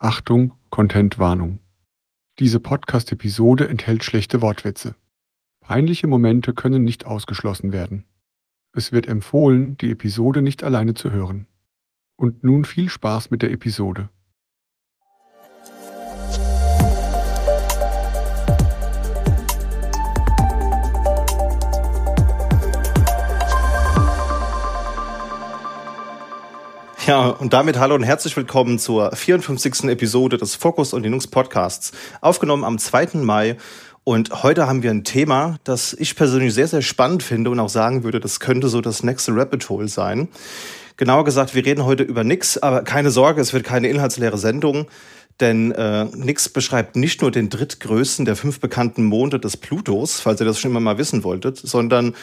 Achtung, Contentwarnung. Diese Podcast-Episode enthält schlechte Wortwitze. Peinliche Momente können nicht ausgeschlossen werden. Es wird empfohlen, die Episode nicht alleine zu hören. Und nun viel Spaß mit der Episode. Ja, und damit hallo und herzlich willkommen zur 54. Episode des Fokus und Linux Podcasts, aufgenommen am 2. Mai. Und heute haben wir ein Thema, das ich persönlich sehr, sehr spannend finde und auch sagen würde, das könnte so das nächste Rabbit Hole sein. Genauer gesagt, wir reden heute über nix, aber keine Sorge, es wird keine inhaltsleere Sendung. Denn äh, Nix beschreibt nicht nur den drittgrößten der fünf bekannten Monde des Plutos, falls ihr das schon immer mal wissen wolltet, sondern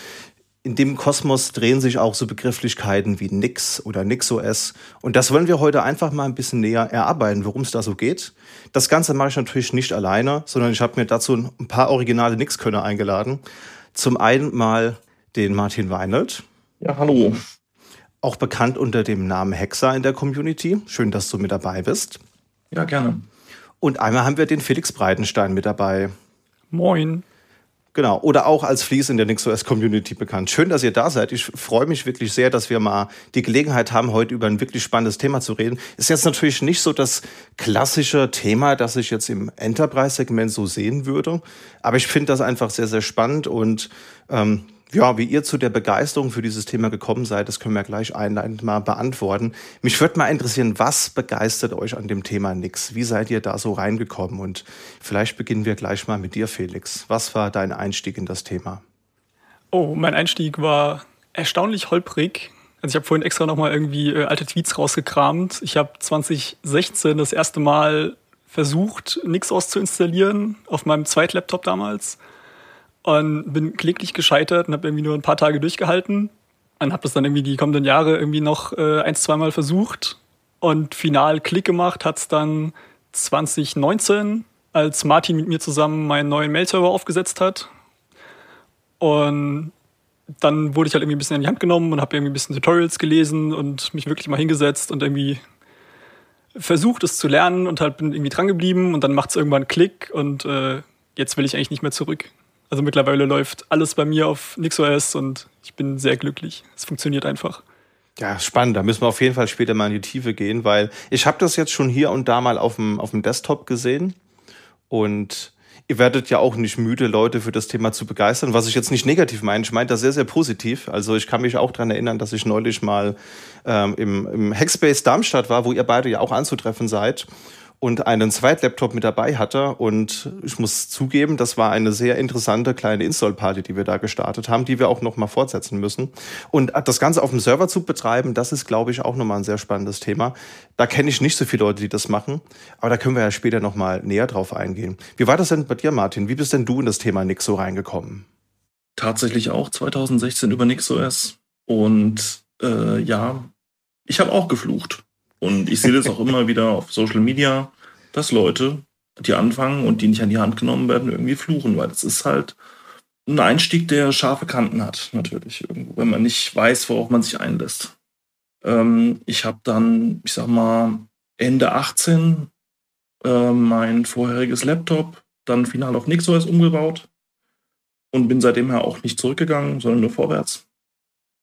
in dem Kosmos drehen sich auch so Begrifflichkeiten wie Nix oder NixOS. Und das wollen wir heute einfach mal ein bisschen näher erarbeiten, worum es da so geht. Das Ganze mache ich natürlich nicht alleine, sondern ich habe mir dazu ein paar originale Nix-Könner eingeladen. Zum einen mal den Martin Weinert. Ja, hallo. Auch bekannt unter dem Namen Hexer in der Community. Schön, dass du mit dabei bist. Ja, gerne. Und einmal haben wir den Felix Breitenstein mit dabei. Moin. Genau, oder auch als Fließ in der NixOS Community bekannt. Schön, dass ihr da seid. Ich freue mich wirklich sehr, dass wir mal die Gelegenheit haben, heute über ein wirklich spannendes Thema zu reden. Ist jetzt natürlich nicht so das klassische Thema, das ich jetzt im Enterprise-Segment so sehen würde. Aber ich finde das einfach sehr, sehr spannend und ähm, ja, wie ihr zu der Begeisterung für dieses Thema gekommen seid, das können wir gleich einleitend mal beantworten. Mich würde mal interessieren, was begeistert euch an dem Thema Nix? Wie seid ihr da so reingekommen? Und vielleicht beginnen wir gleich mal mit dir, Felix. Was war dein Einstieg in das Thema? Oh, mein Einstieg war erstaunlich holprig. Also ich habe vorhin extra nochmal irgendwie äh, alte Tweets rausgekramt. Ich habe 2016 das erste Mal versucht, Nix auszuinstallieren auf meinem Zweitlaptop damals und bin kläglich gescheitert und habe irgendwie nur ein paar Tage durchgehalten und habe das dann irgendwie die kommenden Jahre irgendwie noch äh, ein, zweimal versucht und final Klick gemacht hat es dann 2019, als Martin mit mir zusammen meinen neuen Mail-Server aufgesetzt hat. Und dann wurde ich halt irgendwie ein bisschen in die Hand genommen und habe irgendwie ein bisschen Tutorials gelesen und mich wirklich mal hingesetzt und irgendwie versucht, es zu lernen und halt bin irgendwie dran geblieben und dann macht es irgendwann Klick und äh, jetzt will ich eigentlich nicht mehr zurück. Also mittlerweile läuft alles bei mir auf NixOS und ich bin sehr glücklich. Es funktioniert einfach. Ja, spannend. Da müssen wir auf jeden Fall später mal in die Tiefe gehen, weil ich habe das jetzt schon hier und da mal auf dem, auf dem Desktop gesehen. Und ihr werdet ja auch nicht müde, Leute für das Thema zu begeistern, was ich jetzt nicht negativ meine. Ich meine das sehr, sehr positiv. Also ich kann mich auch dran erinnern, dass ich neulich mal ähm, im, im Hackspace Darmstadt war, wo ihr beide ja auch anzutreffen seid und einen Zweitlaptop mit dabei hatte. Und ich muss zugeben, das war eine sehr interessante kleine Install-Party, die wir da gestartet haben, die wir auch noch mal fortsetzen müssen. Und das Ganze auf dem Server zu betreiben, das ist, glaube ich, auch nochmal ein sehr spannendes Thema. Da kenne ich nicht so viele Leute, die das machen, aber da können wir ja später noch mal näher drauf eingehen. Wie war das denn bei dir, Martin? Wie bist denn du in das Thema Nixo reingekommen? Tatsächlich auch 2016 über NixOS. Und äh, ja, ich habe auch geflucht. Und ich sehe das auch immer wieder auf Social Media, dass Leute, die anfangen und die nicht an die Hand genommen werden, irgendwie fluchen, weil das ist halt ein Einstieg, der scharfe Kanten hat, natürlich irgendwo, wenn man nicht weiß, worauf man sich einlässt. Ähm, ich habe dann, ich sag mal, Ende 18 äh, mein vorheriges Laptop dann final auf NixOS umgebaut und bin seitdem her auch nicht zurückgegangen, sondern nur vorwärts.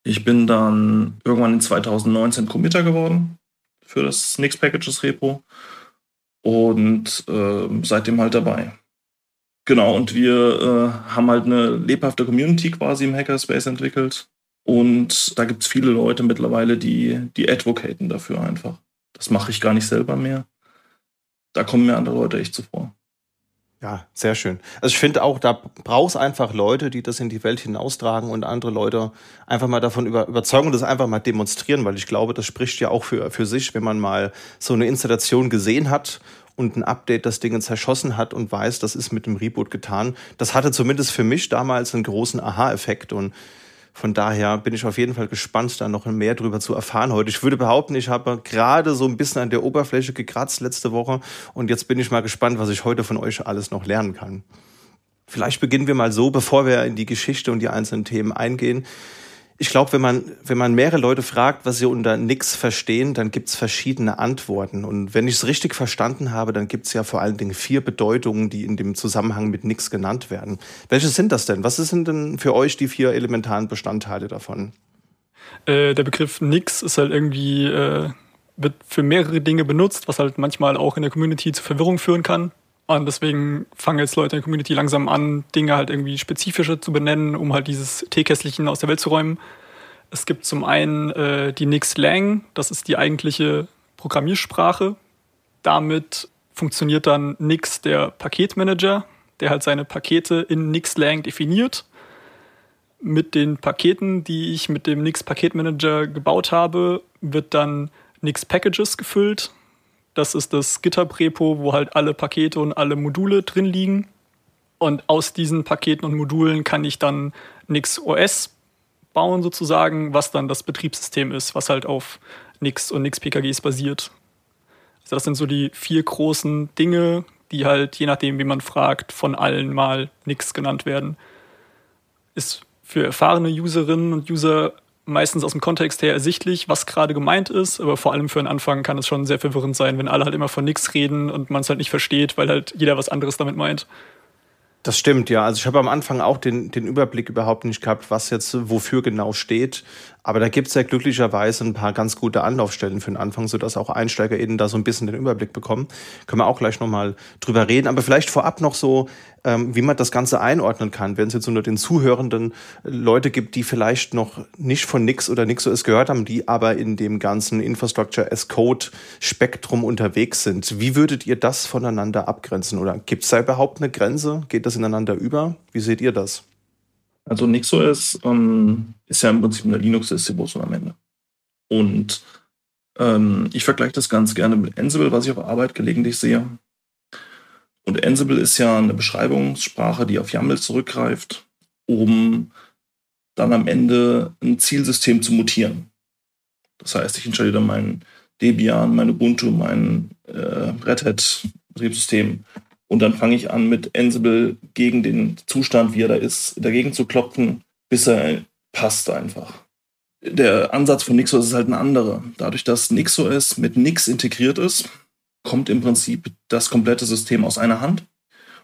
Ich bin dann irgendwann in 2019 Committer geworden für das Nix Packages Repo und äh, seitdem halt dabei. Genau, und wir äh, haben halt eine lebhafte Community quasi im Hackerspace entwickelt. Und da gibt es viele Leute mittlerweile, die, die advocaten dafür einfach. Das mache ich gar nicht selber mehr. Da kommen mir andere Leute echt zuvor. Ja, sehr schön. Also ich finde auch, da brauchst einfach Leute, die das in die Welt hinaustragen und andere Leute einfach mal davon über, überzeugen und das einfach mal demonstrieren, weil ich glaube, das spricht ja auch für, für sich, wenn man mal so eine Installation gesehen hat und ein Update das Ding zerschossen hat und weiß, das ist mit dem Reboot getan. Das hatte zumindest für mich damals einen großen Aha-Effekt und von daher bin ich auf jeden Fall gespannt, da noch mehr drüber zu erfahren heute. Ich würde behaupten, ich habe gerade so ein bisschen an der Oberfläche gekratzt letzte Woche und jetzt bin ich mal gespannt, was ich heute von euch alles noch lernen kann. Vielleicht beginnen wir mal so, bevor wir in die Geschichte und die einzelnen Themen eingehen. Ich glaube, wenn man, wenn man mehrere Leute fragt, was sie unter Nix verstehen, dann gibt es verschiedene Antworten. Und wenn ich es richtig verstanden habe, dann gibt es ja vor allen Dingen vier Bedeutungen, die in dem Zusammenhang mit Nix genannt werden. Welche sind das denn? Was sind denn für euch die vier elementaren Bestandteile davon? Äh, der Begriff Nix ist halt irgendwie, äh, wird für mehrere Dinge benutzt, was halt manchmal auch in der Community zu Verwirrung führen kann. Und deswegen fangen jetzt Leute in der Community langsam an, Dinge halt irgendwie spezifischer zu benennen, um halt dieses Teekästlichen aus der Welt zu räumen. Es gibt zum einen äh, die Nix Lang, das ist die eigentliche Programmiersprache. Damit funktioniert dann Nix der Paketmanager, der halt seine Pakete in Nix Lang definiert. Mit den Paketen, die ich mit dem Nix Paketmanager gebaut habe, wird dann Nix Packages gefüllt. Das ist das GitHub-Repo, wo halt alle Pakete und alle Module drin liegen. Und aus diesen Paketen und Modulen kann ich dann Nix OS bauen sozusagen, was dann das Betriebssystem ist, was halt auf Nix und Nix PKGs basiert. Also das sind so die vier großen Dinge, die halt, je nachdem, wie man fragt, von allen mal Nix genannt werden. Ist für erfahrene Userinnen und User meistens aus dem Kontext her ersichtlich, was gerade gemeint ist, aber vor allem für einen Anfang kann es schon sehr verwirrend sein, wenn alle halt immer von nichts reden und man es halt nicht versteht, weil halt jeder was anderes damit meint. Das stimmt, ja. Also ich habe am Anfang auch den, den Überblick überhaupt nicht gehabt, was jetzt wofür genau steht. Aber da gibt es ja glücklicherweise ein paar ganz gute Anlaufstellen für den Anfang, sodass auch EinsteigerInnen da so ein bisschen den Überblick bekommen. Können wir auch gleich nochmal drüber reden. Aber vielleicht vorab noch so, ähm, wie man das Ganze einordnen kann, wenn es jetzt unter den Zuhörenden Leute gibt, die vielleicht noch nicht von Nix oder NixOS gehört haben, die aber in dem ganzen Infrastructure as Code Spektrum unterwegs sind. Wie würdet ihr das voneinander abgrenzen? Oder gibt es da überhaupt eine Grenze? Geht das ineinander über? Wie seht ihr das? Also NixOS ähm, ist ja im Prinzip eine Linux-Distribution am Ende. Und ähm, ich vergleiche das ganz gerne mit Ansible, was ich auf Arbeit gelegentlich sehe. Und Ansible ist ja eine Beschreibungssprache, die auf YAML zurückgreift, um dann am Ende ein Zielsystem zu mutieren. Das heißt, ich installiere dann mein Debian, mein Ubuntu, mein äh, Red Hat Betriebssystem und dann fange ich an, mit Ansible gegen den Zustand, wie er da ist, dagegen zu klopfen, bis er passt einfach. Der Ansatz von NixOS ist halt ein anderer. Dadurch, dass NixOS mit Nix integriert ist, kommt im Prinzip das komplette System aus einer Hand.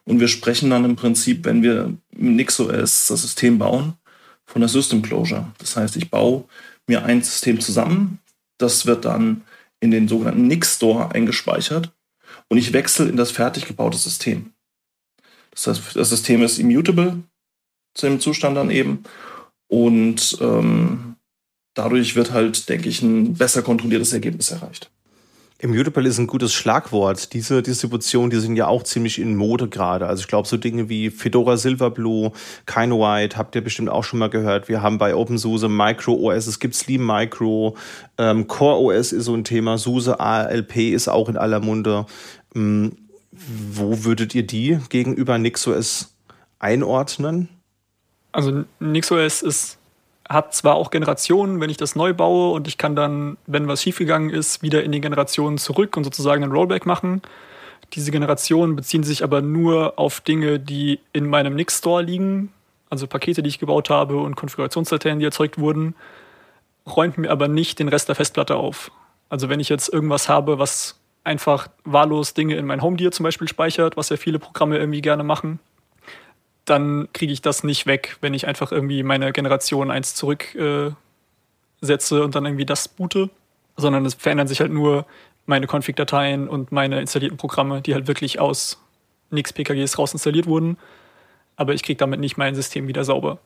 Und wir sprechen dann im Prinzip, wenn wir mit NixOS das System bauen, von der System Closure. Das heißt, ich baue mir ein System zusammen, das wird dann in den sogenannten Nix Store eingespeichert und ich wechsle in das fertig gebaute System. Das heißt, das System ist immutable zu dem Zustand dann eben und ähm, dadurch wird halt, denke ich, ein besser kontrolliertes Ergebnis erreicht. Immutable ist ein gutes Schlagwort. Diese Distributionen, die sind ja auch ziemlich in Mode gerade. Also ich glaube, so Dinge wie Fedora Silverblue, White, habt ihr bestimmt auch schon mal gehört. Wir haben bei OpenSUSE Micro OS, es gibt Slim Micro, ähm, Core OS ist so ein Thema, SUSE ALP ist auch in aller Munde. Ähm, wo würdet ihr die gegenüber NixOS einordnen? Also NixOS ist hat zwar auch Generationen, wenn ich das neu baue und ich kann dann, wenn was schiefgegangen ist, wieder in die Generationen zurück und sozusagen einen Rollback machen. Diese Generationen beziehen sich aber nur auf Dinge, die in meinem Nix-Store liegen, also Pakete, die ich gebaut habe und Konfigurationsdateien, die erzeugt wurden, räumt mir aber nicht den Rest der Festplatte auf. Also wenn ich jetzt irgendwas habe, was einfach wahllos Dinge in mein Home-Dir zum Beispiel speichert, was ja viele Programme irgendwie gerne machen, dann kriege ich das nicht weg, wenn ich einfach irgendwie meine Generation eins zurücksetze äh, und dann irgendwie das boote, sondern es verändern sich halt nur meine Config-Dateien und meine installierten Programme, die halt wirklich aus nix PKGs raus installiert wurden. Aber ich kriege damit nicht mein System wieder sauber.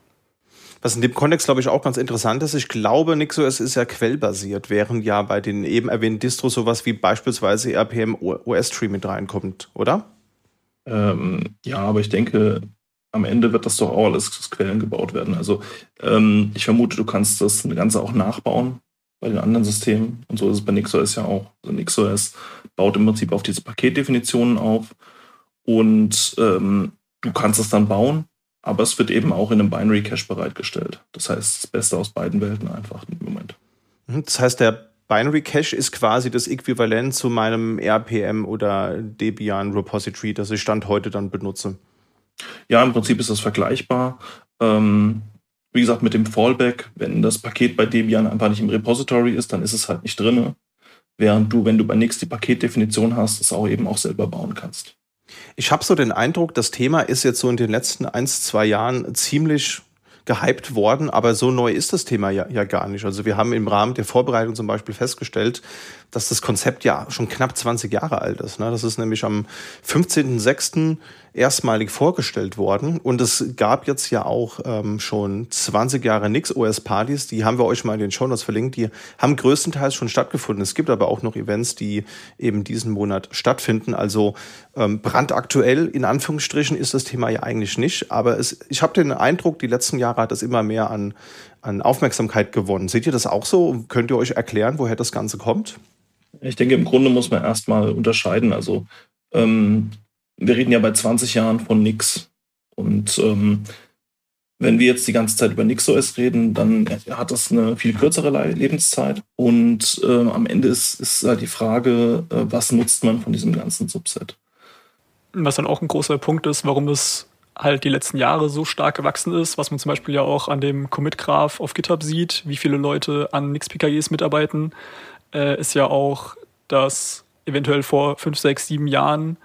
Was in dem Kontext, glaube ich, auch ganz interessant ist, ich glaube, NixOS ist ja quellbasiert, während ja bei den eben erwähnten Distros sowas wie beispielsweise RPM OS Tree mit reinkommt, oder? Ähm, ja, aber ich denke, am Ende wird das doch auch alles aus Quellen gebaut werden. Also ähm, ich vermute, du kannst das Ganze auch nachbauen bei den anderen Systemen. Und so ist es bei NixOS ja auch. Also NixOS baut im Prinzip auf diese Paketdefinitionen auf und ähm, du kannst es dann bauen, aber es wird eben auch in einem Binary Cache bereitgestellt. Das heißt, das Beste aus beiden Welten einfach im Moment. Mhm, das heißt, der Binary Cache ist quasi das Äquivalent zu meinem RPM oder Debian Repository, das ich Stand heute dann benutze. Ja, im Prinzip ist das vergleichbar. Ähm, Wie gesagt, mit dem Fallback, wenn das Paket bei Debian einfach nicht im Repository ist, dann ist es halt nicht drin. Während du, wenn du bei Nix die Paketdefinition hast, es auch eben auch selber bauen kannst. Ich habe so den Eindruck, das Thema ist jetzt so in den letzten ein, zwei Jahren ziemlich gehypt worden, aber so neu ist das Thema ja, ja gar nicht. Also wir haben im Rahmen der Vorbereitung zum Beispiel festgestellt, dass das Konzept ja schon knapp 20 Jahre alt ist. Ne? Das ist nämlich am 15.06 erstmalig vorgestellt worden. Und es gab jetzt ja auch ähm, schon 20 Jahre Nix OS-Partys, die haben wir euch mal in den Show Notes verlinkt, die haben größtenteils schon stattgefunden. Es gibt aber auch noch Events, die eben diesen Monat stattfinden. Also ähm, brandaktuell in Anführungsstrichen ist das Thema ja eigentlich nicht. Aber es, ich habe den Eindruck, die letzten Jahre hat es immer mehr an, an Aufmerksamkeit gewonnen. Seht ihr das auch so? Könnt ihr euch erklären, woher das Ganze kommt? Ich denke, im Grunde muss man erstmal unterscheiden. Also ähm, wir reden ja bei 20 Jahren von nix. Und ähm, wenn wir jetzt die ganze Zeit über NixOS reden, dann hat das eine viel kürzere Lebenszeit. Und äh, am Ende ist, ist halt die Frage, äh, was nutzt man von diesem ganzen Subset? Was dann auch ein großer Punkt ist, warum es halt die letzten Jahre so stark gewachsen ist, was man zum Beispiel ja auch an dem Commit-Graph auf GitHub sieht, wie viele Leute an Nix-PKGs mitarbeiten, äh, ist ja auch, dass eventuell vor fünf, sechs, sieben Jahren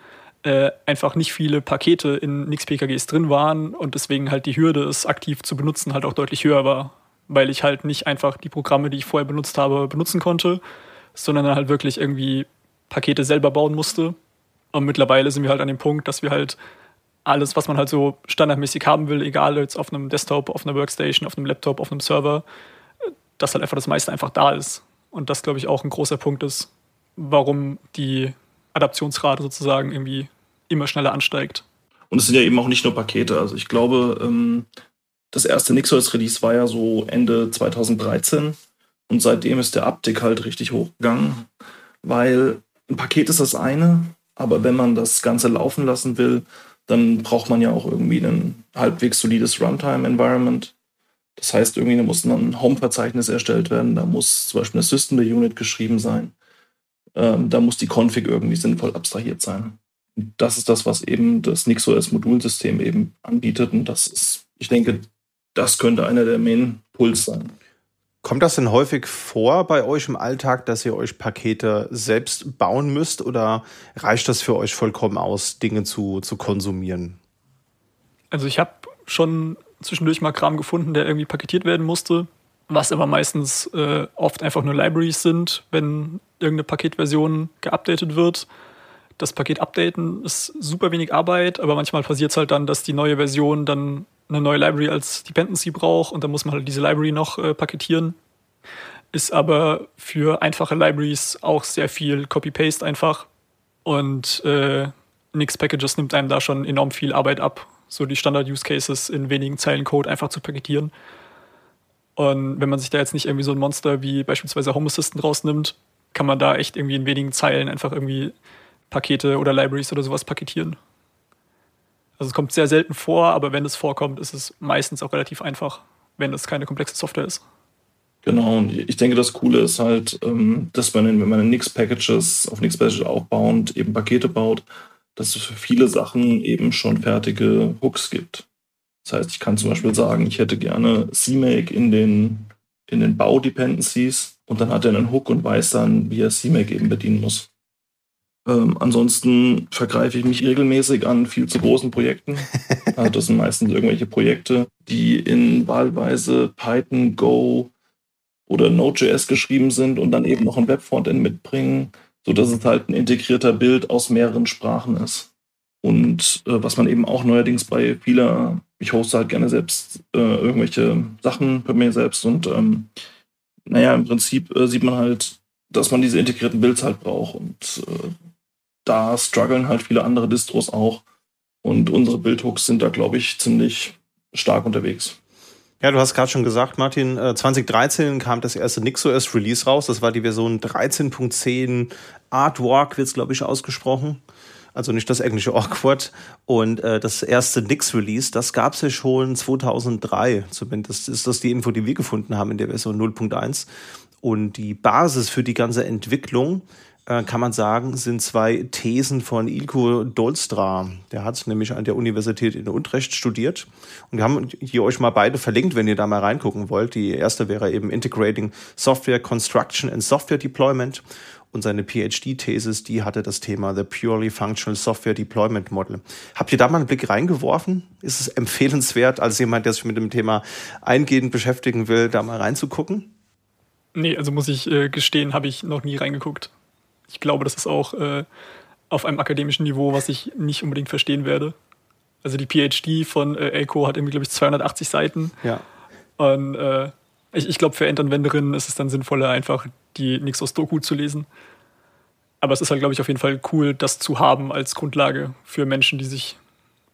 äh, einfach nicht viele Pakete in Nix-PKGs drin waren und deswegen halt die Hürde, es aktiv zu benutzen, halt auch deutlich höher war. Weil ich halt nicht einfach die Programme, die ich vorher benutzt habe, benutzen konnte, sondern dann halt wirklich irgendwie Pakete selber bauen musste. Und mittlerweile sind wir halt an dem Punkt, dass wir halt alles, was man halt so standardmäßig haben will, egal jetzt auf einem Desktop, auf einer Workstation, auf einem Laptop, auf einem Server, dass halt einfach das meiste einfach da ist. Und das, glaube ich, auch ein großer Punkt ist, warum die Adaptionsrate sozusagen irgendwie immer schneller ansteigt. Und es sind ja eben auch nicht nur Pakete. Also ich glaube, ähm, das erste NixOS-Release war ja so Ende 2013 und seitdem ist der Uptick halt richtig hochgegangen, weil ein Paket ist das eine, aber wenn man das Ganze laufen lassen will, dann braucht man ja auch irgendwie ein halbwegs solides Runtime-Environment. Das heißt, irgendwie muss ein Home-Verzeichnis erstellt werden, da muss zum Beispiel eine System-Unit geschrieben sein, ähm, da muss die Config irgendwie sinnvoll abstrahiert sein das ist das, was eben das NixOS-Modulsystem eben anbietet. Und das ist, ich denke, das könnte einer der Main Puls sein. Kommt das denn häufig vor bei euch im Alltag, dass ihr euch Pakete selbst bauen müsst oder reicht das für euch vollkommen aus, Dinge zu, zu konsumieren? Also ich habe schon zwischendurch mal Kram gefunden, der irgendwie paketiert werden musste, was aber meistens äh, oft einfach nur Libraries sind, wenn irgendeine Paketversion geupdatet wird das Paket updaten ist super wenig Arbeit, aber manchmal passiert es halt dann, dass die neue Version dann eine neue Library als Dependency braucht und dann muss man halt diese Library noch äh, paketieren. Ist aber für einfache Libraries auch sehr viel Copy-Paste einfach. Und äh, Nix Packages nimmt einem da schon enorm viel Arbeit ab, so die Standard-Use-Cases in wenigen Zeilen Code einfach zu paketieren. Und wenn man sich da jetzt nicht irgendwie so ein Monster wie beispielsweise Home Assistant rausnimmt, kann man da echt irgendwie in wenigen Zeilen einfach irgendwie Pakete oder Libraries oder sowas paketieren. Also es kommt sehr selten vor, aber wenn es vorkommt, ist es meistens auch relativ einfach, wenn es keine komplexe Software ist. Genau, und ich denke, das Coole ist halt, ähm, dass man, wenn man Nix-Packages auf Nix-Packages aufbauend eben Pakete baut, dass es für viele Sachen eben schon fertige Hooks gibt. Das heißt, ich kann zum Beispiel sagen, ich hätte gerne CMake in den, in den Bau-Dependencies und dann hat er einen Hook und weiß dann, wie er CMake eben bedienen muss. Ähm, ansonsten vergreife ich mich regelmäßig an viel zu großen Projekten. also das sind meistens irgendwelche Projekte, die in wahlweise Python, Go oder Node.js geschrieben sind und dann eben noch ein Webfrontend mitbringen, sodass es halt ein integrierter Bild aus mehreren Sprachen ist. Und äh, was man eben auch neuerdings bei vieler, ich hoste halt gerne selbst äh, irgendwelche Sachen bei mir selbst und ähm, naja, im Prinzip äh, sieht man halt, dass man diese integrierten Builds halt braucht und äh, da strugglen halt viele andere Distros auch. Und unsere Bildhooks sind da, glaube ich, ziemlich stark unterwegs. Ja, du hast gerade schon gesagt, Martin, 2013 äh, kam das erste NixOS Release raus. Das war die Version 13.10 Artwork, wird es, glaube ich, ausgesprochen. Also nicht das englische Awkward. Und äh, das erste Nix-Release, das gab es ja schon 2003. Zumindest ist das die Info, die wir gefunden haben in der Version 0.1. Und die Basis für die ganze Entwicklung äh, kann man sagen, sind zwei Thesen von Ilko Dolstra. Der hat nämlich an der Universität in Utrecht studiert. Und wir haben hier euch mal beide verlinkt, wenn ihr da mal reingucken wollt. Die erste wäre eben Integrating Software Construction and Software Deployment. Und seine PhD-Thesis, die hatte das Thema The Purely Functional Software Deployment Model. Habt ihr da mal einen Blick reingeworfen? Ist es empfehlenswert, als jemand, der sich mit dem Thema eingehend beschäftigen will, da mal reinzugucken? Nee, also muss ich äh, gestehen, habe ich noch nie reingeguckt ich glaube, das ist auch äh, auf einem akademischen Niveau, was ich nicht unbedingt verstehen werde. Also die PhD von äh, Elko hat irgendwie, glaube ich, 280 Seiten. Ja. Und äh, ich, ich glaube, für Endanwenderinnen ist es dann sinnvoller, einfach die Nixos Doku zu lesen. Aber es ist halt, glaube ich, auf jeden Fall cool, das zu haben als Grundlage für Menschen, die sich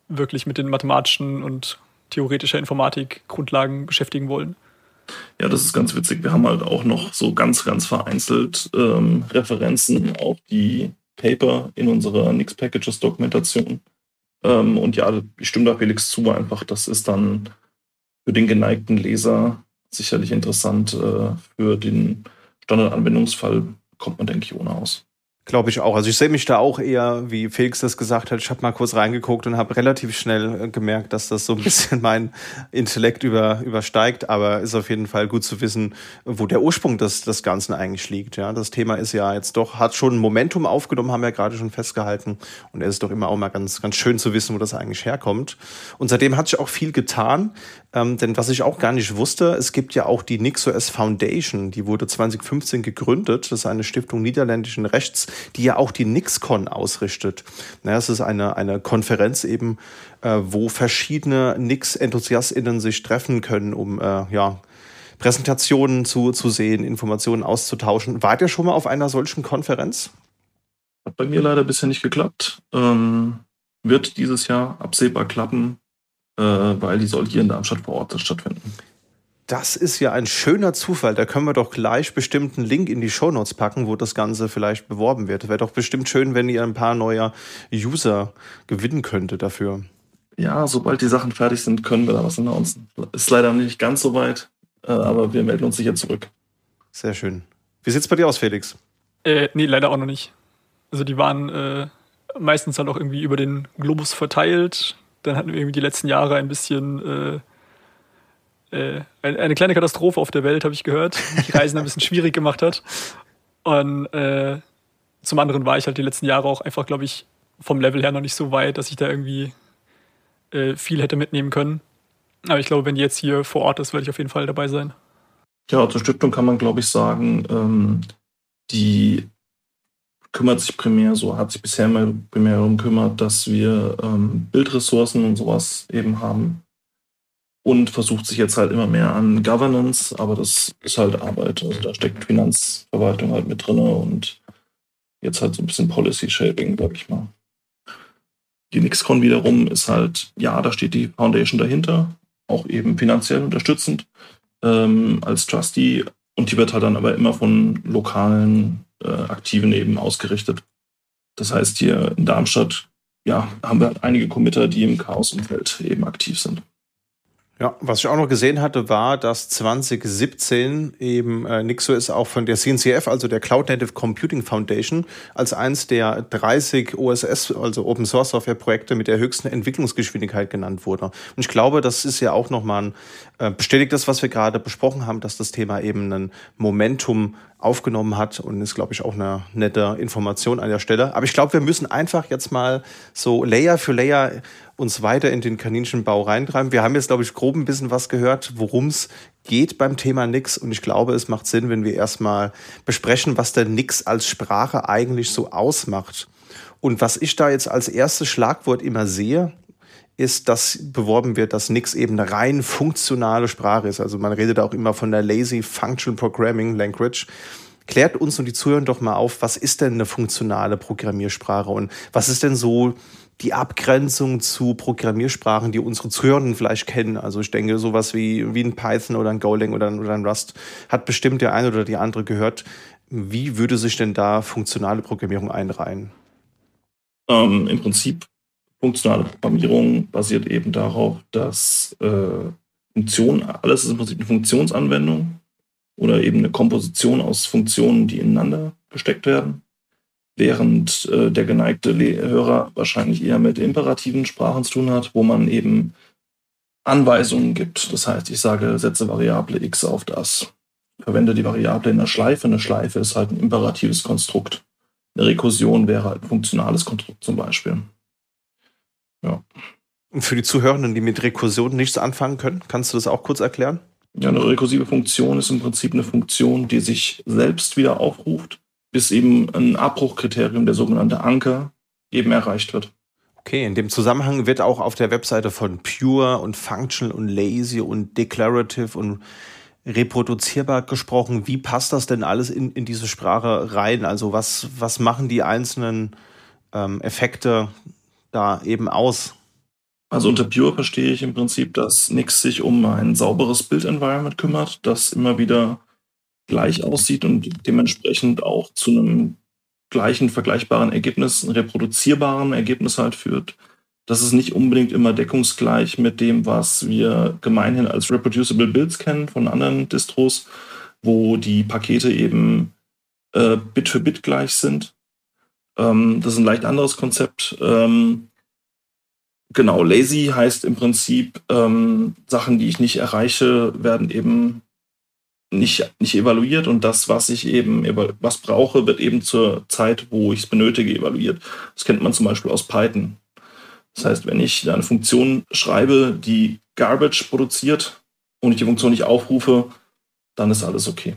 wirklich mit den mathematischen und theoretischer Informatik Grundlagen beschäftigen wollen. Ja, das ist ganz witzig. Wir haben halt auch noch so ganz, ganz vereinzelt ähm, Referenzen auf die Paper in unserer Nix Packages Dokumentation. Ähm, und ja, ich stimme da Felix zu, einfach, das ist dann für den geneigten Leser sicherlich interessant. Äh, für den Standardanwendungsfall kommt man, denke ich, ohne aus. Glaube ich auch. Also ich sehe mich da auch eher, wie Felix das gesagt hat, ich habe mal kurz reingeguckt und habe relativ schnell äh, gemerkt, dass das so ein bisschen mein Intellekt über, übersteigt. Aber ist auf jeden Fall gut zu wissen, wo der Ursprung des, des Ganzen eigentlich liegt. Ja, das Thema ist ja jetzt doch, hat schon ein Momentum aufgenommen, haben wir ja gerade schon festgehalten. Und es ist doch immer auch mal ganz, ganz schön zu wissen, wo das eigentlich herkommt. Und seitdem hat sich auch viel getan. Ähm, denn was ich auch gar nicht wusste, es gibt ja auch die NixOS Foundation, die wurde 2015 gegründet. Das ist eine Stiftung niederländischen Rechts, die ja auch die NixCon ausrichtet. Naja, es ist eine, eine Konferenz eben, äh, wo verschiedene Nix-EnthusiastInnen sich treffen können, um äh, ja, Präsentationen zu, zu sehen, Informationen auszutauschen. Wart ihr schon mal auf einer solchen Konferenz? Hat bei mir leider bisher nicht geklappt. Ähm, wird dieses Jahr absehbar klappen weil die soll hier in Darmstadt vor Ort stattfinden. Das ist ja ein schöner Zufall. Da können wir doch gleich bestimmt einen Link in die Shownotes packen, wo das Ganze vielleicht beworben wird. Wäre doch bestimmt schön, wenn ihr ein paar neue User gewinnen könnte dafür. Ja, sobald die Sachen fertig sind, können wir da was announcen. Ist leider nicht ganz so weit, äh, aber wir melden uns sicher zurück. Sehr schön. Wie sieht's bei dir aus, Felix? Äh, nee, leider auch noch nicht. Also die waren äh, meistens halt auch irgendwie über den Globus verteilt. Dann hatten wir irgendwie die letzten Jahre ein bisschen äh, äh, eine kleine Katastrophe auf der Welt, habe ich gehört, die Reisen ein bisschen schwierig gemacht hat. Und äh, zum anderen war ich halt die letzten Jahre auch einfach, glaube ich, vom Level her noch nicht so weit, dass ich da irgendwie äh, viel hätte mitnehmen können. Aber ich glaube, wenn die jetzt hier vor Ort ist, werde ich auf jeden Fall dabei sein. Ja, zur Stiftung kann man, glaube ich, sagen, ähm, die kümmert sich primär, so hat sich bisher mal primär darum gekümmert, dass wir ähm, Bildressourcen und sowas eben haben. Und versucht sich jetzt halt immer mehr an Governance, aber das ist halt Arbeit. Also da steckt Finanzverwaltung halt mit drin und jetzt halt so ein bisschen Policy Shaping, sag ich mal. Die Nixcon wiederum ist halt, ja, da steht die Foundation dahinter, auch eben finanziell unterstützend ähm, als Trustee und die wird halt dann aber immer von lokalen äh, Aktiven eben ausgerichtet. Das heißt, hier in Darmstadt ja, haben wir einige Committer, die im Chaos-Umfeld eben aktiv sind. Ja, was ich auch noch gesehen hatte, war, dass 2017 eben äh, NixOS auch von der CNCF, also der Cloud Native Computing Foundation, als eins der 30 OSS, also Open Source Software Projekte mit der höchsten Entwicklungsgeschwindigkeit genannt wurde. Und ich glaube, das ist ja auch nochmal ein, bestätigt das, was wir gerade besprochen haben, dass das Thema eben ein Momentum aufgenommen hat und ist, glaube ich, auch eine nette Information an der Stelle. Aber ich glaube, wir müssen einfach jetzt mal so Layer für Layer uns weiter in den Kaninchenbau reintreiben. Wir haben jetzt, glaube ich, grob ein bisschen was gehört, worum es geht beim Thema Nix. Und ich glaube, es macht Sinn, wenn wir erstmal besprechen, was der Nix als Sprache eigentlich so ausmacht. Und was ich da jetzt als erstes Schlagwort immer sehe, ist, dass beworben wird, dass Nix eben eine rein funktionale Sprache ist. Also man redet auch immer von der Lazy Functional Programming Language. Klärt uns und die Zuhörer doch mal auf, was ist denn eine funktionale Programmiersprache und was ist denn so die Abgrenzung zu Programmiersprachen, die unsere Zuhörenden vielleicht kennen. Also ich denke, sowas wie, wie ein Python oder ein Golang oder ein, oder ein Rust hat bestimmt der eine oder die andere gehört. Wie würde sich denn da funktionale Programmierung einreihen? Ähm, Im Prinzip funktionale Programmierung basiert eben darauf, dass äh, Funktionen, alles ist im Prinzip eine Funktionsanwendung oder eben eine Komposition aus Funktionen, die ineinander gesteckt werden. während äh, der geneigte Hörer wahrscheinlich eher mit imperativen Sprachen zu tun hat, wo man eben Anweisungen gibt. Das heißt, ich sage, setze Variable x auf das. Verwende die Variable in der Schleife. Eine Schleife ist halt ein imperatives Konstrukt. Eine Rekursion wäre halt ein funktionales Konstrukt zum Beispiel. Ja. Und für die Zuhörenden, die mit Rekursion nichts anfangen können, kannst du das auch kurz erklären? Ja, eine rekursive Funktion ist im Prinzip eine Funktion, die sich selbst wieder aufruft, bis eben ein Abbruchkriterium, der sogenannte Anker, eben erreicht wird. Okay, in dem Zusammenhang wird auch auf der Webseite von Pure und Functional und Lazy und Declarative und reproduzierbar gesprochen. Wie passt das denn alles in, in diese Sprache rein? Also was, was machen die einzelnen ähm, Effekte da eben aus? Also unter Pure verstehe ich im Prinzip, dass Nix sich um ein sauberes Build-Environment kümmert, das immer wieder gleich aussieht und dementsprechend auch zu einem gleichen, vergleichbaren Ergebnis, reproduzierbaren Ergebnis halt führt. Das ist nicht unbedingt immer deckungsgleich mit dem, was wir gemeinhin als Reproducible Builds kennen von anderen Distros, wo die Pakete eben äh, Bit für Bit gleich sind. Ähm, das ist ein leicht anderes Konzept. Ähm, Genau, lazy heißt im Prinzip, ähm, Sachen, die ich nicht erreiche, werden eben nicht, nicht evaluiert und das, was ich eben was brauche, wird eben zur Zeit, wo ich es benötige, evaluiert. Das kennt man zum Beispiel aus Python. Das heißt, wenn ich eine Funktion schreibe, die Garbage produziert und ich die Funktion nicht aufrufe, dann ist alles okay.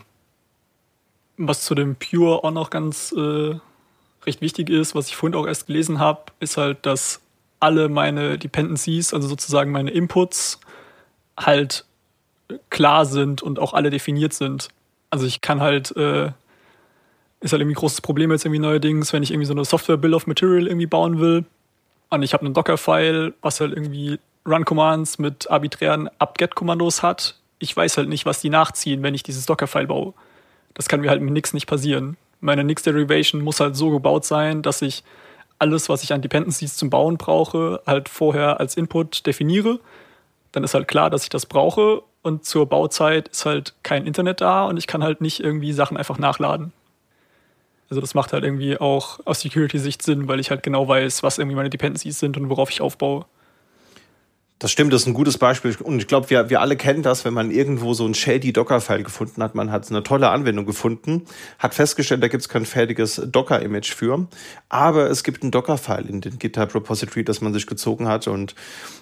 Was zu dem Pure auch noch ganz äh, recht wichtig ist, was ich vorhin auch erst gelesen habe, ist halt, dass alle meine Dependencies, also sozusagen meine Inputs, halt klar sind und auch alle definiert sind. Also ich kann halt, äh, ist halt irgendwie großes Problem jetzt irgendwie neuerdings, wenn ich irgendwie so eine Software Bill of Material irgendwie bauen will und ich habe einen Docker-File, was halt irgendwie Run-Commands mit arbiträren apt-get-Kommandos hat. Ich weiß halt nicht, was die nachziehen, wenn ich dieses Docker-File baue. Das kann mir halt mit Nix nicht passieren. Meine Nix-Derivation muss halt so gebaut sein, dass ich alles, was ich an Dependencies zum Bauen brauche, halt vorher als Input definiere. Dann ist halt klar, dass ich das brauche und zur Bauzeit ist halt kein Internet da und ich kann halt nicht irgendwie Sachen einfach nachladen. Also das macht halt irgendwie auch aus Security-Sicht Sinn, weil ich halt genau weiß, was irgendwie meine Dependencies sind und worauf ich aufbaue. Das stimmt, das ist ein gutes Beispiel. Und ich glaube, wir, wir alle kennen das, wenn man irgendwo so ein shady Docker-File gefunden hat. Man hat eine tolle Anwendung gefunden, hat festgestellt, da gibt es kein fertiges Docker-Image für. Aber es gibt ein Docker-File in den GitHub-Repository, das man sich gezogen hat. Und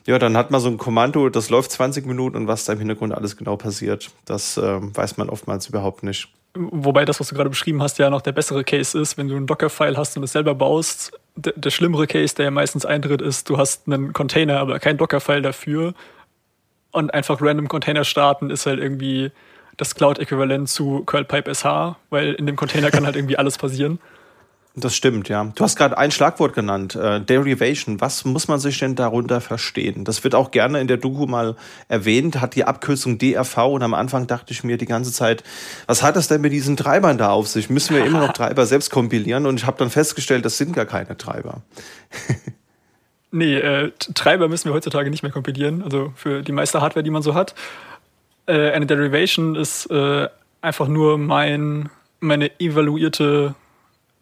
ja, dann hat man so ein Kommando, das läuft 20 Minuten und was da im Hintergrund alles genau passiert, das äh, weiß man oftmals überhaupt nicht. Wobei das, was du gerade beschrieben hast, ja noch der bessere Case ist, wenn du ein Docker-File hast und es selber baust. Der, der, schlimmere Case, der ja meistens eintritt, ist, du hast einen Container, aber kein Docker-File dafür. Und einfach random Container starten ist halt irgendwie das Cloud-Äquivalent zu curlpipe SH, weil in dem Container kann halt irgendwie alles passieren. Das stimmt, ja. Du hast gerade ein Schlagwort genannt, äh, Derivation. Was muss man sich denn darunter verstehen? Das wird auch gerne in der Doku mal erwähnt, hat die Abkürzung DRV und am Anfang dachte ich mir die ganze Zeit, was hat das denn mit diesen Treibern da auf sich? Müssen wir immer noch Treiber selbst kompilieren? Und ich habe dann festgestellt, das sind gar keine Treiber. nee, äh, Treiber müssen wir heutzutage nicht mehr kompilieren, also für die meiste Hardware, die man so hat. Äh, eine Derivation ist äh, einfach nur mein, meine evaluierte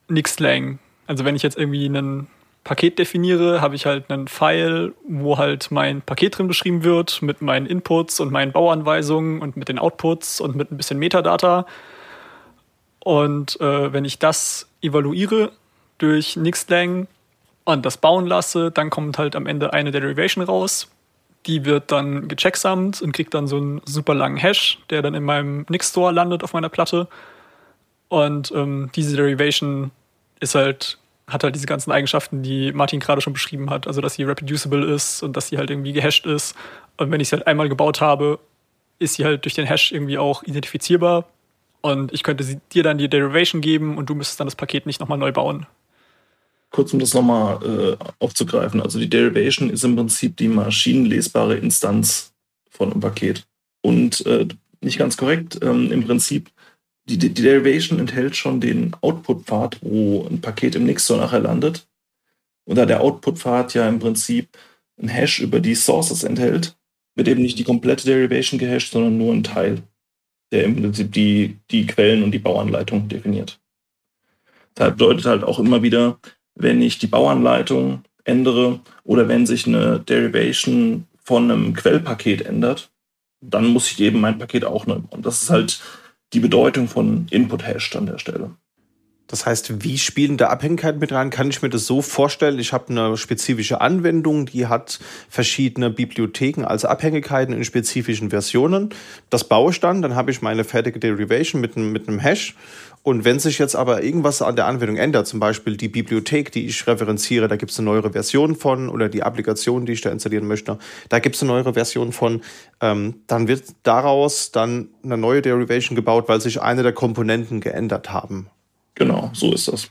Nix-Lang. Also wenn ich jetzt irgendwie ein Paket definiere, habe ich halt einen File, wo halt mein Paket drin beschrieben wird, mit meinen Inputs und meinen Bauanweisungen und mit den Outputs und mit ein bisschen Metadata. Und äh, wenn ich das evaluiere durch Nixlang und das bauen lasse, dann kommt halt am Ende eine Derivation raus. Die wird dann gechecksamt und kriegt dann so einen super langen Hash, der dann in meinem Nix-Store landet auf meiner Platte. Und ähm, diese Derivation ist halt, hat halt diese ganzen Eigenschaften, die Martin gerade schon beschrieben hat. Also, dass sie reproducible ist und dass sie halt irgendwie gehasht ist. Und wenn ich sie halt einmal gebaut habe, ist sie halt durch den Hash irgendwie auch identifizierbar. Und ich könnte sie, dir dann die Derivation geben und du müsstest dann das Paket nicht nochmal neu bauen. Kurz um das nochmal äh, aufzugreifen. Also die Derivation ist im Prinzip die maschinenlesbare Instanz von einem Paket. Und äh, nicht ganz korrekt, ähm, im Prinzip die, die Derivation enthält schon den Output-Pfad, wo ein Paket im Nix so nachher landet. Und da der Output-Pfad ja im Prinzip ein Hash über die Sources enthält, wird eben nicht die komplette Derivation gehasht, sondern nur ein Teil, der im Prinzip die, die Quellen und die Bauanleitung definiert. Das bedeutet halt auch immer wieder, wenn ich die Bauanleitung ändere oder wenn sich eine Derivation von einem Quellpaket ändert, dann muss ich eben mein Paket auch neu bauen. Das ist halt die Bedeutung von Input-Hash an der Stelle. Das heißt, wie spielen da Abhängigkeiten mit rein? Kann ich mir das so vorstellen? Ich habe eine spezifische Anwendung, die hat verschiedene Bibliotheken als Abhängigkeiten in spezifischen Versionen. Das baue ich dann, dann habe ich meine fertige Derivation mit einem, mit einem Hash. Und wenn sich jetzt aber irgendwas an der Anwendung ändert, zum Beispiel die Bibliothek, die ich referenziere, da gibt es eine neuere Version von, oder die Applikation, die ich da installieren möchte, da gibt es eine neuere Version von, ähm, dann wird daraus dann eine neue Derivation gebaut, weil sich eine der Komponenten geändert haben. Genau, so ist das.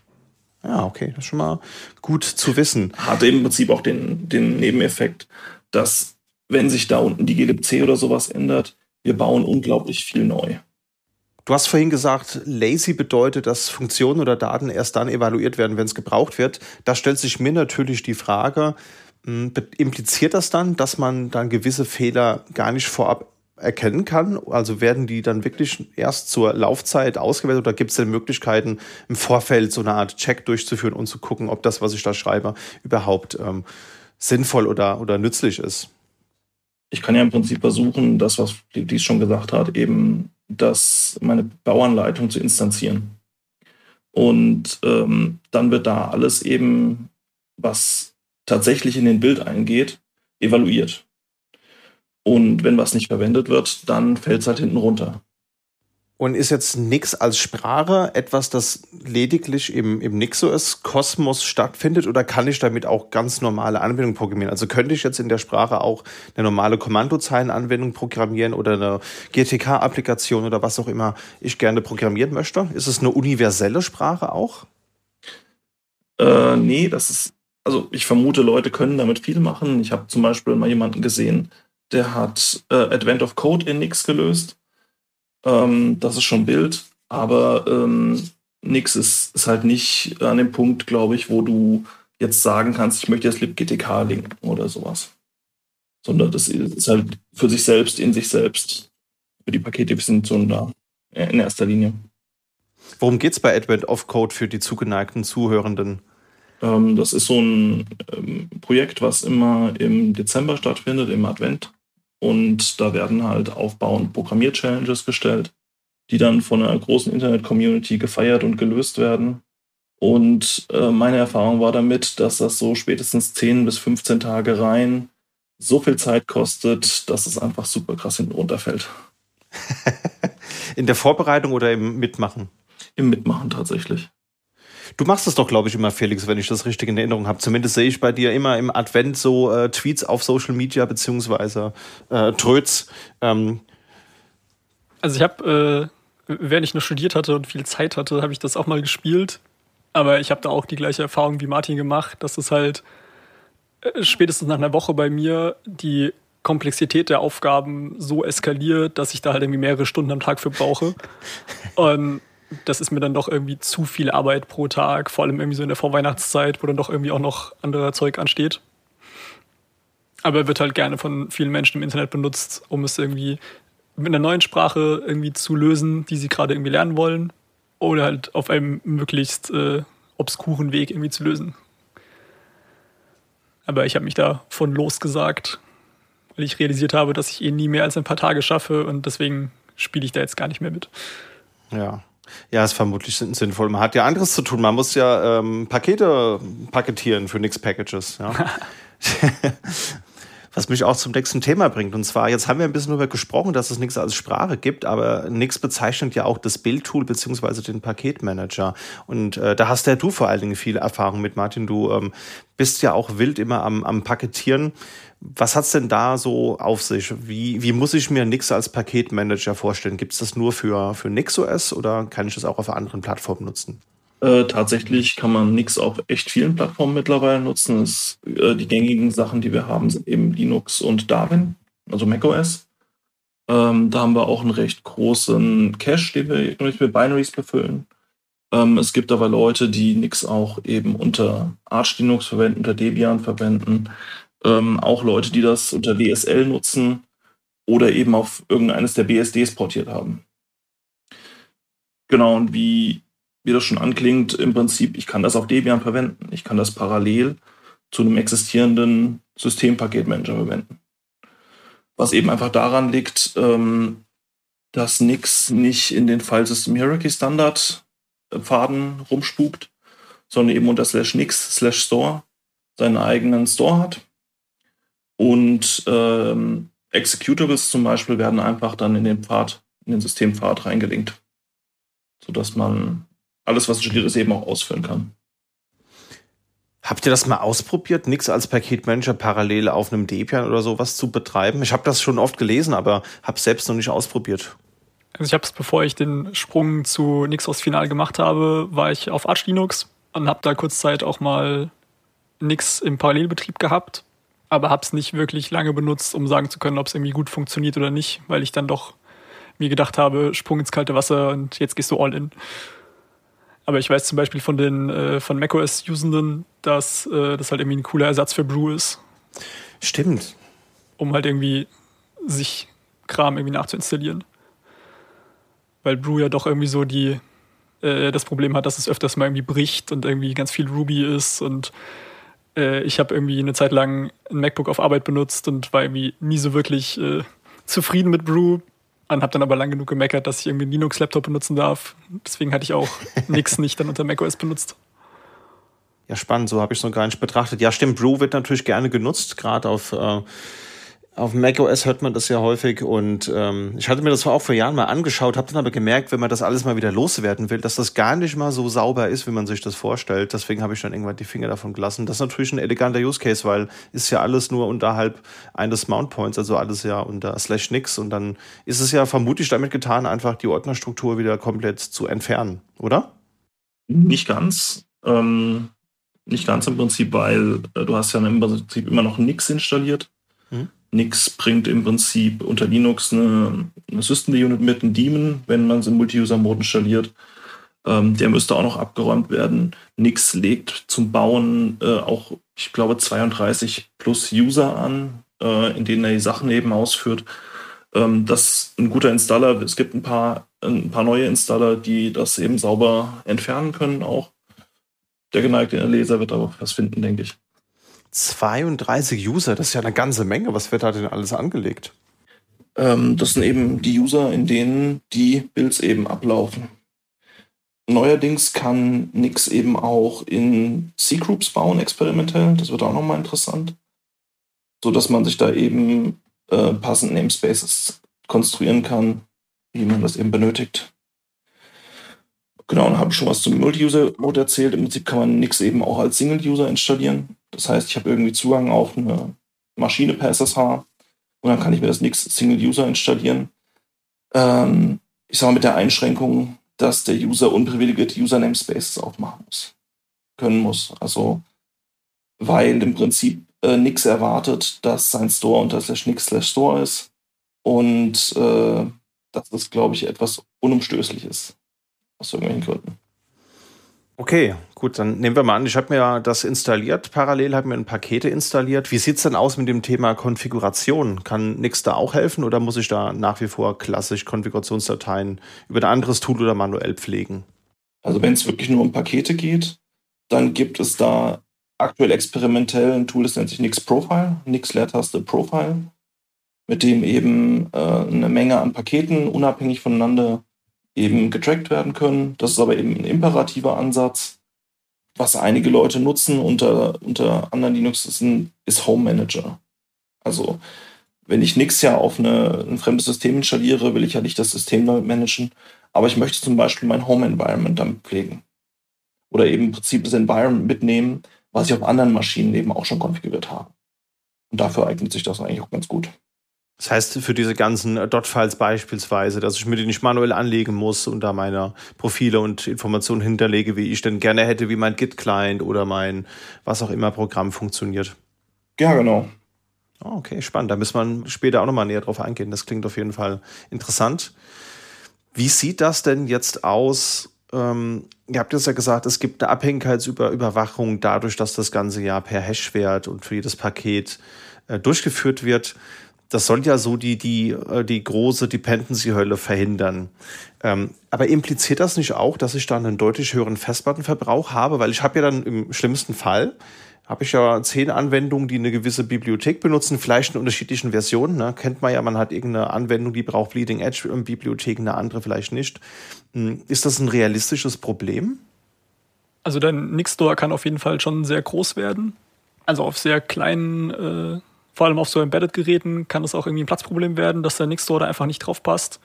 Ja, okay, das ist schon mal gut zu wissen. Hat im Prinzip auch den, den Nebeneffekt, dass wenn sich da unten die glibc oder sowas ändert, wir bauen unglaublich viel neu. Du hast vorhin gesagt, lazy bedeutet, dass Funktionen oder Daten erst dann evaluiert werden, wenn es gebraucht wird. Da stellt sich mir natürlich die Frage, hm, impliziert das dann, dass man dann gewisse Fehler gar nicht vorab erkennen kann? Also werden die dann wirklich erst zur Laufzeit ausgewählt oder gibt es denn Möglichkeiten, im Vorfeld so eine Art Check durchzuführen und zu gucken, ob das, was ich da schreibe, überhaupt ähm, sinnvoll oder, oder nützlich ist? Ich kann ja im Prinzip versuchen, das, was dies schon gesagt hat, eben das, meine Bauanleitung zu instanzieren. Und ähm, dann wird da alles eben, was tatsächlich in den Bild eingeht, evaluiert. Und wenn was nicht verwendet wird, dann fällt es halt hinten runter. Und ist jetzt Nix als Sprache etwas, das lediglich im, im NixOS-Kosmos stattfindet oder kann ich damit auch ganz normale Anwendungen programmieren? Also könnte ich jetzt in der Sprache auch eine normale Kommandozeilenanwendung programmieren oder eine GTK-Applikation oder was auch immer ich gerne programmieren möchte? Ist es eine universelle Sprache auch? Äh, nee, das ist, also ich vermute, Leute können damit viel machen. Ich habe zum Beispiel mal jemanden gesehen, der hat äh, Advent of Code in Nix gelöst. Ähm, das ist schon Bild, aber ähm, Nix ist, ist halt nicht an dem Punkt, glaube ich, wo du jetzt sagen kannst, ich möchte jetzt libgtk linken oder sowas. Sondern das ist halt für sich selbst, in sich selbst, für die Paketdefinition da, in erster Linie. Worum geht es bei Advent of Code für die zugeneigten Zuhörenden? Ähm, das ist so ein ähm, Projekt, was immer im Dezember stattfindet, im Advent. Und da werden halt aufbauend Programmier-Challenges gestellt, die dann von einer großen Internet-Community gefeiert und gelöst werden. Und äh, meine Erfahrung war damit, dass das so spätestens 10 bis 15 Tage rein so viel Zeit kostet, dass es einfach super krass hinten runterfällt. In der Vorbereitung oder im Mitmachen? Im Mitmachen tatsächlich. Du machst es doch, glaube ich, immer, Felix, wenn ich das richtig in Erinnerung habe. Zumindest sehe ich bei dir immer im Advent so äh, Tweets auf Social Media beziehungsweise äh, Tröts. Ähm. Also ich habe, äh, während ich noch studiert hatte und viel Zeit hatte, habe ich das auch mal gespielt. Aber ich habe da auch die gleiche Erfahrung wie Martin gemacht, dass es halt äh, spätestens nach einer Woche bei mir die Komplexität der Aufgaben so eskaliert, dass ich da halt irgendwie mehrere Stunden am Tag für brauche. Und das ist mir dann doch irgendwie zu viel Arbeit pro Tag, vor allem irgendwie so in der Vorweihnachtszeit, wo dann doch irgendwie auch noch anderer Zeug ansteht. Aber wird halt gerne von vielen Menschen im Internet benutzt, um es irgendwie mit einer neuen Sprache irgendwie zu lösen, die sie gerade irgendwie lernen wollen. Oder halt auf einem möglichst äh, obskuren Weg irgendwie zu lösen. Aber ich habe mich davon losgesagt, weil ich realisiert habe, dass ich eh nie mehr als ein paar Tage schaffe und deswegen spiele ich da jetzt gar nicht mehr mit. Ja, ja, ist vermutlich sinnvoll. Man hat ja anderes zu tun. Man muss ja ähm, Pakete paketieren für Nix Packages. Ja. Was mich auch zum nächsten Thema bringt. Und zwar, jetzt haben wir ein bisschen darüber gesprochen, dass es Nix als Sprache gibt, aber Nix bezeichnet ja auch das Bildtool beziehungsweise den Paketmanager. Und äh, da hast ja du vor allen Dingen viel Erfahrung mit, Martin. Du ähm, bist ja auch wild immer am, am Paketieren. Was hat's denn da so auf sich? Wie, wie muss ich mir Nix als Paketmanager vorstellen? Gibt es das nur für, für NixOS oder kann ich das auch auf anderen Plattformen nutzen? Äh, tatsächlich kann man Nix auf echt vielen Plattformen mittlerweile nutzen. Es, äh, die gängigen Sachen, die wir haben, sind eben Linux und Darwin, also macOS. Ähm, da haben wir auch einen recht großen Cache, den wir mit Binaries befüllen. Ähm, es gibt aber Leute, die Nix auch eben unter Arch Linux verwenden, unter Debian verwenden ähm, auch Leute, die das unter DSL nutzen oder eben auf irgendeines der BSDs portiert haben. Genau, und wie wie das schon anklingt, im Prinzip, ich kann das auf Debian verwenden. Ich kann das parallel zu einem existierenden Systempaketmanager verwenden. Was eben einfach daran liegt, ähm, dass Nix nicht in den File System Hierarchy Standard Pfaden rumspukt, sondern eben unter slash nix slash store seinen eigenen Store hat. Und ähm, Executables zum Beispiel werden einfach dann in den Pfad, in den Systempfad reingelinkt, sodass man alles, was installiert ist, eben auch ausführen kann. Habt ihr das mal ausprobiert, nichts als Paketmanager parallel auf einem Debian oder sowas zu betreiben? Ich habe das schon oft gelesen, aber habe es selbst noch nicht ausprobiert. Also ich habe es, bevor ich den Sprung zu Nix aus Final gemacht habe, war ich auf Arch Linux und habe da kurz Zeit auch mal Nix im Parallelbetrieb gehabt, aber habe es nicht wirklich lange benutzt, um sagen zu können, ob es irgendwie gut funktioniert oder nicht, weil ich dann doch mir gedacht habe, Sprung ins kalte Wasser und jetzt gehst du all in. Aber ich weiß zum Beispiel von den äh, von macOS-Usenden, dass äh, das halt irgendwie ein cooler Ersatz für Brew ist. Stimmt. Um halt irgendwie sich Kram irgendwie nachzuinstallieren. Weil Brew ja doch irgendwie so die äh, das Problem hat, dass es öfters mal irgendwie bricht und irgendwie ganz viel Ruby ist und äh, ich habe irgendwie eine Zeit lang ein MacBook auf Arbeit benutzt und war irgendwie nie so wirklich äh, zufrieden mit Brew, und habe dann aber lang genug gemeckert, dass ich irgendwie einen Linux-Laptop benutzen darf. Deswegen hatte ich auch nix nicht dann unter macOS benutzt. Ja, spannend, so habe ich es noch gar nicht betrachtet. Ja, stimmt, Brew wird natürlich gerne genutzt, gerade auf äh, auf macOS hört man das ja häufig und ähm, ich hatte mir das auch vor Jahren mal angeschaut, habe dann aber gemerkt, wenn man das alles mal wieder loswerden will, dass das gar nicht mal so sauber ist, wie man sich das vorstellt. Deswegen habe ich dann irgendwann die Finger davon gelassen. Das ist natürlich ein eleganter Use Case, weil ist ja alles nur unterhalb eines Mount Points, also alles ja unter Slash nix und dann ist es ja vermutlich damit getan, einfach die Ordnerstruktur wieder komplett zu entfernen, oder? Nicht ganz. Ähm, nicht ganz im Prinzip, weil äh, du hast ja im Prinzip immer noch nix installiert. Nix bringt im Prinzip unter Linux eine, eine System-Unit mit, einen Daemon, wenn man es im Multi-User-Mode installiert. Ähm, der müsste auch noch abgeräumt werden. Nix legt zum Bauen äh, auch, ich glaube, 32 plus User an, äh, in denen er die Sachen eben ausführt. Ähm, das ist ein guter Installer. Es gibt ein paar, ein paar neue Installer, die das eben sauber entfernen können auch. Der geneigte Leser wird aber was finden, denke ich. 32 User, das ist ja eine ganze Menge. Was wird da denn alles angelegt? Ähm, das sind eben die User, in denen die Builds eben ablaufen. Neuerdings kann Nix eben auch in C-Groups bauen, experimentell. Das wird auch nochmal interessant. So dass man sich da eben äh, passend Namespaces konstruieren kann, wie man das eben benötigt. Genau, dann habe schon was zum Multi-User-Mode erzählt. Im Prinzip kann man Nix eben auch als Single-User installieren. Das heißt, ich habe irgendwie Zugang auf eine Maschine per SSH und dann kann ich mir das Nix Single-User installieren. Ähm, ich sage mal mit der Einschränkung, dass der User unprivilegierte User-Namespaces aufmachen muss, können muss. Also, weil im Prinzip äh, Nix erwartet, dass sein Store unter slash Nix slash Store ist und äh, das ist, glaube ich, etwas Unumstößliches aus irgendwelchen Gründen. Okay, gut, dann nehmen wir mal an, ich habe mir das installiert, parallel habe mir ein Pakete installiert. Wie sieht es denn aus mit dem Thema Konfiguration? Kann Nix da auch helfen oder muss ich da nach wie vor klassisch Konfigurationsdateien über ein anderes Tool oder manuell pflegen? Also wenn es wirklich nur um Pakete geht, dann gibt es da aktuell experimentell ein Tool, das nennt sich Nix Profile, Nix Leertaste Profile, mit dem eben äh, eine Menge an Paketen unabhängig voneinander eben getrackt werden können. Das ist aber eben ein imperativer Ansatz. Was einige Leute nutzen unter, unter anderen Linux ist, Home Manager. Also wenn ich nichts ja auf eine, ein fremdes System installiere, will ich ja nicht das System damit managen, aber ich möchte zum Beispiel mein Home Environment damit pflegen. Oder eben im Prinzip das Environment mitnehmen, was ich auf anderen Maschinen eben auch schon konfiguriert habe. Und dafür eignet sich das eigentlich auch ganz gut. Das heißt, für diese ganzen Dot-Files beispielsweise, dass ich mir die nicht manuell anlegen muss und da meine Profile und Informationen hinterlege, wie ich denn gerne hätte, wie mein Git-Client oder mein was auch immer Programm funktioniert. Ja, genau. Oh, okay, spannend. Da müssen wir später auch nochmal näher drauf eingehen. Das klingt auf jeden Fall interessant. Wie sieht das denn jetzt aus? Ähm, ihr habt jetzt ja gesagt, es gibt eine Abhängigkeitsüberwachung dadurch, dass das ganze Jahr per Hashwert und für jedes Paket äh, durchgeführt wird. Das soll ja so die, die, äh, die große Dependency-Hölle verhindern. Ähm, aber impliziert das nicht auch, dass ich dann einen deutlich höheren Festplattenverbrauch habe? Weil ich habe ja dann im schlimmsten Fall, habe ich ja zehn Anwendungen, die eine gewisse Bibliothek benutzen, vielleicht in unterschiedlichen Versionen. Ne? Kennt man ja, man hat irgendeine Anwendung, die braucht Bleeding Edge Bibliothek, eine andere vielleicht nicht. Hm, ist das ein realistisches Problem? Also dein Nix-Store kann auf jeden Fall schon sehr groß werden. Also auf sehr kleinen, äh, vor allem auf so Embedded-Geräten kann es auch irgendwie ein Platzproblem werden, dass der Nix-Store da einfach nicht drauf passt.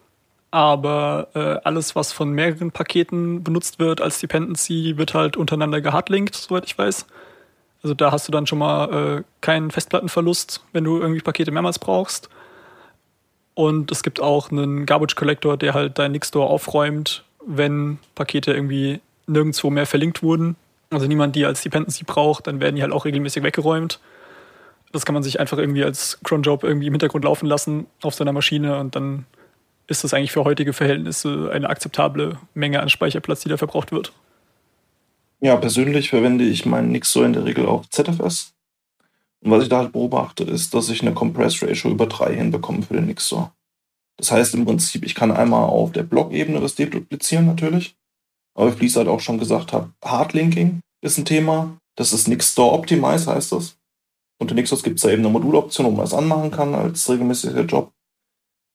Aber äh, alles, was von mehreren Paketen benutzt wird als Dependency, wird halt untereinander gehardlinkt, soweit ich weiß. Also da hast du dann schon mal äh, keinen Festplattenverlust, wenn du irgendwie Pakete mehrmals brauchst. Und es gibt auch einen Garbage Collector, der halt dein Nix-Store aufräumt, wenn Pakete irgendwie nirgendwo mehr verlinkt wurden. Also niemand die als Dependency braucht, dann werden die halt auch regelmäßig weggeräumt. Das kann man sich einfach irgendwie als Cronjob irgendwie im Hintergrund laufen lassen auf seiner Maschine und dann ist das eigentlich für heutige Verhältnisse eine akzeptable Menge an Speicherplatz, die da verbraucht wird. Ja, persönlich verwende ich meinen Nix so in der Regel auf ZFS. Und was ich da halt beobachte, ist, dass ich eine Compress Ratio über 3 hinbekomme für den Nixor. Das heißt im Prinzip, ich kann einmal auf der Blockebene das deduplizieren natürlich. Aber wie ich halt auch schon gesagt habe, Hardlinking ist ein Thema. Das ist Nixstore Optimize, heißt das. Unter Nixos gibt es da eben eine Moduloption, wo man das anmachen kann als regelmäßiger Job.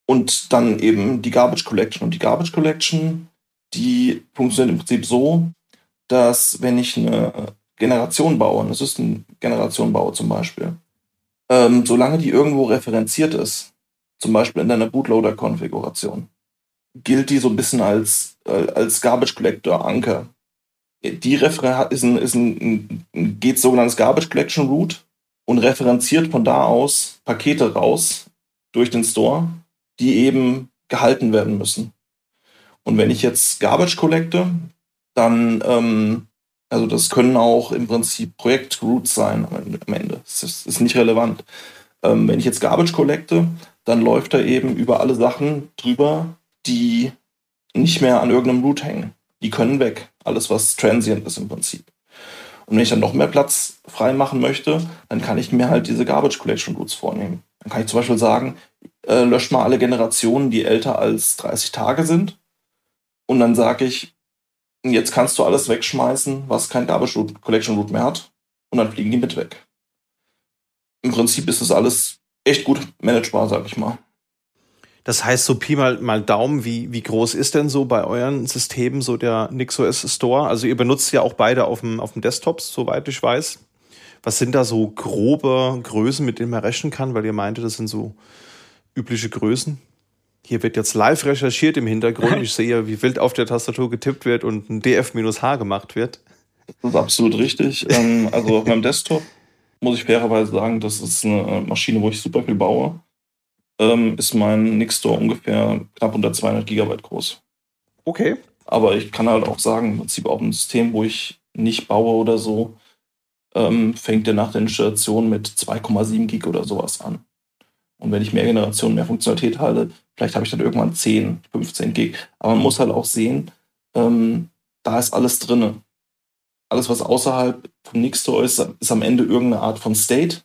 Und dann eben die Garbage Collection. Und die Garbage Collection, die funktioniert im Prinzip so, dass wenn ich eine Generation baue, eine Systemgeneration baue zum Beispiel, ähm, solange die irgendwo referenziert ist, zum Beispiel in deiner Bootloader-Konfiguration, gilt die so ein bisschen als, äh, als Garbage Collector Anker. Die Refer ist ein, ist ein, ein geht sogenanntes Garbage Collection Route und referenziert von da aus Pakete raus durch den Store, die eben gehalten werden müssen. Und wenn ich jetzt Garbage collecte, dann, ähm, also das können auch im Prinzip Projektroutes sein am Ende. Das ist, ist nicht relevant. Ähm, wenn ich jetzt Garbage collecte, dann läuft er eben über alle Sachen drüber, die nicht mehr an irgendeinem Root hängen. Die können weg. Alles, was transient ist im Prinzip. Und wenn ich dann noch mehr Platz frei machen möchte, dann kann ich mir halt diese Garbage Collection Routes vornehmen. Dann kann ich zum Beispiel sagen, äh, löscht mal alle Generationen, die älter als 30 Tage sind. Und dann sage ich, jetzt kannst du alles wegschmeißen, was kein Garbage Collection Route mehr hat. Und dann fliegen die mit weg. Im Prinzip ist das alles echt gut managebar, sag ich mal. Das heißt, so Pi mal, mal Daumen, wie, wie groß ist denn so bei euren Systemen so der NixOS Store? Also ihr benutzt ja auch beide auf dem, auf dem Desktop, soweit ich weiß. Was sind da so grobe Größen, mit denen man rechnen kann? Weil ihr meinte, das sind so übliche Größen. Hier wird jetzt live recherchiert im Hintergrund. Ich sehe, wie wild auf der Tastatur getippt wird und ein DF-H gemacht wird. Das ist absolut richtig. Ähm, also auf meinem Desktop muss ich fairerweise sagen, das ist eine Maschine, wo ich super viel baue. Ähm, ist mein Nix-Store ungefähr knapp unter 200 Gigabyte groß. Okay. Aber ich kann halt auch sagen, im Prinzip auch ein System, wo ich nicht baue oder so, ähm, fängt der nach der Installation mit 2,7 Gig oder sowas an. Und wenn ich mehr Generationen, mehr Funktionalität halte, vielleicht habe ich dann irgendwann 10, 15 Gig. Aber man muss halt auch sehen, ähm, da ist alles drin. Alles, was außerhalb vom Nixstore ist, ist am Ende irgendeine Art von State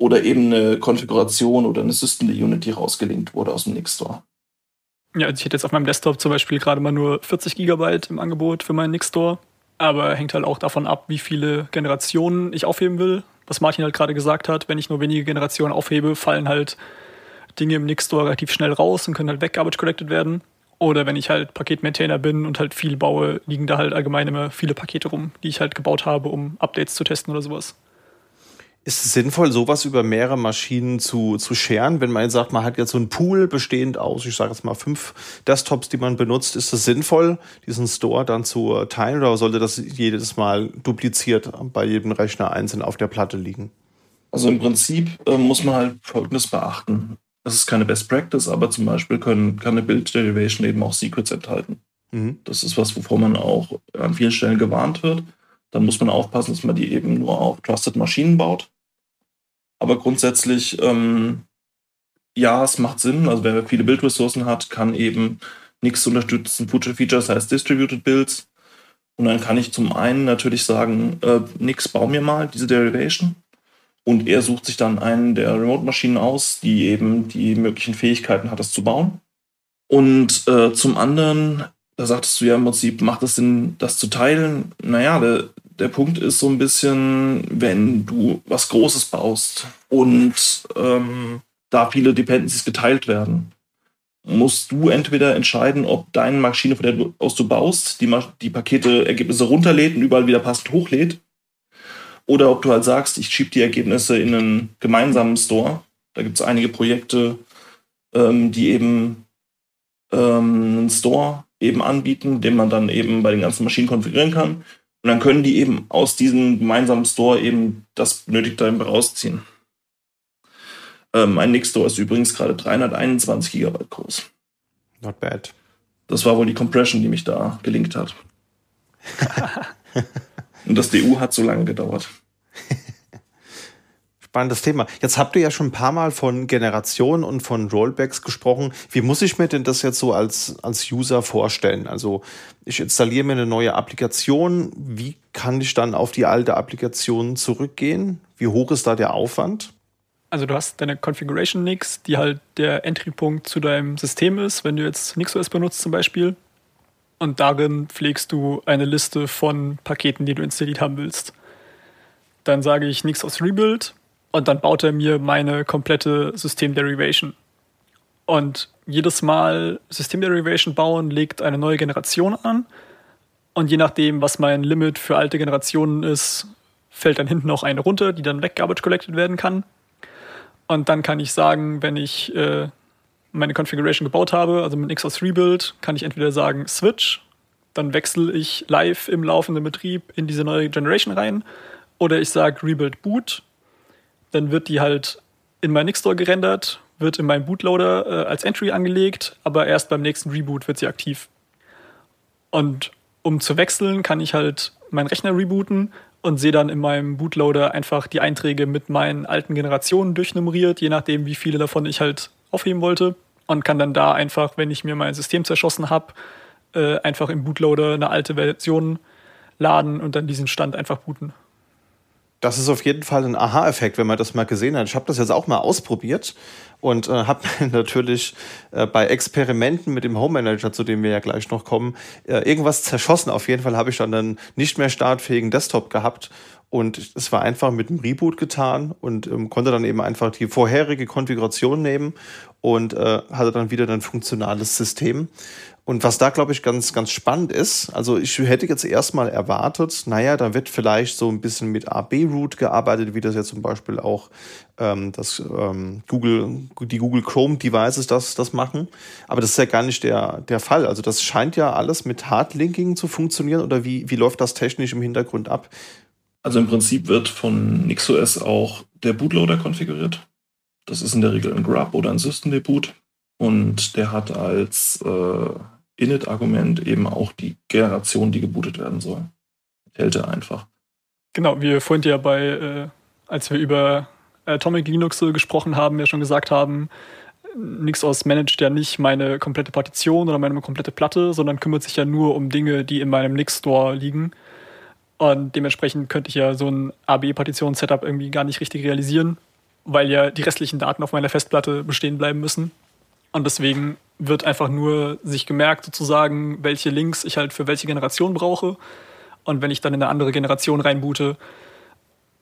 oder eben eine Konfiguration oder eine System-Unit, die rausgelinkt wurde aus dem Nixstore. Ja, also ich hätte jetzt auf meinem Desktop zum Beispiel gerade mal nur 40 Gigabyte im Angebot für meinen Nixstore. Aber hängt halt auch davon ab, wie viele Generationen ich aufheben will was Martin halt gerade gesagt hat, wenn ich nur wenige Generationen aufhebe, fallen halt Dinge im Nix-Store relativ schnell raus und können halt weg garbage collected werden. Oder wenn ich halt Paketmaintainer bin und halt viel baue, liegen da halt allgemein immer viele Pakete rum, die ich halt gebaut habe, um Updates zu testen oder sowas. Ist es sinnvoll, sowas über mehrere Maschinen zu, zu scheren? Wenn man jetzt sagt, man hat jetzt so einen Pool bestehend aus, ich sage jetzt mal fünf Desktops, die man benutzt, ist es sinnvoll, diesen Store dann zu teilen oder sollte das jedes Mal dupliziert bei jedem Rechner einzeln auf der Platte liegen? Also im Prinzip äh, muss man halt Folgendes beachten. Das ist keine Best Practice, aber zum Beispiel können, kann eine Build Derivation eben auch Secrets enthalten. Mhm. Das ist was, wovor man auch an vielen Stellen gewarnt wird. Dann muss man aufpassen, dass man die eben nur auf Trusted Maschinen baut. Aber grundsätzlich, ähm, ja, es macht Sinn. Also wer viele Bildressourcen hat, kann eben nichts unterstützen. Future Features heißt Distributed Builds. Und dann kann ich zum einen natürlich sagen, äh, nix, bau mir mal diese Derivation. Und er sucht sich dann einen der Remote-Maschinen aus, die eben die möglichen Fähigkeiten hat, das zu bauen. Und äh, zum anderen, da sagtest du ja im Prinzip, macht es Sinn, das zu teilen? Naja, der, der Punkt ist so ein bisschen, wenn du was Großes baust und ähm, da viele Dependencies geteilt werden, musst du entweder entscheiden, ob deine Maschine, von der du aus du baust, die, die Pakete, Ergebnisse runterlädt und überall wieder passend hochlädt. Oder ob du halt sagst, ich schiebe die Ergebnisse in einen gemeinsamen Store. Da gibt es einige Projekte, ähm, die eben ähm, einen Store eben anbieten, den man dann eben bei den ganzen Maschinen konfigurieren kann. Und dann können die eben aus diesem gemeinsamen Store eben das Benötigte eben rausziehen. Ähm, mein Nix Store ist übrigens gerade 321 Gigabyte groß. Not bad. Das war wohl die Compression, die mich da gelinkt hat. Und das DU hat so lange gedauert. Spannendes Thema. Jetzt habt ihr ja schon ein paar Mal von Generationen und von Rollbacks gesprochen. Wie muss ich mir denn das jetzt so als, als User vorstellen? Also ich installiere mir eine neue Applikation. Wie kann ich dann auf die alte Applikation zurückgehen? Wie hoch ist da der Aufwand? Also du hast deine Configuration Nix, die halt der Entry-Punkt zu deinem System ist, wenn du jetzt NixOS benutzt zum Beispiel. Und darin pflegst du eine Liste von Paketen, die du installiert haben willst. Dann sage ich NixOS Rebuild und dann baut er mir meine komplette Systemderivation. Und jedes Mal Systemderivation bauen legt eine neue Generation an. Und je nachdem, was mein Limit für alte Generationen ist, fällt dann hinten noch eine runter, die dann weggarbage collected werden kann. Und dann kann ich sagen, wenn ich äh, meine Configuration gebaut habe, also mit NixOS Rebuild, kann ich entweder sagen Switch, dann wechsle ich live im laufenden Betrieb in diese neue Generation rein, oder ich sage Rebuild Boot dann wird die halt in mein Nixstore gerendert, wird in meinem Bootloader äh, als Entry angelegt, aber erst beim nächsten Reboot wird sie aktiv. Und um zu wechseln, kann ich halt meinen Rechner rebooten und sehe dann in meinem Bootloader einfach die Einträge mit meinen alten Generationen durchnummeriert, je nachdem, wie viele davon ich halt aufheben wollte. Und kann dann da einfach, wenn ich mir mein System zerschossen habe, äh, einfach im Bootloader eine alte Version laden und dann diesen Stand einfach booten. Das ist auf jeden Fall ein Aha-Effekt, wenn man das mal gesehen hat. Ich habe das jetzt auch mal ausprobiert und äh, habe natürlich äh, bei Experimenten mit dem Home Manager, zu dem wir ja gleich noch kommen, äh, irgendwas zerschossen. Auf jeden Fall habe ich dann einen nicht mehr startfähigen Desktop gehabt und es war einfach mit dem Reboot getan und ähm, konnte dann eben einfach die vorherige Konfiguration nehmen und äh, hatte dann wieder ein funktionales System. Und was da, glaube ich, ganz, ganz spannend ist, also ich hätte jetzt erstmal erwartet, naja, da wird vielleicht so ein bisschen mit AB-Root gearbeitet, wie das ja zum Beispiel auch ähm, das, ähm, Google, die Google Chrome Devices das, das machen. Aber das ist ja gar nicht der, der Fall. Also das scheint ja alles mit Hardlinking zu funktionieren oder wie, wie läuft das technisch im Hintergrund ab? Also im Prinzip wird von NixOS auch der Bootloader konfiguriert. Das ist in der Regel ein Grub oder ein Systemdebut. Und der hat als äh, Init-Argument eben auch die Generation, die gebootet werden soll. Hält er einfach. Genau, wie wir vorhin ja bei, äh, als wir über Atomic Linux gesprochen haben, ja schon gesagt haben, NixOS managt ja nicht meine komplette Partition oder meine komplette Platte, sondern kümmert sich ja nur um Dinge, die in meinem Nix-Store liegen. Und dementsprechend könnte ich ja so ein AB-Partition-Setup irgendwie gar nicht richtig realisieren, weil ja die restlichen Daten auf meiner Festplatte bestehen bleiben müssen. Und deswegen wird einfach nur sich gemerkt, sozusagen, welche Links ich halt für welche Generation brauche. Und wenn ich dann in eine andere Generation reinboote,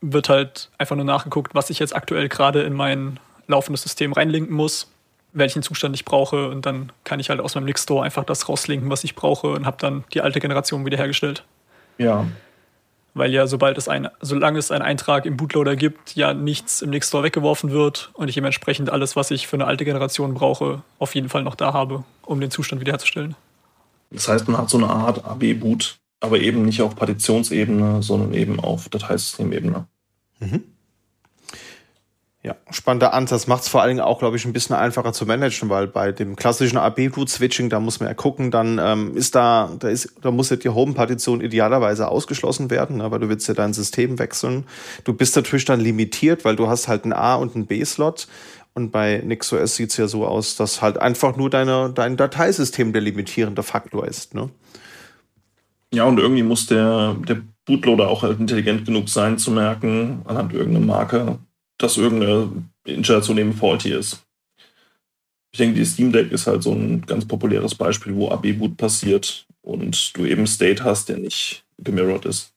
wird halt einfach nur nachgeguckt, was ich jetzt aktuell gerade in mein laufendes System reinlinken muss, welchen Zustand ich brauche. Und dann kann ich halt aus meinem Nix Store einfach das rauslinken, was ich brauche und habe dann die alte Generation wiederhergestellt. Ja, weil ja sobald es ein, solange es einen Eintrag im Bootloader gibt, ja nichts im Store weggeworfen wird und ich dementsprechend alles, was ich für eine alte Generation brauche, auf jeden Fall noch da habe, um den Zustand wiederherzustellen. Das heißt, man hat so eine Art AB-Boot, aber eben nicht auf Partitionsebene, sondern eben auf Dateisystemebene. Mhm. Ja, spannender Ansatz. Macht es vor allen Dingen auch, glaube ich, ein bisschen einfacher zu managen, weil bei dem klassischen AB-Root-Switching, da muss man ja gucken, dann ähm, ist da, da ist, da muss ja die Home-Partition idealerweise ausgeschlossen werden, ne, weil du willst ja dein System wechseln. Du bist natürlich dann limitiert, weil du hast halt einen A- und einen B-Slot. Und bei NixOS sieht es ja so aus, dass halt einfach nur deine, dein Dateisystem der limitierende Faktor ist. Ne? Ja, und irgendwie muss der, der Bootloader auch halt intelligent genug sein, zu merken, anhand irgendeiner Marke, dass irgendeine Installation eben faulty ist. Ich denke, die Steam Deck ist halt so ein ganz populäres Beispiel, wo AB-Boot passiert und du eben State hast, der nicht gemirrored ist.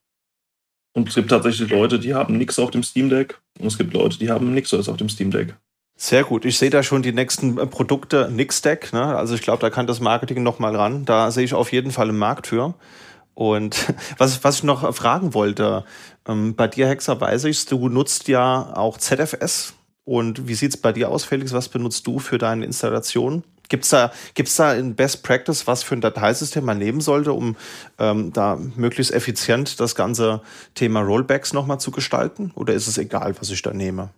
Und es gibt tatsächlich Leute, die haben nichts auf dem Steam Deck und es gibt Leute, die haben nichts auf dem Steam Deck. Sehr gut. Ich sehe da schon die nächsten äh, Produkte Nix Deck. Ne? Also ich glaube, da kann das Marketing noch mal ran. Da sehe ich auf jeden Fall einen Markt für. Und was, was ich noch fragen wollte, ähm, bei dir, Hexer, weiß ich, du nutzt ja auch ZFS. Und wie sieht es bei dir aus, Felix? Was benutzt du für deine Installation? Gibt es da, gibt's da in Best Practice, was für ein Dateisystem man nehmen sollte, um ähm, da möglichst effizient das ganze Thema Rollbacks nochmal zu gestalten? Oder ist es egal, was ich da nehme?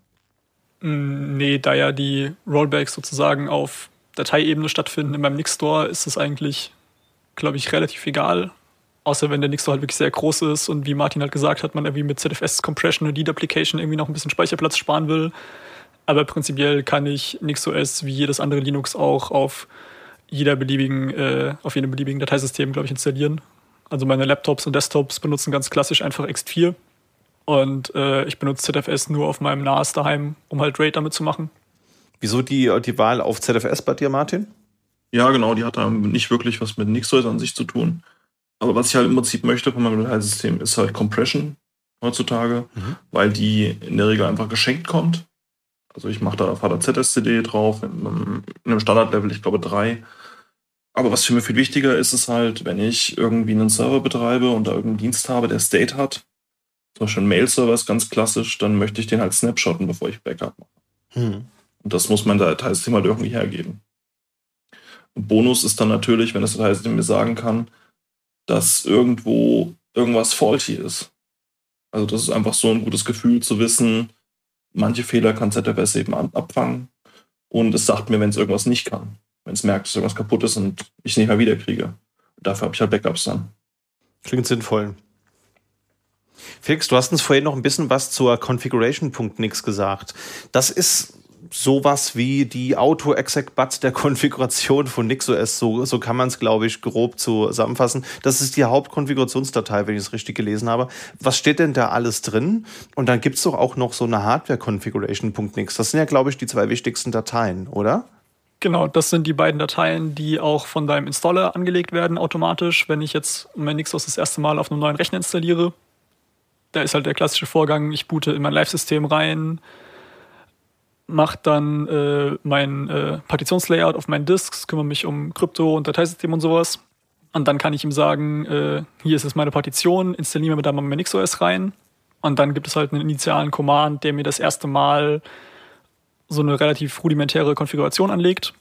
Mm, nee, da ja die Rollbacks sozusagen auf Dateiebene stattfinden in meinem Nix Store, ist es eigentlich, glaube ich, relativ egal. Außer wenn der Nix Store halt wirklich sehr groß ist und wie Martin halt gesagt hat, man irgendwie mit ZFS Compression und Deduplication irgendwie noch ein bisschen Speicherplatz sparen will aber prinzipiell kann ich NixOS wie jedes andere Linux auch auf jeder beliebigen, äh, auf jedem beliebigen Dateisystem, glaube ich, installieren. Also meine Laptops und Desktops benutzen ganz klassisch einfach X4 und äh, ich benutze ZFS nur auf meinem NAS daheim, um halt RAID damit zu machen. Wieso die, die Wahl auf ZFS bei dir, Martin? Ja, genau, die hat da nicht wirklich was mit NixOS an sich zu tun. Aber was ich halt im Prinzip möchte von meinem Dateisystem ist halt Compression heutzutage, mhm. weil die in der Regel einfach geschenkt kommt. Also ich mache da Vater ZSCD drauf, in einem, in einem Standardlevel, ich glaube drei. Aber was für mich viel wichtiger ist, ist halt, wenn ich irgendwie einen Server betreibe und da irgendeinen Dienst habe, der State hat, zum Beispiel ein Mail-Server ist ganz klassisch, dann möchte ich den halt snapshotten, bevor ich Backup mache. Hm. Und das muss mein Dateisystem halt irgendwie hergeben. Und Bonus ist dann natürlich, wenn das Dateisystem mir sagen kann, dass irgendwo irgendwas faulty ist. Also das ist einfach so ein gutes Gefühl zu wissen, manche Fehler kann ZFS eben abfangen und es sagt mir, wenn es irgendwas nicht kann. Wenn es merkt, dass irgendwas kaputt ist und ich es nicht mehr wiederkriege. Dafür habe ich halt Backups dann. Klingt sinnvoll. Felix, du hast uns vorhin noch ein bisschen was zur Configuration.nix gesagt. Das ist sowas wie die Auto-Exec-Bat der Konfiguration von NixOS. So, so kann man es, glaube ich, grob zusammenfassen. Das ist die Hauptkonfigurationsdatei, wenn ich es richtig gelesen habe. Was steht denn da alles drin? Und dann gibt es doch auch noch so eine Hardware-Configuration.nix. Das sind ja, glaube ich, die zwei wichtigsten Dateien, oder? Genau, das sind die beiden Dateien, die auch von deinem Installer angelegt werden automatisch. Wenn ich jetzt mein NixOS das erste Mal auf einem neuen Rechner installiere, da ist halt der klassische Vorgang, ich boote in mein Live-System rein, mache dann äh, mein äh, Partitionslayout auf meinen Disks, kümmere mich um Krypto und Dateisystem und sowas. Und dann kann ich ihm sagen, äh, hier ist jetzt meine Partition, installiere mir da mal mein NixOS rein. Und dann gibt es halt einen initialen Command, der mir das erste Mal so eine relativ rudimentäre Konfiguration anlegt.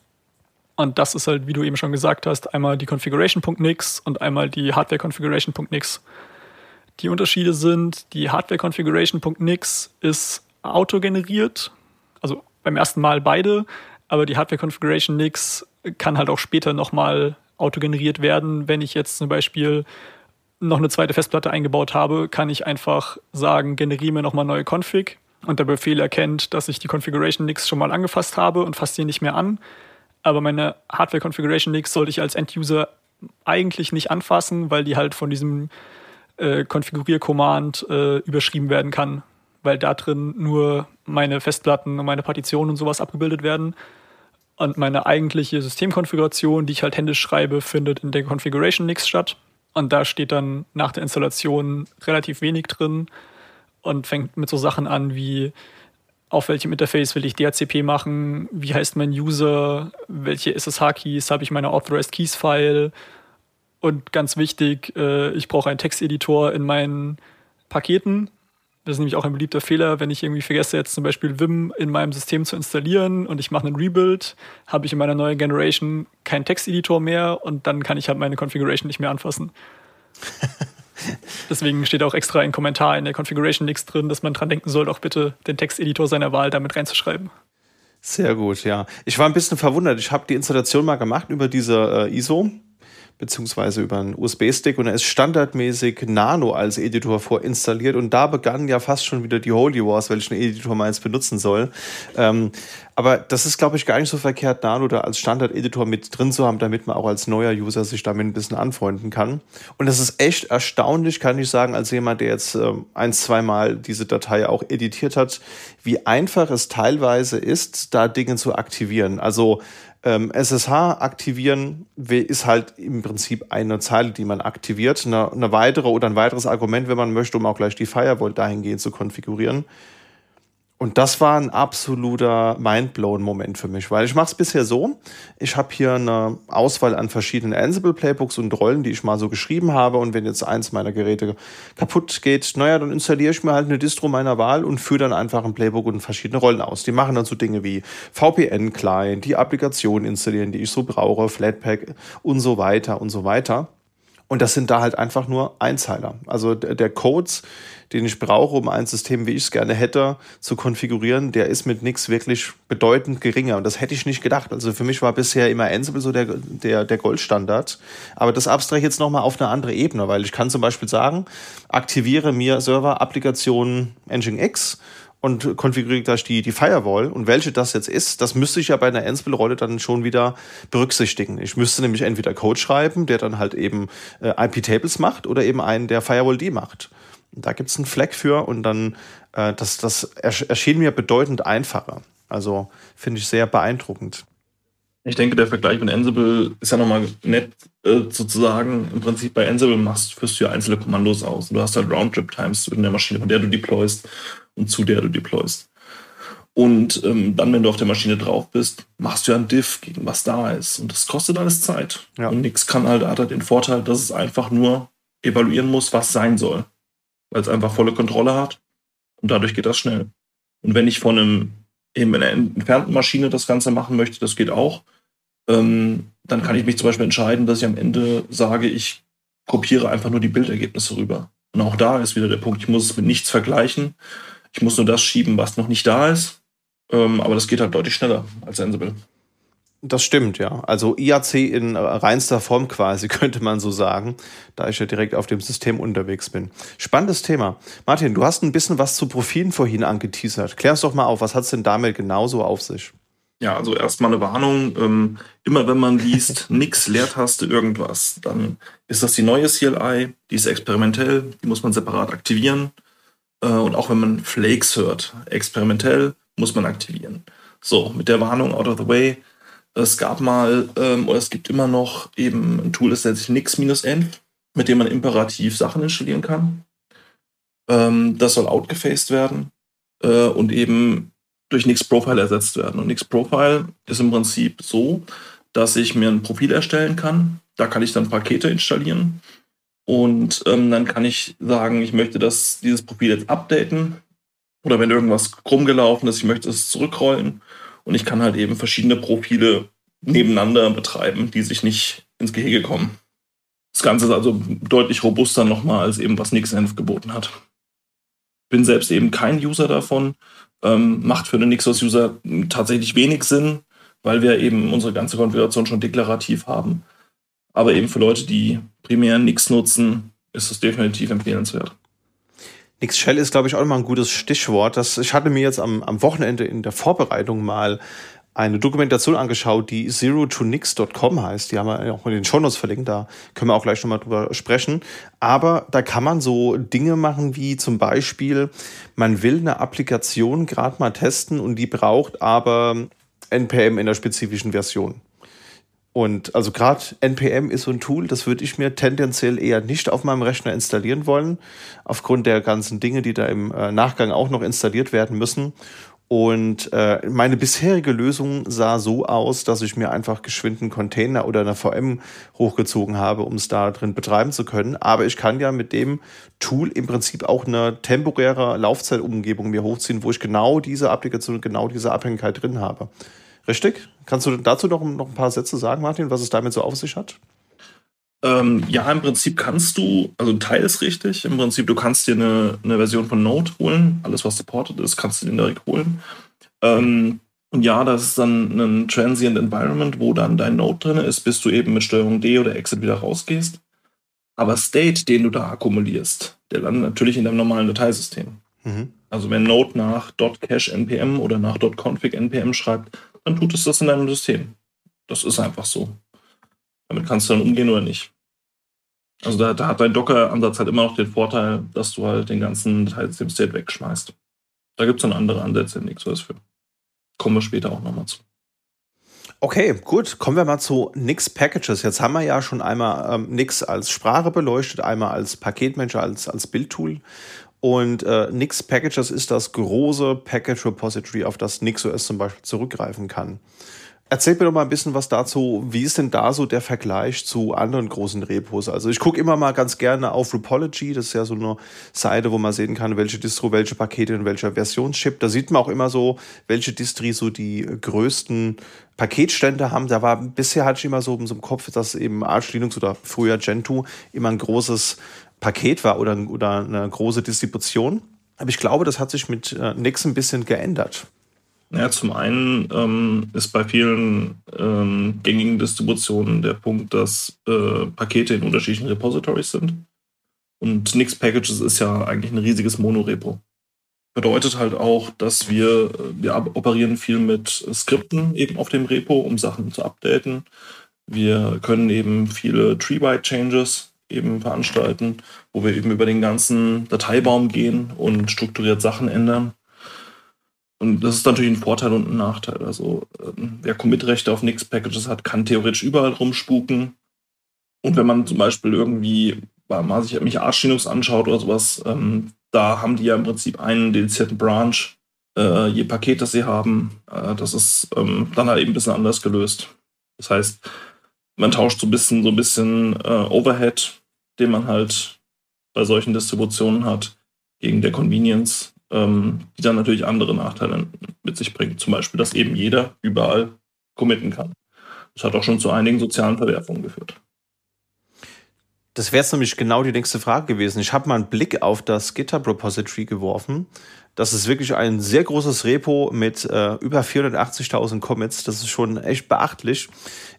Und das ist halt, wie du eben schon gesagt hast, einmal die Configuration.nix und einmal die Hardware-Configuration.nix. Die Unterschiede sind, die Hardware-Configuration.nix ist autogeneriert, beim ersten Mal beide, aber die Hardware-Configuration nix kann halt auch später nochmal autogeneriert werden. Wenn ich jetzt zum Beispiel noch eine zweite Festplatte eingebaut habe, kann ich einfach sagen, generiere mir nochmal neue Config und der Befehl erkennt, dass ich die Configuration nix schon mal angefasst habe und fasst die nicht mehr an. Aber meine Hardware Configuration nix sollte ich als End-User eigentlich nicht anfassen, weil die halt von diesem äh, Konfigurier-Command äh, überschrieben werden kann weil da drin nur meine Festplatten und meine Partitionen und sowas abgebildet werden. Und meine eigentliche Systemkonfiguration, die ich halt händisch schreibe, findet in der Configuration nichts statt. Und da steht dann nach der Installation relativ wenig drin und fängt mit so Sachen an wie, auf welchem Interface will ich DHCP machen, wie heißt mein User, welche SSH-Keys habe ich meine Authorized Keys-File und ganz wichtig, äh, ich brauche einen Texteditor in meinen Paketen, das ist nämlich auch ein beliebter Fehler, wenn ich irgendwie vergesse, jetzt zum Beispiel Vim in meinem System zu installieren und ich mache einen Rebuild, habe ich in meiner neuen Generation keinen Texteditor mehr und dann kann ich halt meine Configuration nicht mehr anfassen. Deswegen steht auch extra ein Kommentar in der Configuration nichts drin, dass man dran denken soll, auch bitte den Texteditor seiner Wahl damit reinzuschreiben. Sehr gut, ja. Ich war ein bisschen verwundert. Ich habe die Installation mal gemacht über diese äh, ISO beziehungsweise über einen USB-Stick und er ist standardmäßig Nano als Editor vorinstalliert und da begannen ja fast schon wieder die Holy Wars, welchen Editor man jetzt benutzen soll. Ähm, Aber das ist, glaube ich, gar nicht so verkehrt, Nano da als Standard-Editor mit drin zu haben, damit man auch als neuer User sich damit ein bisschen anfreunden kann. Und das ist echt erstaunlich, kann ich sagen, als jemand, der jetzt äh, ein, zweimal diese Datei auch editiert hat, wie einfach es teilweise ist, da Dinge zu aktivieren. Also ähm, SSH aktivieren ist halt im Prinzip eine Zeile, die man aktiviert. Eine, eine weitere oder ein weiteres Argument, wenn man möchte, um auch gleich die Firewall dahingehend zu konfigurieren. Und das war ein absoluter Mindblown-Moment für mich, weil ich mache es bisher so, ich habe hier eine Auswahl an verschiedenen Ansible-Playbooks und Rollen, die ich mal so geschrieben habe und wenn jetzt eins meiner Geräte kaputt geht, naja, dann installiere ich mir halt eine Distro meiner Wahl und führe dann einfach ein Playbook und verschiedene Rollen aus. Die machen dann so Dinge wie VPN-Client, die Applikation installieren, die ich so brauche, Flatpak und so weiter und so weiter. Und das sind da halt einfach nur Einzeiler. Also der Codes, den ich brauche, um ein System, wie ich es gerne hätte, zu konfigurieren, der ist mit nichts wirklich bedeutend geringer. Und das hätte ich nicht gedacht. Also für mich war bisher immer Ansible so der, der, der Goldstandard. Aber das abstrahe ich jetzt nochmal auf eine andere Ebene, weil ich kann zum Beispiel sagen, aktiviere mir Server-Applikation Nginx und konfiguriere gleich die, die Firewall. Und welche das jetzt ist, das müsste ich ja bei einer Ansible-Rolle dann schon wieder berücksichtigen. Ich müsste nämlich entweder Code schreiben, der dann halt eben äh, IP-Tables macht oder eben einen, der Firewall-D macht. Da gibt's einen Fleck für und dann, äh, das, das erschien mir bedeutend einfacher. Also finde ich sehr beeindruckend. Ich denke, der Vergleich mit Ansible ist ja nochmal nett, äh, sozusagen. Im Prinzip bei Ansible machst, führst du ja einzelne Kommandos aus. Du hast halt Roundtrip-Times in der Maschine, von der du deployst und zu der du deployst. Und ähm, dann, wenn du auf der Maschine drauf bist, machst du ja ein Diff gegen was da ist. Und das kostet alles Zeit. Ja. Und nichts kann halt, hat halt den Vorteil, dass es einfach nur evaluieren muss, was sein soll. Weil es einfach volle Kontrolle hat. Und dadurch geht das schnell. Und wenn ich von einem eben in einer entfernten Maschine das Ganze machen möchte, das geht auch, ähm, dann kann ich mich zum Beispiel entscheiden, dass ich am Ende sage, ich kopiere einfach nur die Bildergebnisse rüber. Und auch da ist wieder der Punkt, ich muss es mit nichts vergleichen. Ich muss nur das schieben, was noch nicht da ist. Ähm, aber das geht halt deutlich schneller als Ansible. Das stimmt, ja. Also IAC in reinster Form quasi, könnte man so sagen, da ich ja direkt auf dem System unterwegs bin. Spannendes Thema. Martin, du hast ein bisschen was zu Profilen vorhin angeteasert. Klär uns doch mal auf, was hat es denn damit genauso auf sich? Ja, also erstmal eine Warnung. Ähm, immer wenn man liest, nix, Leertaste, irgendwas, dann ist das die neue CLI, die ist experimentell, die muss man separat aktivieren. Äh, und auch wenn man Flakes hört, experimentell muss man aktivieren. So, mit der Warnung out of the way. Es gab mal, ähm, oder es gibt immer noch eben ein Tool, das nennt sich nix-n, mit dem man imperativ Sachen installieren kann. Ähm, das soll outgefaced werden äh, und eben durch Nix Profile ersetzt werden. Und Nix Profile ist im Prinzip so, dass ich mir ein Profil erstellen kann. Da kann ich dann Pakete installieren. Und ähm, dann kann ich sagen, ich möchte das, dieses Profil jetzt updaten. Oder wenn irgendwas krumm gelaufen ist, ich möchte es zurückrollen. Und ich kann halt eben verschiedene Profile nebeneinander betreiben, die sich nicht ins Gehege kommen. Das Ganze ist also deutlich robuster nochmal, als eben was Nixenf geboten hat. Bin selbst eben kein User davon, ähm, macht für den Nixos-User tatsächlich wenig Sinn, weil wir eben unsere ganze Konfiguration schon deklarativ haben. Aber eben für Leute, die primär Nix nutzen, ist es definitiv empfehlenswert. Shell ist, glaube ich, auch nochmal ein gutes Stichwort. Das, ich hatte mir jetzt am, am Wochenende in der Vorbereitung mal eine Dokumentation angeschaut, die zero2nix.com heißt. Die haben wir auch in den Shownotes verlinkt, da können wir auch gleich nochmal drüber sprechen. Aber da kann man so Dinge machen wie zum Beispiel, man will eine Applikation gerade mal testen und die braucht aber NPM in der spezifischen Version. Und also gerade NPM ist so ein Tool, das würde ich mir tendenziell eher nicht auf meinem Rechner installieren wollen, aufgrund der ganzen Dinge, die da im äh, Nachgang auch noch installiert werden müssen. Und äh, meine bisherige Lösung sah so aus, dass ich mir einfach geschwind einen Container oder eine VM hochgezogen habe, um es da drin betreiben zu können. Aber ich kann ja mit dem Tool im Prinzip auch eine temporäre Laufzeitumgebung mir hochziehen, wo ich genau diese Applikation, genau diese Abhängigkeit drin habe. Richtig? Kannst du dazu noch, noch ein paar Sätze sagen, Martin, was es damit so auf sich hat? Ähm, ja, im Prinzip kannst du, also ein Teil ist richtig, im Prinzip, du kannst dir eine, eine Version von Node holen, alles was supported ist, kannst du dir direkt holen. Ähm, und ja, das ist dann ein Transient Environment, wo dann dein Node drin ist, bis du eben mit Steuerung D oder Exit wieder rausgehst. Aber State, den du da akkumulierst, der landet natürlich in deinem normalen Dateisystem. Mhm. Also wenn Node nach .cache npm oder nach .config npm schreibt, dann tut es das in deinem System. Das ist einfach so. Damit kannst du dann umgehen oder nicht. Also da, da hat dein Docker-Ansatz halt immer noch den Vorteil, dass du halt den ganzen Dateisystem-State wegschmeißt. Da gibt es dann andere Ansätze in NixOS für. Kommen wir später auch nochmal zu. Okay, gut. Kommen wir mal zu Nix Packages. Jetzt haben wir ja schon einmal ähm, Nix als Sprache beleuchtet, einmal als Paketmanager, als, als Bildtool. Und äh, Nix Packages ist das große Package Repository, auf das NixOS zum Beispiel zurückgreifen kann. Erzählt mir doch mal ein bisschen was dazu. Wie ist denn da so der Vergleich zu anderen großen Repos? Also ich gucke immer mal ganz gerne auf Repology. Das ist ja so eine Seite, wo man sehen kann, welche Distro, welche Pakete in welcher Version shippt. Da sieht man auch immer so, welche Distri so die größten Paketstände haben. Da war bisher hatte ich immer so, so im Kopf, dass eben Arch Linux oder früher Gentoo immer ein großes Paket war oder, oder eine große Distribution. Aber ich glaube, das hat sich mit äh, Nix ein bisschen geändert. Ja, zum einen ähm, ist bei vielen ähm, gängigen Distributionen der Punkt, dass äh, Pakete in unterschiedlichen Repositories sind. Und Nix Packages ist ja eigentlich ein riesiges Monorepo. Bedeutet halt auch, dass wir, äh, wir operieren viel mit Skripten eben auf dem Repo, um Sachen zu updaten. Wir können eben viele Tree-Byte-Changes eben veranstalten, wo wir eben über den ganzen Dateibaum gehen und strukturiert Sachen ändern. Und das ist natürlich ein Vorteil und ein Nachteil. Also ähm, wer Commit-Rechte auf Nix-Packages hat, kann theoretisch überall rumspuken. Und wenn man zum Beispiel irgendwie mal sich mich Arch Linux anschaut oder sowas, ähm, da haben die ja im Prinzip einen dedizierten Branch, äh, je Paket, das sie haben. Äh, das ist ähm, dann halt eben ein bisschen anders gelöst. Das heißt, man tauscht so ein bisschen, so ein bisschen äh, Overhead, den man halt bei solchen Distributionen hat, gegen der Convenience ähm, die dann natürlich andere Nachteile mit sich bringt. Zum Beispiel, dass eben jeder überall committen kann. Das hat auch schon zu einigen sozialen Verwerfungen geführt. Das wäre jetzt nämlich genau die nächste Frage gewesen. Ich habe mal einen Blick auf das GitHub Repository geworfen. Das ist wirklich ein sehr großes Repo mit äh, über 480.000 Commits. Das ist schon echt beachtlich.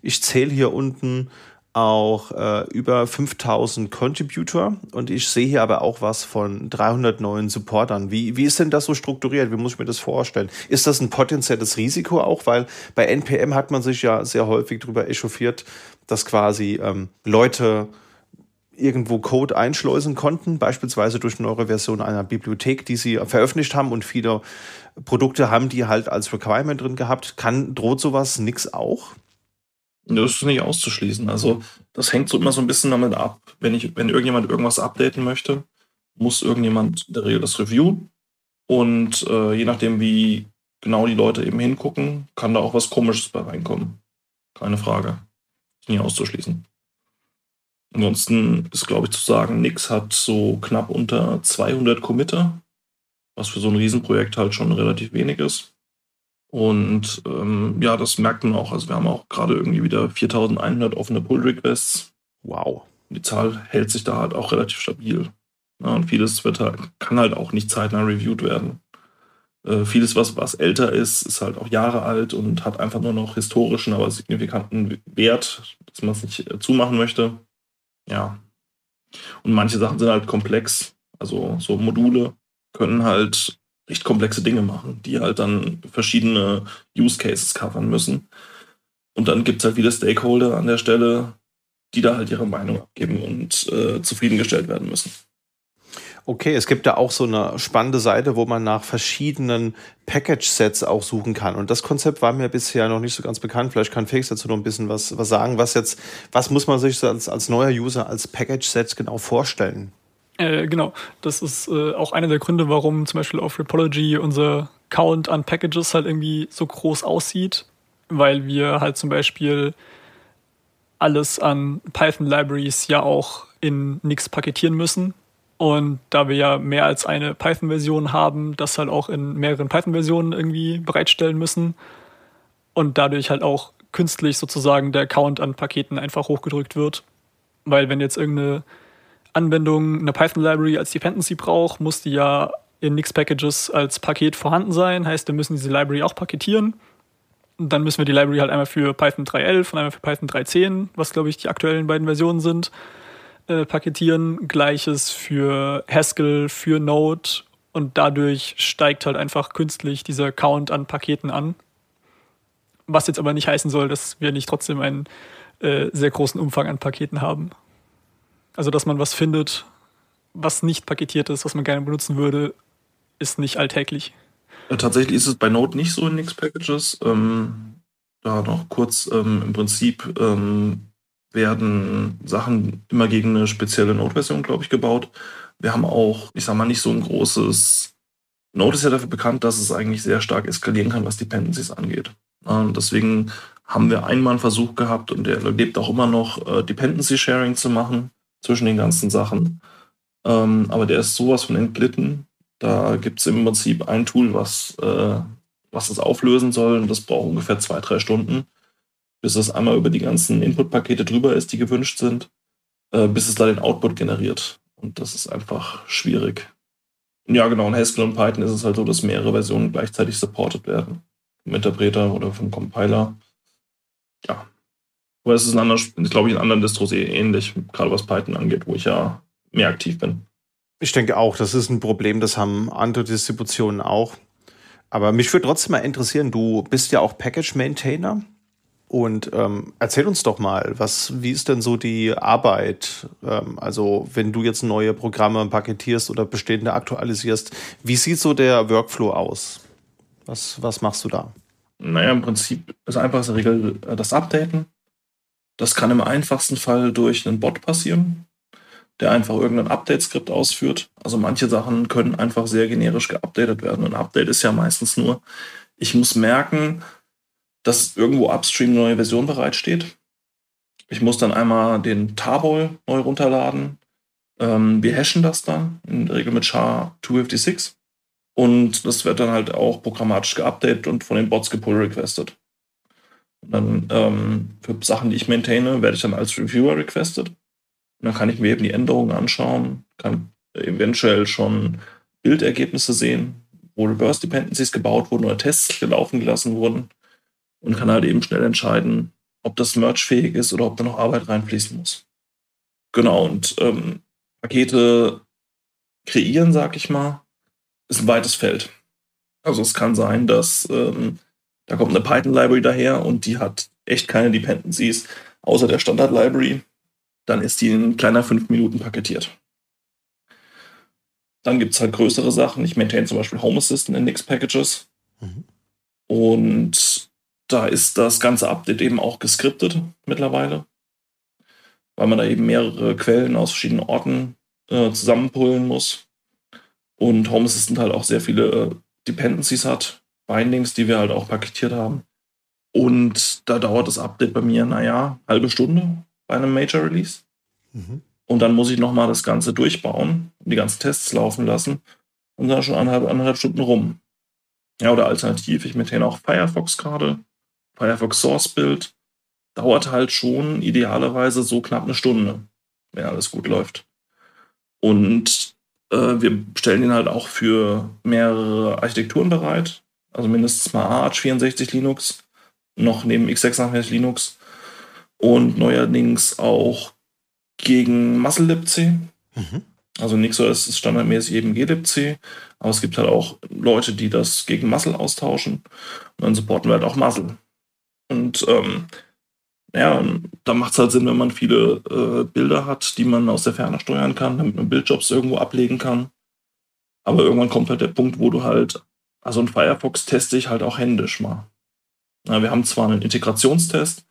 Ich zähle hier unten auch äh, über 5000 Contributor und ich sehe hier aber auch was von 300 neuen Supportern. Wie, wie ist denn das so strukturiert? Wie muss ich mir das vorstellen? Ist das ein potenzielles Risiko auch? Weil bei NPM hat man sich ja sehr häufig darüber echauffiert, dass quasi ähm, Leute irgendwo Code einschleusen konnten, beispielsweise durch eine neue Version einer Bibliothek, die sie veröffentlicht haben und viele Produkte haben die halt als Requirement drin gehabt. Kann, droht sowas nix auch? Das ist nicht auszuschließen. Also das hängt so immer so ein bisschen damit ab. Wenn ich, wenn irgendjemand irgendwas updaten möchte, muss irgendjemand in der Regel das reviewen. Und äh, je nachdem, wie genau die Leute eben hingucken, kann da auch was Komisches bei reinkommen. Keine Frage. Ist nicht auszuschließen. Ansonsten ist, glaube ich, zu sagen, Nix hat so knapp unter 200 Committer, was für so ein Riesenprojekt halt schon relativ wenig ist. Und ähm, ja, das merkt man auch. Also wir haben auch gerade irgendwie wieder 4100 offene Pull-Requests. Wow. Die Zahl hält sich da halt auch relativ stabil. Ja, und vieles wird halt, kann halt auch nicht zeitnah reviewed werden. Äh, vieles, was, was älter ist, ist halt auch Jahre alt und hat einfach nur noch historischen, aber signifikanten Wert, dass man es nicht äh, zumachen möchte. Ja. Und manche Sachen sind halt komplex. Also so Module können halt recht komplexe Dinge machen, die halt dann verschiedene Use Cases covern müssen. Und dann gibt es halt wieder Stakeholder an der Stelle, die da halt ihre Meinung abgeben und äh, zufriedengestellt werden müssen. Okay, es gibt da auch so eine spannende Seite, wo man nach verschiedenen Package-Sets auch suchen kann. Und das Konzept war mir bisher noch nicht so ganz bekannt. Vielleicht kann Felix dazu noch ein bisschen was, was sagen. Was jetzt, was muss man sich als, als neuer User als Package-Set genau vorstellen? Äh, genau, das ist äh, auch einer der Gründe, warum zum Beispiel auf Repology unser Count an Packages halt irgendwie so groß aussieht, weil wir halt zum Beispiel alles an Python-Libraries ja auch in Nix paketieren müssen. Und da wir ja mehr als eine Python-Version haben, das halt auch in mehreren Python-Versionen irgendwie bereitstellen müssen. Und dadurch halt auch künstlich sozusagen der Count an Paketen einfach hochgedrückt wird. Weil wenn jetzt irgendeine Anwendung eine Python-Library als Dependency braucht, muss die ja in Nix-Packages als Paket vorhanden sein. Heißt, wir müssen diese Library auch paketieren. Und dann müssen wir die Library halt einmal für Python 3.11 und einmal für Python 3.10, was glaube ich die aktuellen beiden Versionen sind, äh, paketieren. Gleiches für Haskell, für Node Und dadurch steigt halt einfach künstlich dieser Count an Paketen an. Was jetzt aber nicht heißen soll, dass wir nicht trotzdem einen äh, sehr großen Umfang an Paketen haben. Also, dass man was findet, was nicht paketiert ist, was man gerne benutzen würde, ist nicht alltäglich. Äh, tatsächlich ist es bei Node nicht so in Nix-Packages. Ähm, da noch kurz ähm, im Prinzip ähm, werden Sachen immer gegen eine spezielle Node-Version, glaube ich, gebaut. Wir haben auch, ich sag mal, nicht so ein großes. Node ist ja dafür bekannt, dass es eigentlich sehr stark eskalieren kann, was Dependencies angeht. Und deswegen haben wir einmal einen Versuch gehabt und der lebt auch immer noch, äh, Dependency Sharing zu machen zwischen den ganzen Sachen. Ähm, aber der ist sowas von entglitten. Da gibt es im Prinzip ein Tool, was, äh, was das auflösen soll und das braucht ungefähr zwei, drei Stunden bis es einmal über die ganzen Input-Pakete drüber ist, die gewünscht sind, äh, bis es da den Output generiert. Und das ist einfach schwierig. Ja, genau, in Haskell und Python ist es halt so, dass mehrere Versionen gleichzeitig supported werden. Vom Interpreter oder vom Compiler. Ja. Aber es ist, ein glaube ich, in anderen Distros eh ähnlich, gerade was Python angeht, wo ich ja mehr aktiv bin. Ich denke auch, das ist ein Problem, das haben andere Distributionen auch. Aber mich würde trotzdem mal interessieren, du bist ja auch Package-Maintainer. Und ähm, erzähl uns doch mal, was, wie ist denn so die Arbeit? Ähm, also, wenn du jetzt neue Programme paketierst oder bestehende aktualisierst, wie sieht so der Workflow aus? Was, was machst du da? Naja, im Prinzip ist einfachste Regel äh, das Updaten. Das kann im einfachsten Fall durch einen Bot passieren, der einfach irgendein Update-Skript ausführt. Also manche Sachen können einfach sehr generisch geupdatet werden. Ein Update ist ja meistens nur, ich muss merken, dass irgendwo upstream eine neue Version bereitsteht. Ich muss dann einmal den Tarball neu runterladen. Ähm, wir hashen das dann, in der Regel mit SHA-256. Und das wird dann halt auch programmatisch geupdatet und von den Bots gepull-requested. Und dann ähm, für Sachen, die ich maintaine, werde ich dann als Reviewer requested. Und dann kann ich mir eben die Änderungen anschauen, kann eventuell schon Bildergebnisse sehen, wo Reverse Dependencies gebaut wurden oder Tests gelaufen gelassen wurden und kann halt eben schnell entscheiden, ob das merchfähig ist oder ob da noch Arbeit reinfließen muss. Genau, und ähm, Pakete kreieren, sag ich mal, ist ein weites Feld. Also es kann sein, dass ähm, da kommt eine Python-Library daher und die hat echt keine Dependencies außer der Standard-Library. Dann ist die in kleiner fünf Minuten paketiert. Dann gibt es halt größere Sachen. Ich maintain zum Beispiel Home Assistant in Nix-Packages. Mhm. Und da ist das ganze Update eben auch geskriptet mittlerweile, weil man da eben mehrere Quellen aus verschiedenen Orten äh, zusammenpullen muss. Und Home Assistant halt auch sehr viele äh, Dependencies hat, Bindings, die wir halt auch paketiert haben. Und da dauert das Update bei mir, naja, halbe Stunde bei einem Major Release. Mhm. Und dann muss ich nochmal das Ganze durchbauen und die ganzen Tests laufen lassen. Und dann schon anderthalb, anderthalb Stunden rum. Ja, oder alternativ, ich maintain auch Firefox gerade. Firefox Source Build dauert halt schon idealerweise so knapp eine Stunde, wenn alles gut läuft. Und äh, wir stellen ihn halt auch für mehrere Architekturen bereit. Also mindestens mal Arch 64 Linux, noch neben x86 Linux und neuerdings auch gegen MuscleLibc. Mhm. Also NixOS ist standardmäßig eben glibc, aber es gibt halt auch Leute, die das gegen Muscle austauschen. Und dann supporten wir halt auch Muscle. Und ähm, ja, da macht es halt Sinn, wenn man viele äh, Bilder hat, die man aus der Ferne steuern kann, damit man Bildjobs irgendwo ablegen kann. Aber irgendwann kommt halt der Punkt, wo du halt, also ein Firefox teste ich halt auch händisch mal. Ja, wir haben zwar einen Integrationstest,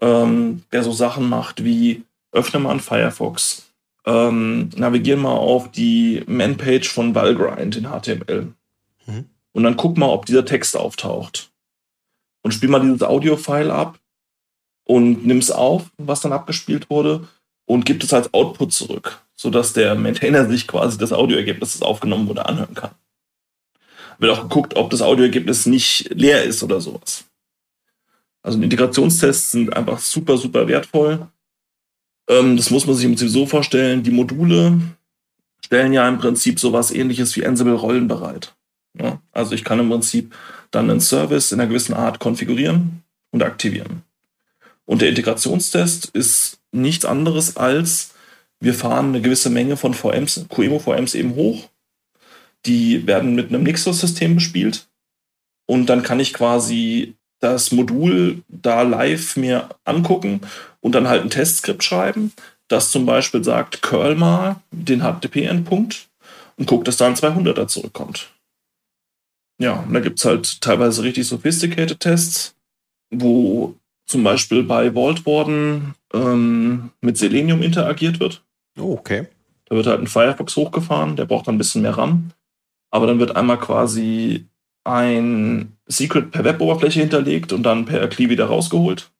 ähm, der so Sachen macht wie, öffne mal einen Firefox, ähm, navigier mal auf die Man-Page von Valgrind in HTML. Mhm. Und dann guck mal, ob dieser Text auftaucht und spiel mal dieses Audio-File ab und nimm es auf, was dann abgespielt wurde und gibt es als Output zurück, sodass der Maintainer sich quasi das Audioergebnis, das aufgenommen wurde, anhören kann. Wird auch geguckt, ob das Audioergebnis nicht leer ist oder sowas. Also Integrationstests sind einfach super, super wertvoll. Ähm, das muss man sich im Prinzip so vorstellen. Die Module stellen ja im Prinzip sowas ähnliches wie Ansible-Rollen bereit. Ja? Also ich kann im Prinzip dann einen Service in einer gewissen Art konfigurieren und aktivieren. Und der Integrationstest ist nichts anderes als, wir fahren eine gewisse Menge von VMs, QEMU VMs eben hoch. Die werden mit einem Nixos-System bespielt. Und dann kann ich quasi das Modul da live mir angucken und dann halt ein Testskript schreiben, das zum Beispiel sagt, curl mal den HTTP-Endpunkt und guckt, dass da ein 200er zurückkommt. Ja, und da gibt es halt teilweise richtig sophisticated Tests, wo zum Beispiel bei Vault Warden ähm, mit Selenium interagiert wird. Oh, okay. Da wird halt ein Firefox hochgefahren, der braucht dann ein bisschen mehr RAM. Aber dann wird einmal quasi ein Secret per Web-Oberfläche hinterlegt und dann per CLI wieder rausgeholt.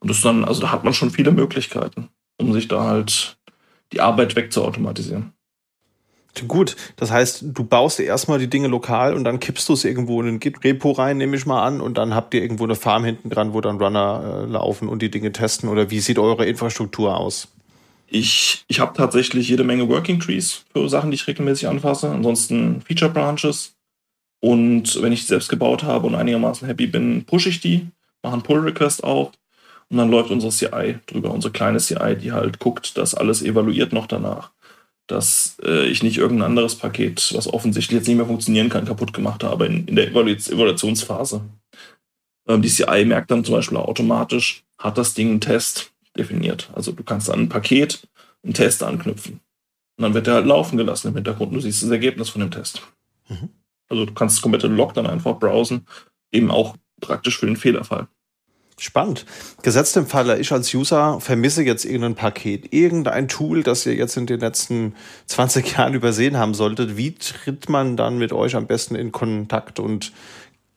Und das dann, also da hat man schon viele Möglichkeiten, um sich da halt die Arbeit wegzuautomatisieren. Gut, das heißt, du baust erstmal die Dinge lokal und dann kippst du es irgendwo in ein Git-Repo rein, nehme ich mal an, und dann habt ihr irgendwo eine Farm hinten dran, wo dann Runner äh, laufen und die Dinge testen. Oder wie sieht eure Infrastruktur aus? Ich, ich habe tatsächlich jede Menge Working Trees für Sachen, die ich regelmäßig anfasse. Ansonsten Feature Branches. Und wenn ich die selbst gebaut habe und einigermaßen happy bin, pushe ich die, mache einen Pull-Request auf und dann läuft unsere CI drüber, unsere kleine CI, die halt guckt, dass alles evaluiert noch danach. Dass äh, ich nicht irgendein anderes Paket, was offensichtlich jetzt nicht mehr funktionieren kann, kaputt gemacht habe in, in der Evalu Evaluationsphase. Ähm, die CI merkt dann zum Beispiel automatisch, hat das Ding einen Test definiert. Also du kannst an ein Paket einen Test anknüpfen. Und dann wird der halt laufen gelassen im Hintergrund. Du siehst das Ergebnis von dem Test. Mhm. Also du kannst das komplette Log dann einfach browsen, eben auch praktisch für den Fehlerfall. Spannend. Gesetzt im Falle, ich als User vermisse jetzt irgendein Paket, irgendein Tool, das ihr jetzt in den letzten 20 Jahren übersehen haben solltet. Wie tritt man dann mit euch am besten in Kontakt und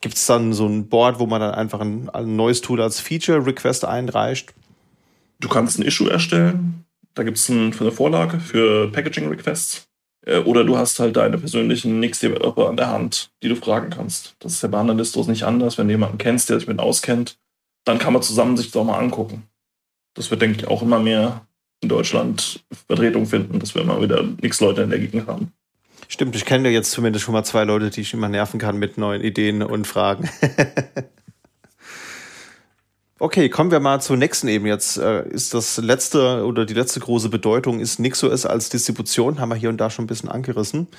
gibt es dann so ein Board, wo man dann einfach ein, ein neues Tool als Feature-Request einreicht? Du kannst ein Issue erstellen. Da gibt es eine Vorlage für Packaging-Requests. Äh, oder du hast halt deine persönlichen Nix-Developer an der Hand, die du fragen kannst. Das ist ja bei anderen Distros nicht anders. Wenn du jemanden kennst, der sich mit auskennt, dann kann man zusammen sich das auch mal angucken. Das wird, denke ich, auch immer mehr in Deutschland Vertretung finden, dass wir immer wieder Nix-Leute in der Gegend haben. Stimmt, ich kenne jetzt zumindest schon mal zwei Leute, die ich immer nerven kann mit neuen Ideen und Fragen. Okay, kommen wir mal zur nächsten Ebene. Jetzt äh, ist das letzte oder die letzte große Bedeutung ist NixOS als Distribution, haben wir hier und da schon ein bisschen angerissen.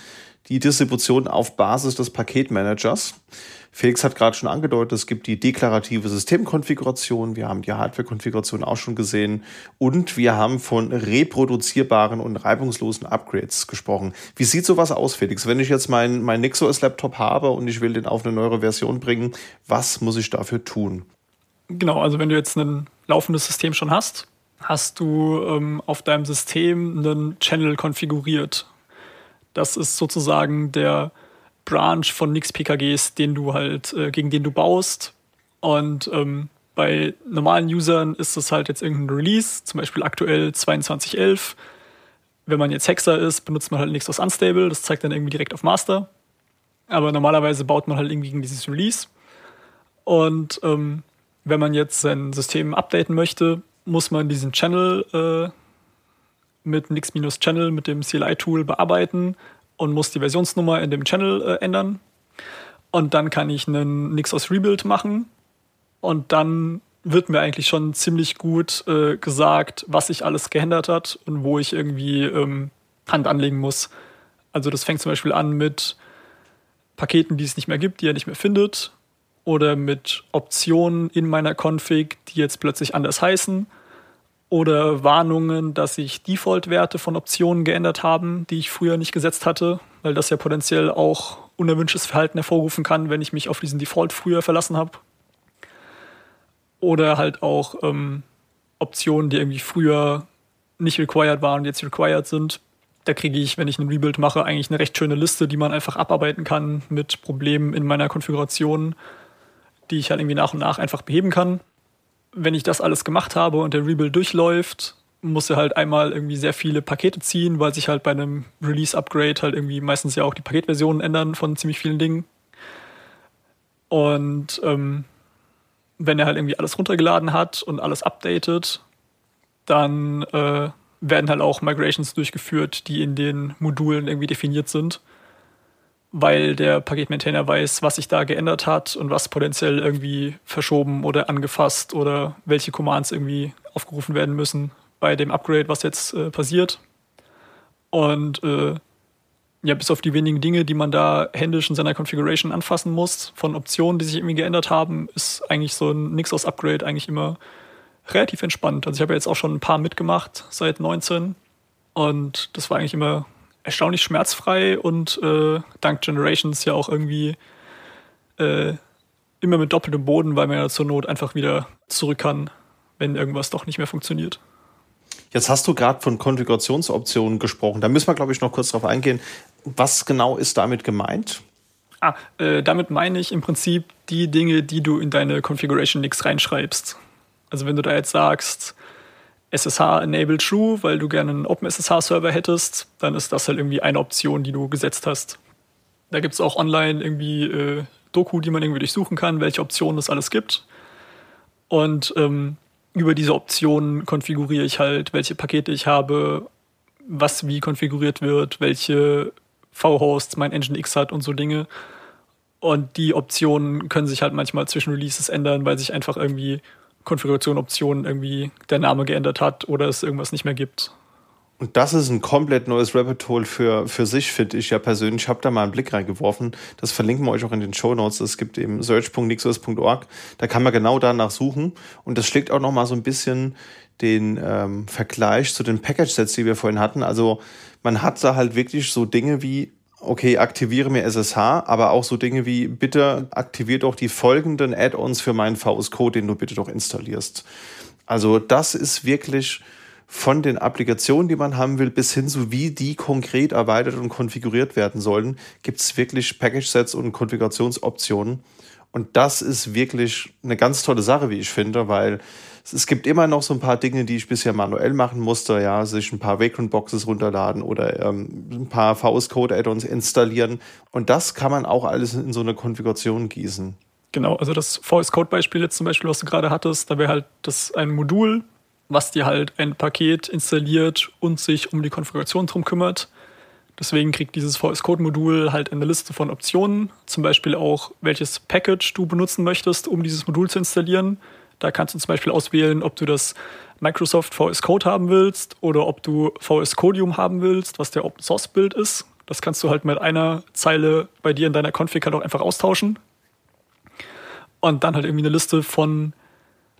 Die Distribution auf Basis des Paketmanagers. Felix hat gerade schon angedeutet, es gibt die deklarative Systemkonfiguration, wir haben die Hardware-Konfiguration auch schon gesehen und wir haben von reproduzierbaren und reibungslosen Upgrades gesprochen. Wie sieht sowas aus, Felix? Wenn ich jetzt meinen mein NixOS-Laptop habe und ich will den auf eine neuere Version bringen, was muss ich dafür tun? Genau, also wenn du jetzt ein laufendes System schon hast, hast du ähm, auf deinem System einen Channel konfiguriert. Das ist sozusagen der Branch von Nix PKGs, den du halt, äh, gegen den du baust. Und ähm, bei normalen Usern ist es halt jetzt irgendein Release, zum Beispiel aktuell 2211. Wenn man jetzt Hexer ist, benutzt man halt nichts aus Unstable, das zeigt dann irgendwie direkt auf Master. Aber normalerweise baut man halt irgendwie gegen dieses Release. Und ähm, wenn man jetzt sein System updaten möchte, muss man diesen Channel äh, mit Nix-Channel, mit dem CLI-Tool bearbeiten und muss die Versionsnummer in dem Channel äh, ändern. Und dann kann ich einen Nix aus Rebuild machen. Und dann wird mir eigentlich schon ziemlich gut äh, gesagt, was sich alles geändert hat und wo ich irgendwie ähm, Hand anlegen muss. Also das fängt zum Beispiel an mit Paketen, die es nicht mehr gibt, die er nicht mehr findet oder mit Optionen in meiner Config, die jetzt plötzlich anders heißen oder Warnungen, dass sich Default-Werte von Optionen geändert haben, die ich früher nicht gesetzt hatte, weil das ja potenziell auch unerwünschtes Verhalten hervorrufen kann, wenn ich mich auf diesen Default früher verlassen habe. Oder halt auch ähm, Optionen, die irgendwie früher nicht required waren und jetzt required sind. Da kriege ich, wenn ich einen Rebuild mache, eigentlich eine recht schöne Liste, die man einfach abarbeiten kann mit Problemen in meiner Konfiguration die ich halt irgendwie nach und nach einfach beheben kann. Wenn ich das alles gemacht habe und der Rebuild durchläuft, muss er halt einmal irgendwie sehr viele Pakete ziehen, weil sich halt bei einem Release-Upgrade halt irgendwie meistens ja auch die Paketversionen ändern von ziemlich vielen Dingen. Und ähm, wenn er halt irgendwie alles runtergeladen hat und alles updatet, dann äh, werden halt auch Migrations durchgeführt, die in den Modulen irgendwie definiert sind weil der Paketmaintainer weiß, was sich da geändert hat und was potenziell irgendwie verschoben oder angefasst oder welche Commands irgendwie aufgerufen werden müssen bei dem Upgrade, was jetzt äh, passiert. Und äh, ja, bis auf die wenigen Dinge, die man da händisch in seiner Configuration anfassen muss, von Optionen, die sich irgendwie geändert haben, ist eigentlich so ein Nixos-Upgrade eigentlich immer relativ entspannt. Also ich habe ja jetzt auch schon ein paar mitgemacht seit 19 und das war eigentlich immer erstaunlich schmerzfrei und äh, dank Generations ja auch irgendwie äh, immer mit doppeltem Boden, weil man ja zur Not einfach wieder zurück kann, wenn irgendwas doch nicht mehr funktioniert. Jetzt hast du gerade von Konfigurationsoptionen gesprochen. Da müssen wir, glaube ich, noch kurz drauf eingehen. Was genau ist damit gemeint? Ah, äh, damit meine ich im Prinzip die Dinge, die du in deine Configuration Nix reinschreibst. Also wenn du da jetzt sagst, SSH enable true, weil du gerne einen OpenSSH-Server hättest, dann ist das halt irgendwie eine Option, die du gesetzt hast. Da gibt es auch online irgendwie äh, Doku, die man irgendwie durchsuchen kann, welche Optionen es alles gibt. Und ähm, über diese Optionen konfiguriere ich halt, welche Pakete ich habe, was wie konfiguriert wird, welche V-Hosts mein Nginx hat und so Dinge. Und die Optionen können sich halt manchmal zwischen Releases ändern, weil sich einfach irgendwie Konfiguration-Optionen irgendwie der Name geändert hat oder es irgendwas nicht mehr gibt. Und das ist ein komplett neues Rabbit Hole für, für sich, finde ich ja persönlich. Ich habe da mal einen Blick reingeworfen. Das verlinken wir euch auch in den Show Notes. Es gibt eben search.nixos.org. Da kann man genau danach suchen. Und das schlägt auch noch mal so ein bisschen den ähm, Vergleich zu den Package-Sets, die wir vorhin hatten. Also man hat da halt wirklich so Dinge wie okay, aktiviere mir SSH, aber auch so Dinge wie, bitte aktiviere doch die folgenden Add-ons für meinen VS Code, den du bitte doch installierst. Also das ist wirklich von den Applikationen, die man haben will, bis hin zu wie die konkret erweitert und konfiguriert werden sollen, gibt es wirklich Package-Sets und Konfigurationsoptionen. Und das ist wirklich eine ganz tolle Sache, wie ich finde, weil es gibt immer noch so ein paar Dinge, die ich bisher manuell machen musste, ja, sich ein paar Vagrant-Boxes runterladen oder ähm, ein paar VS Code-Add-ons installieren. Und das kann man auch alles in so eine Konfiguration gießen. Genau, also das VS Code-Beispiel jetzt zum Beispiel, was du gerade hattest, da wäre halt das ein Modul, was dir halt ein Paket installiert und sich um die Konfiguration drum kümmert. Deswegen kriegt dieses VS Code-Modul halt eine Liste von Optionen, zum Beispiel auch, welches Package du benutzen möchtest, um dieses Modul zu installieren. Da kannst du zum Beispiel auswählen, ob du das Microsoft VS Code haben willst oder ob du VS Codium haben willst, was der Open Source Bild ist. Das kannst du halt mit einer Zeile bei dir in deiner Config halt auch einfach austauschen. Und dann halt irgendwie eine Liste von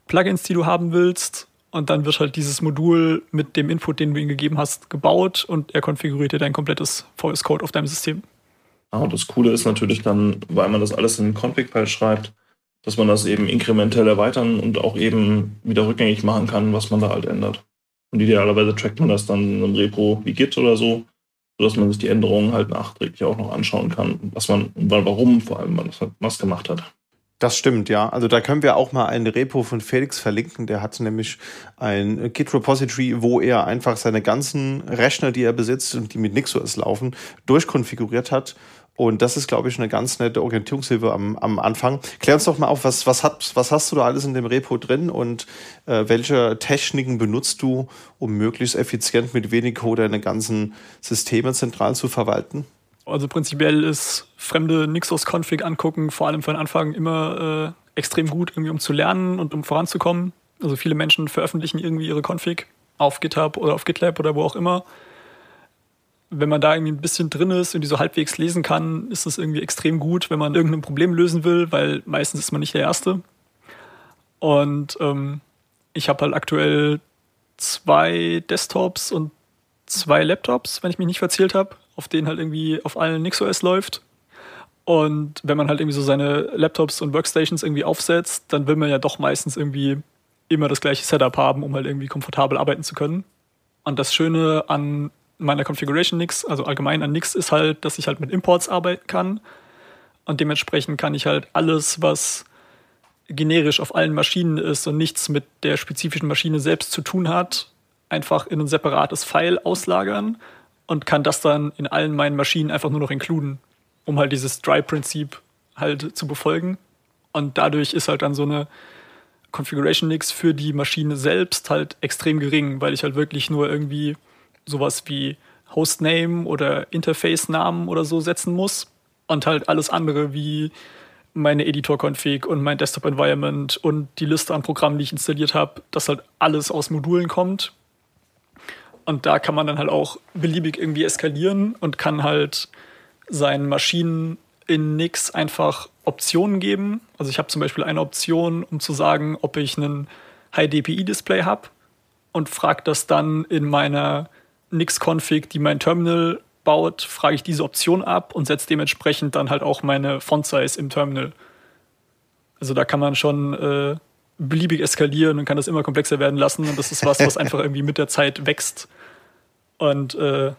Plugins, die du haben willst. Und dann wird halt dieses Modul mit dem Input, den du ihm gegeben hast, gebaut und er konfiguriert dir dein komplettes VS Code auf deinem System. Ah, das Coole ist natürlich dann, weil man das alles in den Config-File schreibt, dass man das eben inkrementell erweitern und auch eben wieder rückgängig machen kann, was man da halt ändert. Und idealerweise trackt man das dann in einem Repo wie Git oder so, sodass man sich die Änderungen halt nachträglich auch noch anschauen kann, was man, warum vor allem man was gemacht hat. Das stimmt, ja. Also da können wir auch mal ein Repo von Felix verlinken. Der hat nämlich ein Git-Repository, wo er einfach seine ganzen Rechner, die er besitzt und die mit NixOS laufen, durchkonfiguriert hat und das ist, glaube ich, eine ganz nette Orientierungshilfe am, am Anfang. Klär uns doch mal auf, was, was, hat, was hast du da alles in dem Repo drin und äh, welche Techniken benutzt du, um möglichst effizient mit wenig Code deine ganzen Systeme zentral zu verwalten? Also prinzipiell ist fremde Nixos-Config angucken, vor allem von Anfang immer äh, extrem gut, irgendwie um zu lernen und um voranzukommen. Also viele Menschen veröffentlichen irgendwie ihre Config auf GitHub oder auf GitLab oder wo auch immer wenn man da irgendwie ein bisschen drin ist und die so halbwegs lesen kann, ist das irgendwie extrem gut, wenn man irgendein Problem lösen will, weil meistens ist man nicht der Erste. Und ähm, ich habe halt aktuell zwei Desktops und zwei Laptops, wenn ich mich nicht verzählt habe, auf denen halt irgendwie auf allen NixOS läuft. Und wenn man halt irgendwie so seine Laptops und Workstations irgendwie aufsetzt, dann will man ja doch meistens irgendwie immer das gleiche Setup haben, um halt irgendwie komfortabel arbeiten zu können. Und das Schöne an meiner Configuration Nix, also allgemein an Nix, ist halt, dass ich halt mit Imports arbeiten kann. Und dementsprechend kann ich halt alles, was generisch auf allen Maschinen ist und nichts mit der spezifischen Maschine selbst zu tun hat, einfach in ein separates File auslagern und kann das dann in allen meinen Maschinen einfach nur noch inkluden, um halt dieses Dry-Prinzip halt zu befolgen. Und dadurch ist halt dann so eine Configuration Nix für die Maschine selbst halt extrem gering, weil ich halt wirklich nur irgendwie sowas wie Hostname oder Interface-Namen oder so setzen muss. Und halt alles andere wie meine Editor-Config und mein Desktop-Environment und die Liste an Programmen, die ich installiert habe, dass halt alles aus Modulen kommt. Und da kann man dann halt auch beliebig irgendwie eskalieren und kann halt seinen Maschinen in Nix einfach Optionen geben. Also ich habe zum Beispiel eine Option, um zu sagen, ob ich einen High-DPI-Display habe und frage das dann in meiner Nix-Config, die mein Terminal baut, frage ich diese Option ab und setze dementsprechend dann halt auch meine Font-Size im Terminal. Also da kann man schon äh, beliebig eskalieren und kann das immer komplexer werden lassen und das ist was, was einfach irgendwie mit der Zeit wächst. Und äh,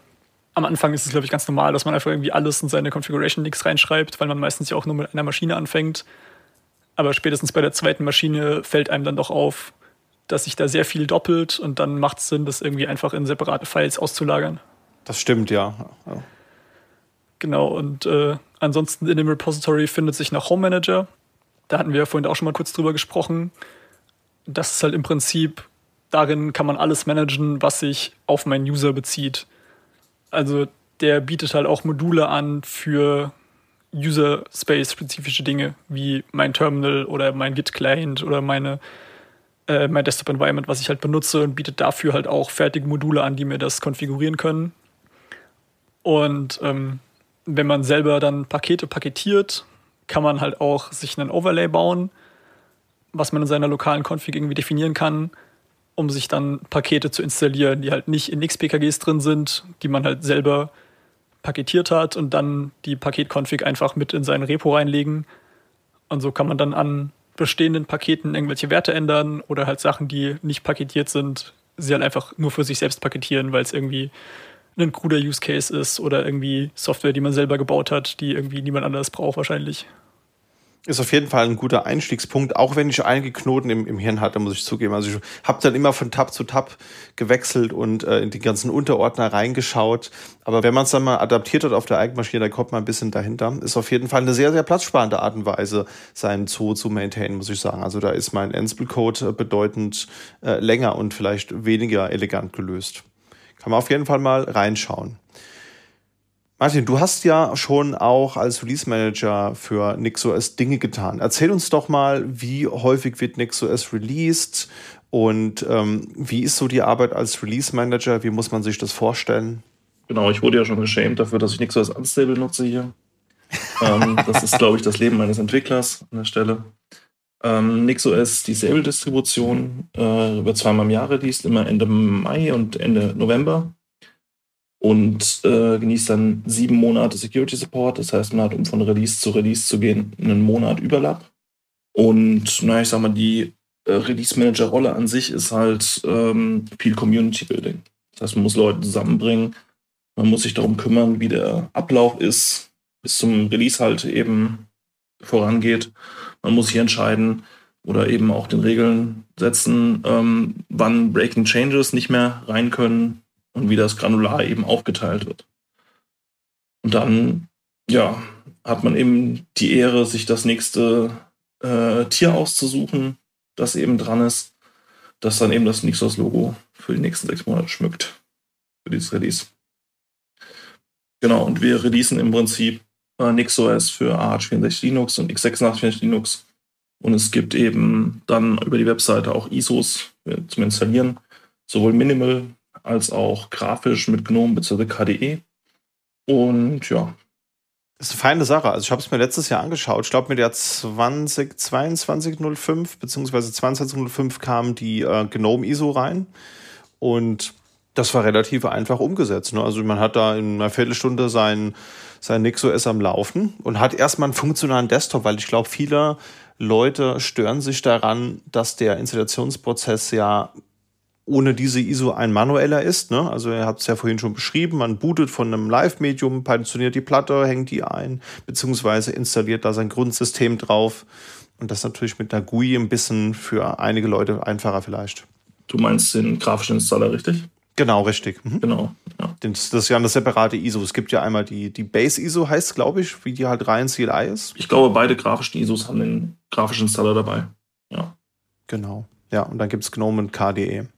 am Anfang ist es, glaube ich, ganz normal, dass man einfach irgendwie alles in seine Configuration Nix reinschreibt, weil man meistens ja auch nur mit einer Maschine anfängt. Aber spätestens bei der zweiten Maschine fällt einem dann doch auf, dass sich da sehr viel doppelt und dann macht es Sinn, das irgendwie einfach in separate Files auszulagern. Das stimmt, ja. ja. Genau, und äh, ansonsten in dem Repository findet sich noch Home Manager. Da hatten wir ja vorhin auch schon mal kurz drüber gesprochen. Das ist halt im Prinzip, darin kann man alles managen, was sich auf meinen User bezieht. Also der bietet halt auch Module an für User-Space-spezifische Dinge, wie mein Terminal oder mein Git-Client oder meine, äh, mein Desktop-Environment, was ich halt benutze und bietet dafür halt auch fertige Module an, die mir das konfigurieren können. Und ähm, wenn man selber dann Pakete paketiert, kann man halt auch sich einen Overlay bauen, was man in seiner lokalen Config irgendwie definieren kann um sich dann Pakete zu installieren, die halt nicht in XPKGs drin sind, die man halt selber paketiert hat und dann die Paketconfig einfach mit in sein Repo reinlegen. Und so kann man dann an bestehenden Paketen irgendwelche Werte ändern oder halt Sachen, die nicht paketiert sind, sie halt einfach nur für sich selbst paketieren, weil es irgendwie ein cruder Use Case ist oder irgendwie Software, die man selber gebaut hat, die irgendwie niemand anderes braucht wahrscheinlich. Ist auf jeden Fall ein guter Einstiegspunkt, auch wenn ich einige Knoten im, im Hirn hatte, muss ich zugeben. Also ich habe dann immer von Tab zu Tab gewechselt und äh, in die ganzen Unterordner reingeschaut. Aber wenn man es dann mal adaptiert hat auf der Eigenmaschine, da kommt man ein bisschen dahinter. Ist auf jeden Fall eine sehr, sehr platzsparende Art und Weise, seinen Zoo zu maintainen, muss ich sagen. Also da ist mein Ansible-Code bedeutend äh, länger und vielleicht weniger elegant gelöst. Kann man auf jeden Fall mal reinschauen. Martin, du hast ja schon auch als Release Manager für NixOS Dinge getan. Erzähl uns doch mal, wie häufig wird NixOS released und ähm, wie ist so die Arbeit als Release Manager? Wie muss man sich das vorstellen? Genau, ich wurde ja schon geschämt dafür, dass ich NixOS Unstable nutze hier. ähm, das ist, glaube ich, das Leben meines Entwicklers an der Stelle. Ähm, NixOS, die Sable-Distribution, äh, wird zweimal im Jahr released, immer Ende Mai und Ende November und äh, genießt dann sieben Monate Security Support. Das heißt, man hat, um von Release zu Release zu gehen, einen Monat Überlapp. Und naja, ich sag mal, die äh, Release Manager Rolle an sich ist halt ähm, viel Community Building. Das heißt, man muss Leute zusammenbringen, man muss sich darum kümmern, wie der Ablauf ist, bis zum Release halt eben vorangeht. Man muss sich entscheiden oder eben auch den Regeln setzen, ähm, wann Breaking Changes nicht mehr rein können, und wie das Granular eben aufgeteilt wird. Und dann, ja, hat man eben die Ehre, sich das nächste äh, Tier auszusuchen, das eben dran ist, das dann eben das Nixos-Logo für die nächsten sechs Monate schmückt. Für dieses Release. Genau, und wir releasen im Prinzip äh, NixOS für AH64 Linux und x86 Linux. Und es gibt eben dann über die Webseite auch ISOs zum Installieren, sowohl Minimal als auch grafisch mit GNOME bzw. KDE. Und ja. Das ist eine feine Sache. Also ich habe es mir letztes Jahr angeschaut. Ich glaube, mit der 202205 bzw. 2005 kam die äh, GNOME ISO rein. Und das war relativ einfach umgesetzt. Ne? Also man hat da in einer Viertelstunde sein, sein NixOS am Laufen und hat erstmal einen funktionalen Desktop, weil ich glaube, viele Leute stören sich daran, dass der Installationsprozess ja ohne diese ISO ein manueller ist. Ne? Also ihr habt es ja vorhin schon beschrieben, man bootet von einem Live-Medium, partitioniert die Platte, hängt die ein, beziehungsweise installiert da sein Grundsystem drauf. Und das natürlich mit einer GUI ein bisschen für einige Leute einfacher vielleicht. Du meinst den grafischen Installer, richtig? Genau, richtig. Mhm. Genau. Ja. Das ist ja eine separate ISO. Es gibt ja einmal die, die Base-ISO, heißt glaube ich, wie die halt rein CLI ist. Ich glaube, beide grafischen ISOs haben den grafischen Installer dabei. Ja. Genau. Ja, und dann gibt es GNOME und KDE.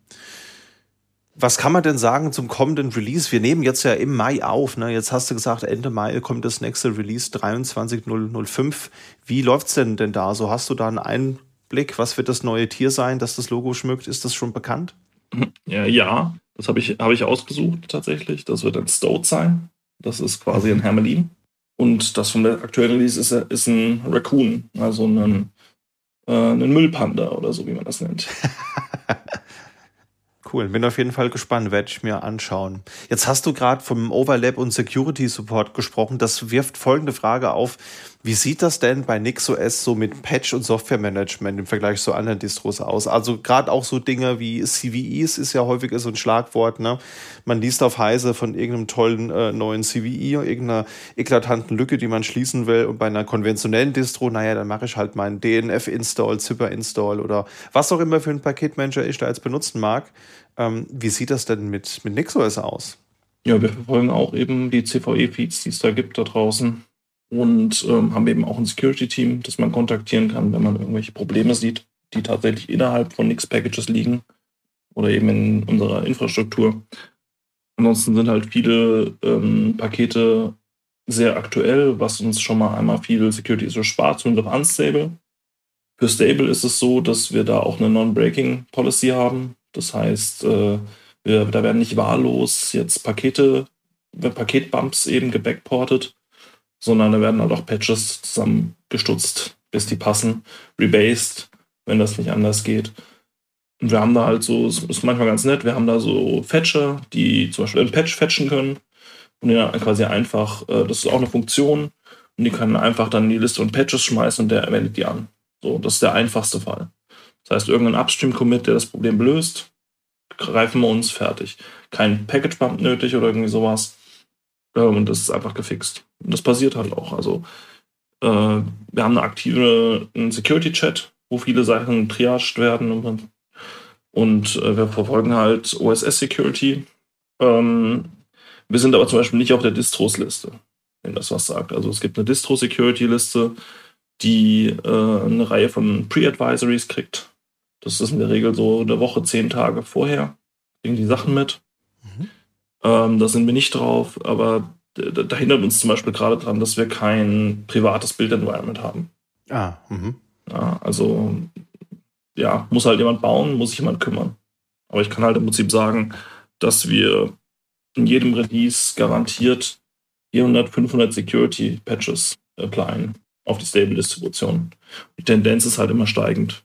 Was kann man denn sagen zum kommenden Release? Wir nehmen jetzt ja im Mai auf. Ne? Jetzt hast du gesagt, Ende Mai kommt das nächste Release 23005. Wie läuft's denn denn da? So hast du da einen Einblick? Was wird das neue Tier sein, das das Logo schmückt? Ist das schon bekannt? Ja, ja. Das habe ich, hab ich ausgesucht tatsächlich. Das wird ein Stoat sein. Das ist quasi ein Hermelin. Und das von der aktuellen Release ist, ist ein Raccoon, also ein, äh, ein Müllpanda oder so, wie man das nennt. Cool, bin auf jeden Fall gespannt, werde ich mir anschauen. Jetzt hast du gerade vom Overlap und Security Support gesprochen. Das wirft folgende Frage auf. Wie sieht das denn bei NixOS so mit Patch und Softwaremanagement im Vergleich zu anderen Distros aus? Also gerade auch so Dinge wie CVEs ist ja häufig so ein Schlagwort. Ne? Man liest auf Heise von irgendeinem tollen äh, neuen CVE, irgendeiner eklatanten Lücke, die man schließen will. Und bei einer konventionellen Distro, naja, dann mache ich halt meinen DNF-Install, Zipper-Install oder was auch immer für ein Paketmanager ich da jetzt benutzen mag. Ähm, wie sieht das denn mit, mit NixOS aus? Ja, wir verfolgen auch eben die CVE-Feeds, die es da gibt da draußen und ähm, haben eben auch ein Security-Team, das man kontaktieren kann, wenn man irgendwelche Probleme sieht, die tatsächlich innerhalb von Nix-Packages liegen oder eben in unserer Infrastruktur. Ansonsten sind halt viele ähm, Pakete sehr aktuell, was uns schon mal einmal viel Security Issue spart, zumindest auf Unstable. Für Stable ist es so, dass wir da auch eine Non-Breaking Policy haben. Das heißt, äh, wir, da werden nicht wahllos jetzt Pakete, Paketbumps eben gebackportet, sondern da werden halt auch Patches zusammengestutzt, bis die passen, rebased, wenn das nicht anders geht. Und wir haben da halt so, es ist manchmal ganz nett, wir haben da so Fetcher, die zum Beispiel einen Patch fetchen können und die dann quasi einfach, äh, das ist auch eine Funktion, und die können einfach dann die Liste und Patches schmeißen und der wendet die an. So, das ist der einfachste Fall. Das heißt, irgendein Upstream-Commit, der das Problem löst, greifen wir uns fertig. Kein Package-Bump nötig oder irgendwie sowas. Und das ist einfach gefixt. Und das passiert halt auch. Also äh, wir haben eine aktive Security-Chat, wo viele Sachen triaged werden und, und äh, wir verfolgen halt OSS-Security. Ähm, wir sind aber zum Beispiel nicht auf der Distros-Liste, wenn das was sagt. Also es gibt eine Distro-Security-Liste, die äh, eine Reihe von Pre-Advisories kriegt. Das ist in der Regel so eine Woche, zehn Tage vorher. Kriegen die Sachen mit. Ähm, da sind wir nicht drauf, aber da hindert uns zum Beispiel gerade dran, dass wir kein privates Build-Environment haben. Ah, mhm. Ja, also, ja, muss halt jemand bauen, muss sich jemand kümmern. Aber ich kann halt im Prinzip sagen, dass wir in jedem Release garantiert 400, 500 Security-Patches applyen auf die Stable-Distribution. Die Tendenz ist halt immer steigend.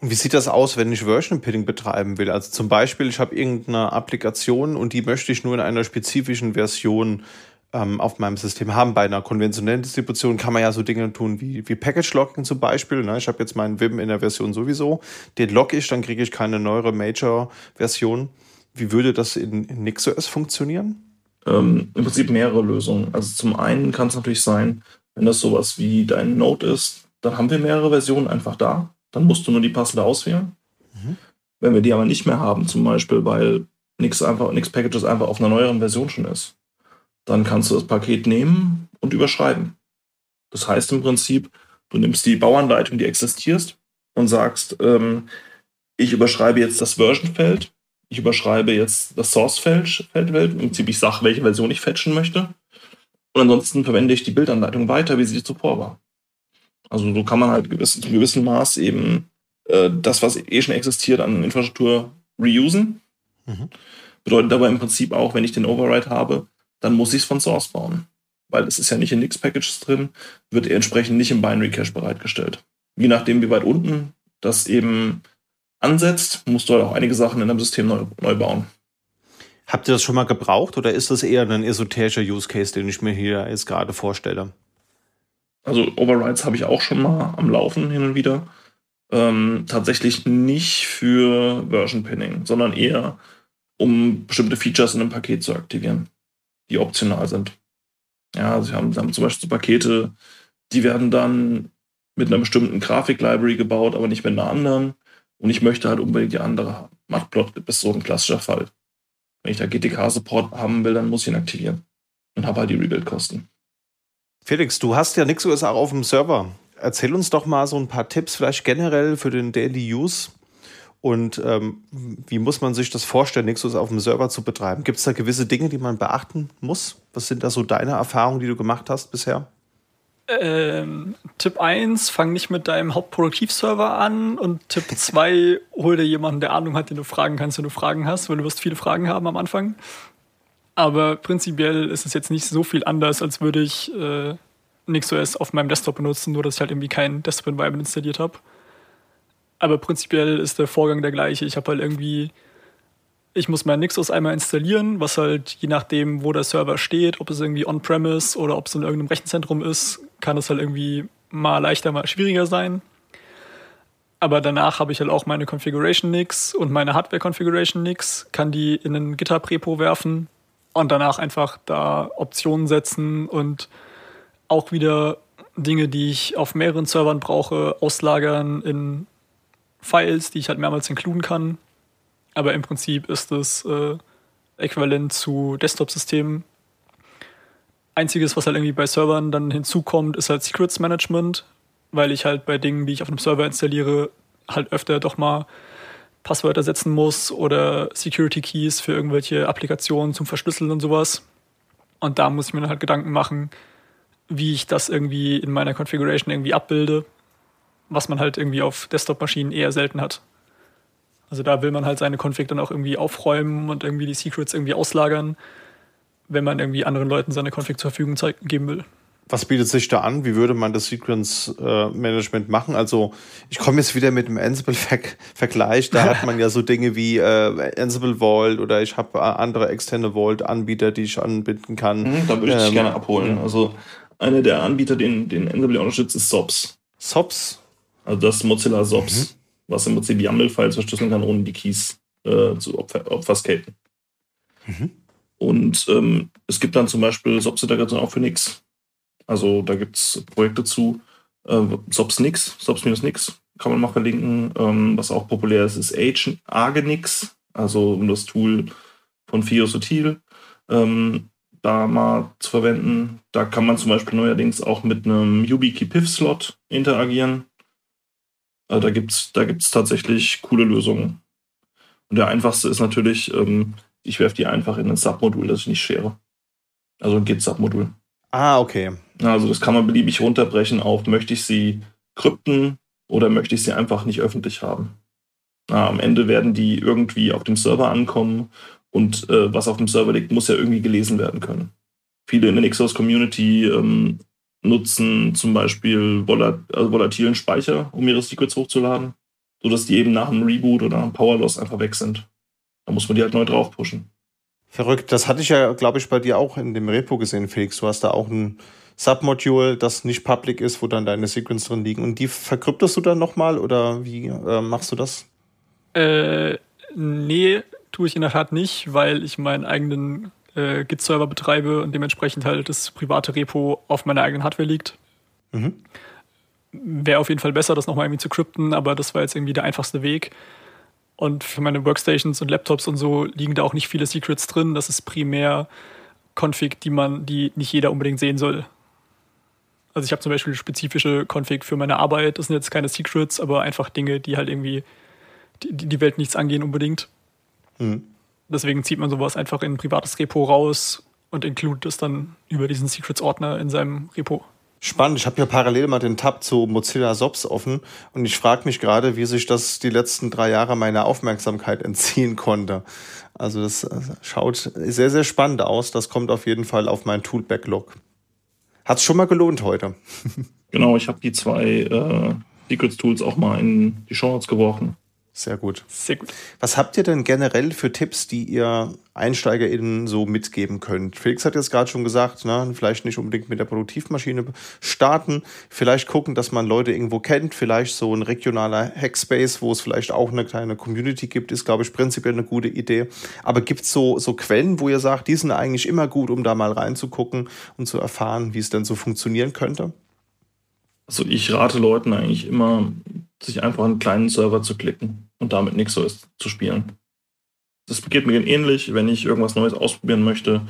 Und wie sieht das aus, wenn ich Version Pinning betreiben will? Also zum Beispiel, ich habe irgendeine Applikation und die möchte ich nur in einer spezifischen Version ähm, auf meinem System haben. Bei einer konventionellen Distribution kann man ja so Dinge tun wie, wie Package Logging zum Beispiel. Ne? Ich habe jetzt meinen Vim in der Version sowieso. Den logge ich, dann kriege ich keine neuere Major-Version. Wie würde das in, in NixOS funktionieren? Ähm, Im Prinzip mehrere Lösungen. Also zum einen kann es natürlich sein, wenn das sowas wie dein Node ist, dann haben wir mehrere Versionen einfach da. Dann musst du nur die passende auswählen. Mhm. Wenn wir die aber nicht mehr haben, zum Beispiel, weil nichts einfach, nichts Packages einfach auf einer neueren Version schon ist, dann kannst du das Paket nehmen und überschreiben. Das heißt im Prinzip, du nimmst die Bauanleitung, die existiert, und sagst, ähm, ich überschreibe jetzt das Version-Feld, ich überschreibe jetzt das Source-Feld, im Prinzip ich sage, welche Version ich fetchen möchte. Und ansonsten verwende ich die Bildanleitung weiter, wie sie zuvor war. Also so kann man halt gewissen, zu gewissem Maß eben äh, das, was eh schon existiert, an Infrastruktur reusen. Mhm. Bedeutet aber im Prinzip auch, wenn ich den Override habe, dann muss ich es von Source bauen. Weil es ist ja nicht in Nix-Packages drin, wird entsprechend nicht im Binary Cache bereitgestellt. Je nachdem, wie weit unten das eben ansetzt, musst du halt auch einige Sachen in deinem System neu, neu bauen. Habt ihr das schon mal gebraucht oder ist das eher ein esoterischer Use Case, den ich mir hier jetzt gerade vorstelle? Also Overrides habe ich auch schon mal am Laufen hin und wieder. Ähm, tatsächlich nicht für Version Pinning, sondern eher um bestimmte Features in einem Paket zu aktivieren, die optional sind. Ja, sie haben, sie haben zum Beispiel so Pakete, die werden dann mit einer bestimmten Grafik-Library gebaut, aber nicht mit einer anderen. Und ich möchte halt unbedingt die andere haben. Matplot ist so ein klassischer Fall. Wenn ich da GTK-Support haben will, dann muss ich ihn aktivieren. Und habe halt die Rebuild-Kosten. Felix, du hast ja NixOS auch auf dem Server. Erzähl uns doch mal so ein paar Tipps, vielleicht generell für den Daily Use. Und ähm, wie muss man sich das vorstellen, NixOS auf dem Server zu betreiben? Gibt es da gewisse Dinge, die man beachten muss? Was sind da so deine Erfahrungen, die du gemacht hast bisher? Ähm, Tipp 1, fang nicht mit deinem Hauptproduktivserver an und Tipp 2, hol dir jemanden, der Ahnung hat, den du fragen kannst, wenn du Fragen hast, weil du wirst viele Fragen haben am Anfang. Aber prinzipiell ist es jetzt nicht so viel anders, als würde ich äh, NixOS auf meinem Desktop benutzen, nur dass ich halt irgendwie kein Desktop-Environment installiert habe. Aber prinzipiell ist der Vorgang der gleiche. Ich habe halt irgendwie ich muss mein Nixos einmal installieren, was halt je nachdem, wo der Server steht, ob es irgendwie on-premise oder ob es in irgendeinem Rechenzentrum ist, kann es halt irgendwie mal leichter, mal schwieriger sein. Aber danach habe ich halt auch meine Configuration Nix und meine Hardware Configuration Nix, kann die in einen GitHub Repo werfen und danach einfach da Optionen setzen und auch wieder Dinge, die ich auf mehreren Servern brauche, auslagern in Files, die ich halt mehrmals inkluden kann aber im Prinzip ist es äh, äquivalent zu Desktop-Systemen. Einziges, was halt irgendwie bei Servern dann hinzukommt, ist halt Secrets Management, weil ich halt bei Dingen, die ich auf einem Server installiere, halt öfter doch mal Passwörter setzen muss oder Security Keys für irgendwelche Applikationen zum Verschlüsseln und sowas. Und da muss ich mir dann halt Gedanken machen, wie ich das irgendwie in meiner Configuration irgendwie abbilde, was man halt irgendwie auf Desktop-Maschinen eher selten hat. Also da will man halt seine Config dann auch irgendwie aufräumen und irgendwie die Secrets irgendwie auslagern, wenn man irgendwie anderen Leuten seine Config zur Verfügung geben will. Was bietet sich da an? Wie würde man das Sequence äh, Management machen? Also ich komme jetzt wieder mit dem Ansible-Vergleich. Da hat man ja so Dinge wie äh, Ansible Vault oder ich habe äh, andere externe Vault-Anbieter, die ich anbinden kann. Mhm, da würde ich ähm, dich gerne abholen. Also einer der Anbieter, den, den Ansible unterstützt, ist SOPs. SOPs? Also das Mozilla SOPs. Mhm was im Prinzip YAML-Files verschlüsseln kann, ohne die Keys äh, zu obfuscaten. Mhm. Und ähm, es gibt dann zum Beispiel SOPS-Integration auch für Nix. Also da gibt es Projekte zu. Äh, SOPS Nix, SOPS-Nix kann man mal verlinken. Ähm, was auch populär ist, ist Agenix, also das Tool von Fiosotil. Ähm, da mal zu verwenden. Da kann man zum Beispiel neuerdings auch mit einem YubiKey-Piv-Slot interagieren. Also da gibt es da gibt's tatsächlich coole Lösungen. Und der einfachste ist natürlich, ähm, ich werfe die einfach in ein Submodul, das ich nicht schere. Also ein Git-Submodul. Ah, okay. Also das kann man beliebig runterbrechen auf, möchte ich sie krypten oder möchte ich sie einfach nicht öffentlich haben. Na, am Ende werden die irgendwie auf dem Server ankommen und äh, was auf dem Server liegt, muss ja irgendwie gelesen werden können. Viele in der Nixos Community ähm, nutzen zum Beispiel volat also volatilen Speicher, um ihre Secrets hochzuladen, sodass die eben nach einem Reboot oder einem Powerloss einfach weg sind. Da muss man die halt neu drauf pushen. Verrückt. Das hatte ich ja, glaube ich, bei dir auch in dem Repo gesehen, Felix. Du hast da auch ein Submodule, das nicht public ist, wo dann deine Sequenz drin liegen. Und die verkryptest du dann nochmal oder wie äh, machst du das? Äh, nee, tue ich in der Tat nicht, weil ich meinen eigenen äh, Git-Server betreibe und dementsprechend halt das private Repo auf meiner eigenen Hardware liegt. Mhm. Wäre auf jeden Fall besser, das nochmal irgendwie zu krypten, aber das war jetzt irgendwie der einfachste Weg. Und für meine Workstations und Laptops und so liegen da auch nicht viele Secrets drin. Das ist primär Config, die man, die nicht jeder unbedingt sehen soll. Also ich habe zum Beispiel spezifische Config für meine Arbeit. Das sind jetzt keine Secrets, aber einfach Dinge, die halt irgendwie die, die Welt nichts angehen unbedingt. Mhm. Deswegen zieht man sowas einfach in ein privates Repo raus und inkludiert es dann über diesen Secrets-Ordner in seinem Repo. Spannend. Ich habe hier parallel mal den Tab zu Mozilla SOPs offen und ich frage mich gerade, wie sich das die letzten drei Jahre meiner Aufmerksamkeit entziehen konnte. Also das äh, schaut sehr, sehr spannend aus. Das kommt auf jeden Fall auf meinen Tool-Backlog. Hat es schon mal gelohnt heute. genau, ich habe die zwei äh, Secrets-Tools auch mal in die Show Notes geworfen. Sehr gut. Sehr gut. Was habt ihr denn generell für Tipps, die ihr EinsteigerInnen so mitgeben könnt? Felix hat jetzt gerade schon gesagt, ne, vielleicht nicht unbedingt mit der Produktivmaschine starten, vielleicht gucken, dass man Leute irgendwo kennt, vielleicht so ein regionaler Hackspace, wo es vielleicht auch eine kleine Community gibt, ist, glaube ich, prinzipiell eine gute Idee. Aber gibt es so, so Quellen, wo ihr sagt, die sind eigentlich immer gut, um da mal reinzugucken und zu erfahren, wie es denn so funktionieren könnte? Also ich rate Leuten eigentlich immer, sich einfach einen kleinen Server zu klicken und damit nichts so ist zu spielen. Das geht mir ähnlich, wenn ich irgendwas Neues ausprobieren möchte,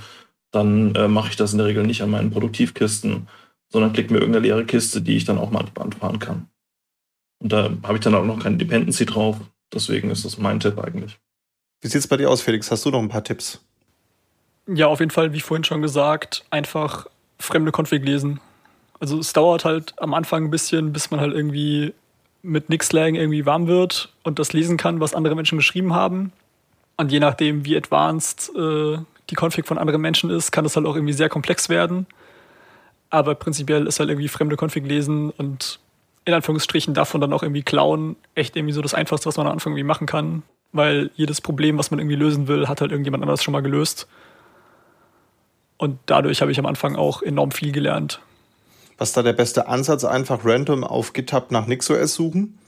dann äh, mache ich das in der Regel nicht an meinen Produktivkisten, sondern klicke mir irgendeine leere Kiste, die ich dann auch mal an die Band fahren kann. Und da habe ich dann auch noch keine Dependency drauf. Deswegen ist das mein Tipp eigentlich. Wie sieht es bei dir aus, Felix? Hast du noch ein paar Tipps? Ja, auf jeden Fall, wie vorhin schon gesagt, einfach fremde Config lesen. Also es dauert halt am Anfang ein bisschen, bis man halt irgendwie mit Nix-Slang irgendwie warm wird und das lesen kann, was andere Menschen geschrieben haben. Und je nachdem, wie advanced äh, die Config von anderen Menschen ist, kann das halt auch irgendwie sehr komplex werden. Aber prinzipiell ist halt irgendwie fremde Config lesen und in Anführungsstrichen davon dann auch irgendwie klauen echt irgendwie so das Einfachste, was man am Anfang irgendwie machen kann. Weil jedes Problem, was man irgendwie lösen will, hat halt irgendjemand anders schon mal gelöst. Und dadurch habe ich am Anfang auch enorm viel gelernt. Was da der beste Ansatz? Einfach random auf GitHub nach NixOS suchen?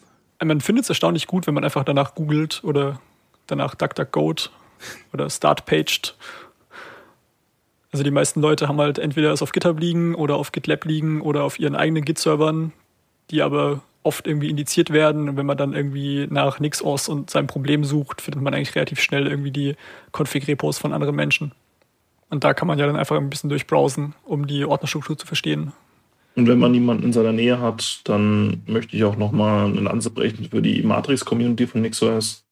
Man findet es erstaunlich gut, wenn man einfach danach googelt oder danach DuckDuckGo oder StartPaged. Also die meisten Leute haben halt entweder es auf GitHub liegen oder auf GitLab liegen oder auf ihren eigenen Git-Servern, die aber oft irgendwie indiziert werden. Und wenn man dann irgendwie nach NixOS und sein Problem sucht, findet man eigentlich relativ schnell irgendwie die Config-Repos von anderen Menschen. Und da kann man ja dann einfach ein bisschen durchbrowsen, um die Ordnerstruktur zu verstehen. Und wenn man niemanden in seiner Nähe hat, dann möchte ich auch nochmal einen Lanze brechen für die Matrix-Community von NixOS,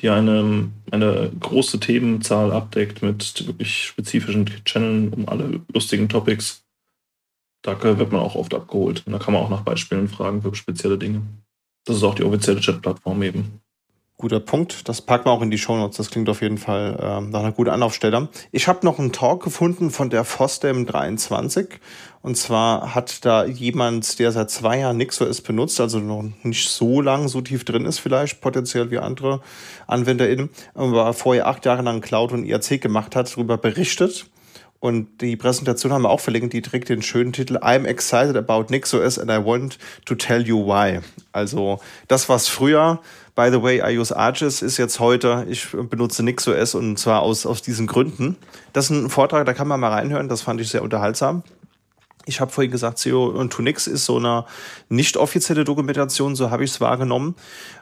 die eine, eine große Themenzahl abdeckt mit wirklich spezifischen Channeln um alle lustigen Topics. Da wird man auch oft abgeholt. Und da kann man auch nach Beispielen fragen für spezielle Dinge. Das ist auch die offizielle Chat-Plattform eben. Guter Punkt. Das packen wir auch in die Shownotes. Das klingt auf jeden Fall ähm, nach einer guten Anlaufstelle. Ich habe noch einen Talk gefunden von der FOSDEM 23. Und zwar hat da jemand, der seit zwei Jahren NixOS benutzt, also noch nicht so lang, so tief drin ist vielleicht, potenziell wie andere AnwenderInnen, aber vorher acht Jahre lang Cloud und IRC gemacht hat, darüber berichtet. Und die Präsentation haben wir auch verlinkt, die trägt den schönen Titel I'm excited about NixOS and I want to tell you why. Also das, was früher By the way, I use Arches ist jetzt heute, ich benutze NixOS und zwar aus, aus diesen Gründen. Das ist ein Vortrag, da kann man mal reinhören, das fand ich sehr unterhaltsam. Ich habe vorhin gesagt, CO und Tunix ist so eine nicht offizielle Dokumentation, so habe ich es wahrgenommen,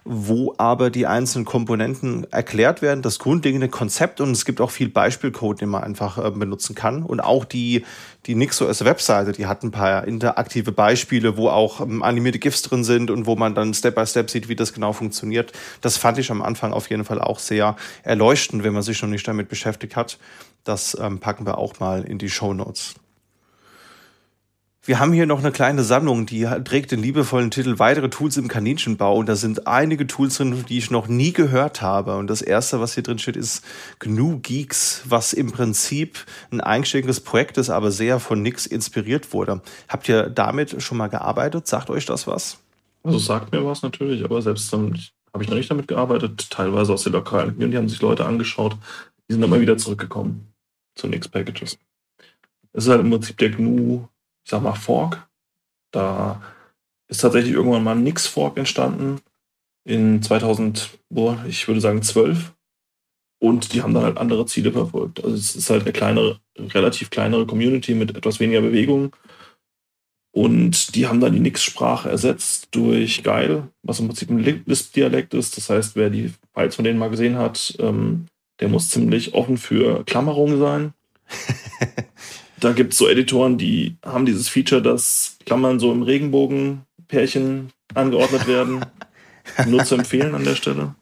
wo aber die einzelnen Komponenten erklärt werden, das grundlegende Konzept und es gibt auch viel Beispielcode, den man einfach äh, benutzen kann. Und auch die, die NixOS Webseite, die hat ein paar interaktive Beispiele, wo auch ähm, animierte GIFs drin sind und wo man dann Step by Step sieht, wie das genau funktioniert. Das fand ich am Anfang auf jeden Fall auch sehr erleuchtend, wenn man sich noch nicht damit beschäftigt hat. Das ähm, packen wir auch mal in die Show Notes. Wir haben hier noch eine kleine Sammlung, die trägt den liebevollen Titel Weitere Tools im Kaninchenbau. Und da sind einige Tools drin, die ich noch nie gehört habe. Und das erste, was hier drin steht, ist GNU Geeks, was im Prinzip ein eigenständiges Projekt ist, aber sehr von Nix inspiriert wurde. Habt ihr damit schon mal gearbeitet? Sagt euch das was? Also sagt mir was natürlich, aber selbst dann habe ich noch nicht damit gearbeitet. Teilweise aus der lokalen Community haben sich Leute angeschaut. Die sind immer wieder zurückgekommen zu Nix Packages. Es ist halt im Prinzip der GNU ich sag mal, Fork. Da ist tatsächlich irgendwann mal ein Nix-Fork entstanden in 2000, boah, ich würde sagen 12. Und die haben dann halt andere Ziele verfolgt. Also es ist halt eine kleinere, relativ kleinere Community mit etwas weniger Bewegung. Und die haben dann die Nix-Sprache ersetzt durch Geil, was im Prinzip ein Lisp-Dialekt ist. Das heißt, wer die Files von denen mal gesehen hat, ähm, der muss ziemlich offen für Klammerungen sein. Da gibt es so Editoren, die haben dieses Feature, dass Klammern so im Regenbogen-Pärchen angeordnet werden. Nur zu empfehlen an der Stelle.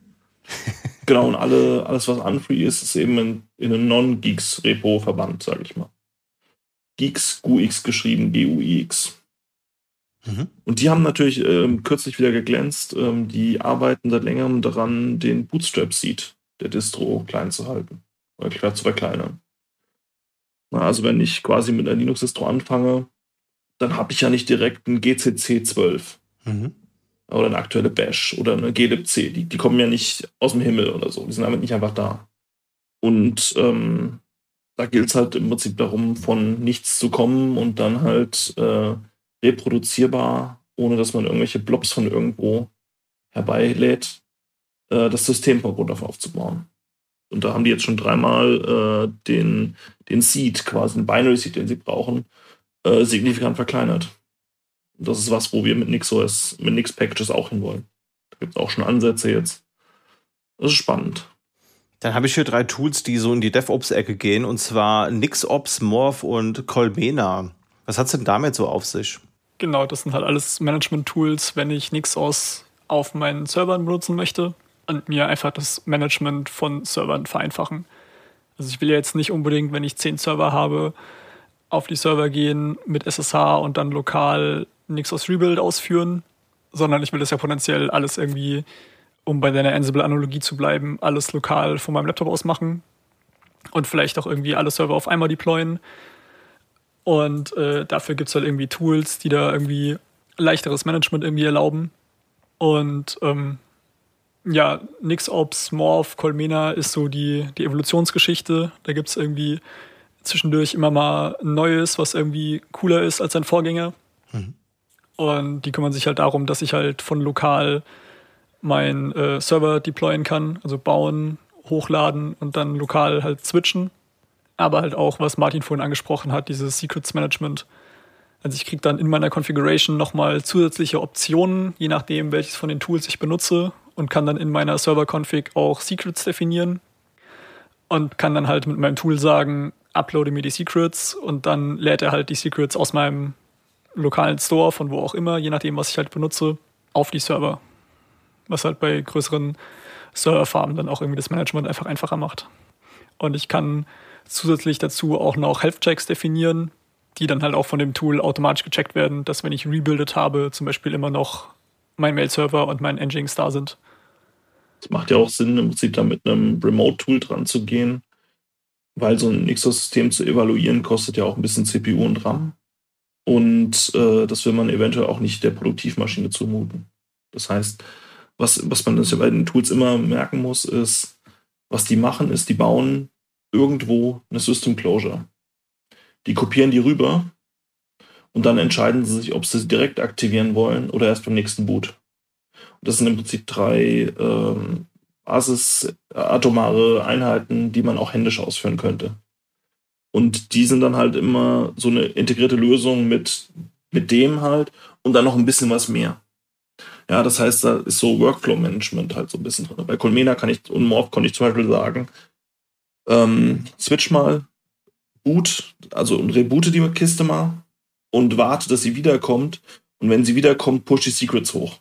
Genau, und alle, alles, was unfree ist, ist eben in, in einem Non-Geeks-Repo verbannt, sage ich mal. Geeks, GUX geschrieben, G-U-I-X. Mhm. Und die haben natürlich ähm, kürzlich wieder geglänzt. Ähm, die arbeiten seit längerem daran, den Bootstrap-Seed der Distro klein zu halten. Oder zu verkleinern. Also wenn ich quasi mit einer Linux-Distro anfange, dann habe ich ja nicht direkt ein GCC 12 mhm. oder eine aktuelle Bash oder eine glibc. Die, die kommen ja nicht aus dem Himmel oder so. Die sind damit nicht einfach da. Und ähm, da gilt es halt im Prinzip darum, von nichts zu kommen und dann halt äh, reproduzierbar, ohne dass man irgendwelche Blobs von irgendwo herbeilädt, äh, das System von Grund auf aufzubauen. Und da haben die jetzt schon dreimal äh, den, den Seed, quasi den Binary Seed, den sie brauchen, äh, signifikant verkleinert. Und das ist was, wo wir mit NixOS, mit Nix Packages auch hinwollen. Da gibt es auch schon Ansätze jetzt. Das ist spannend. Dann habe ich hier drei Tools, die so in die DevOps-Ecke gehen, und zwar NixOps, Morph und Colmena. Was hat es denn damit so auf sich? Genau, das sind halt alles Management-Tools, wenn ich NixOS auf meinen Servern benutzen möchte und mir einfach das Management von Servern vereinfachen. Also ich will ja jetzt nicht unbedingt, wenn ich zehn Server habe, auf die Server gehen mit SSH und dann lokal Nixos Rebuild ausführen, sondern ich will das ja potenziell alles irgendwie, um bei deiner Ansible-Analogie zu bleiben, alles lokal von meinem Laptop aus machen und vielleicht auch irgendwie alle Server auf einmal deployen. Und äh, dafür gibt es halt irgendwie Tools, die da irgendwie leichteres Management irgendwie erlauben. Und ähm, ja, NixOps, Morph, Colmena ist so die, die Evolutionsgeschichte. Da gibt es irgendwie zwischendurch immer mal Neues, was irgendwie cooler ist als sein Vorgänger. Mhm. Und die kümmern sich halt darum, dass ich halt von lokal meinen äh, Server deployen kann, also bauen, hochladen und dann lokal halt switchen. Aber halt auch, was Martin vorhin angesprochen hat, dieses Secrets Management. Also ich kriege dann in meiner Configuration nochmal zusätzliche Optionen, je nachdem, welches von den Tools ich benutze und kann dann in meiner Server-Config auch Secrets definieren und kann dann halt mit meinem Tool sagen, uploade mir die Secrets und dann lädt er halt die Secrets aus meinem lokalen Store, von wo auch immer, je nachdem, was ich halt benutze, auf die Server. Was halt bei größeren Serverfarmen dann auch irgendwie das Management einfach einfacher macht. Und ich kann zusätzlich dazu auch noch Health-Checks definieren, die dann halt auch von dem Tool automatisch gecheckt werden, dass wenn ich rebuildet habe, zum Beispiel immer noch mein Mail-Server und mein Nginx da sind. Es macht ja auch Sinn, im Prinzip da mit einem Remote-Tool dran zu gehen, weil so ein Nixos-System zu evaluieren kostet ja auch ein bisschen CPU und RAM. Und äh, das will man eventuell auch nicht der Produktivmaschine zumuten. Das heißt, was, was man bei den Tools immer merken muss, ist, was die machen, ist, die bauen irgendwo eine System Closure. Die kopieren die rüber und dann entscheiden sie sich, ob sie sie direkt aktivieren wollen oder erst beim nächsten Boot. Und das sind im Prinzip drei ähm, Basis-atomare Einheiten, die man auch händisch ausführen könnte. Und die sind dann halt immer so eine integrierte Lösung mit, mit dem halt und dann noch ein bisschen was mehr. Ja, das heißt, da ist so Workflow-Management halt so ein bisschen drin. Bei Colmena kann ich und Morph konnte ich zum Beispiel sagen, ähm, switch mal, boot, also reboote die Kiste mal und warte, dass sie wiederkommt. Und wenn sie wiederkommt, push die Secrets hoch.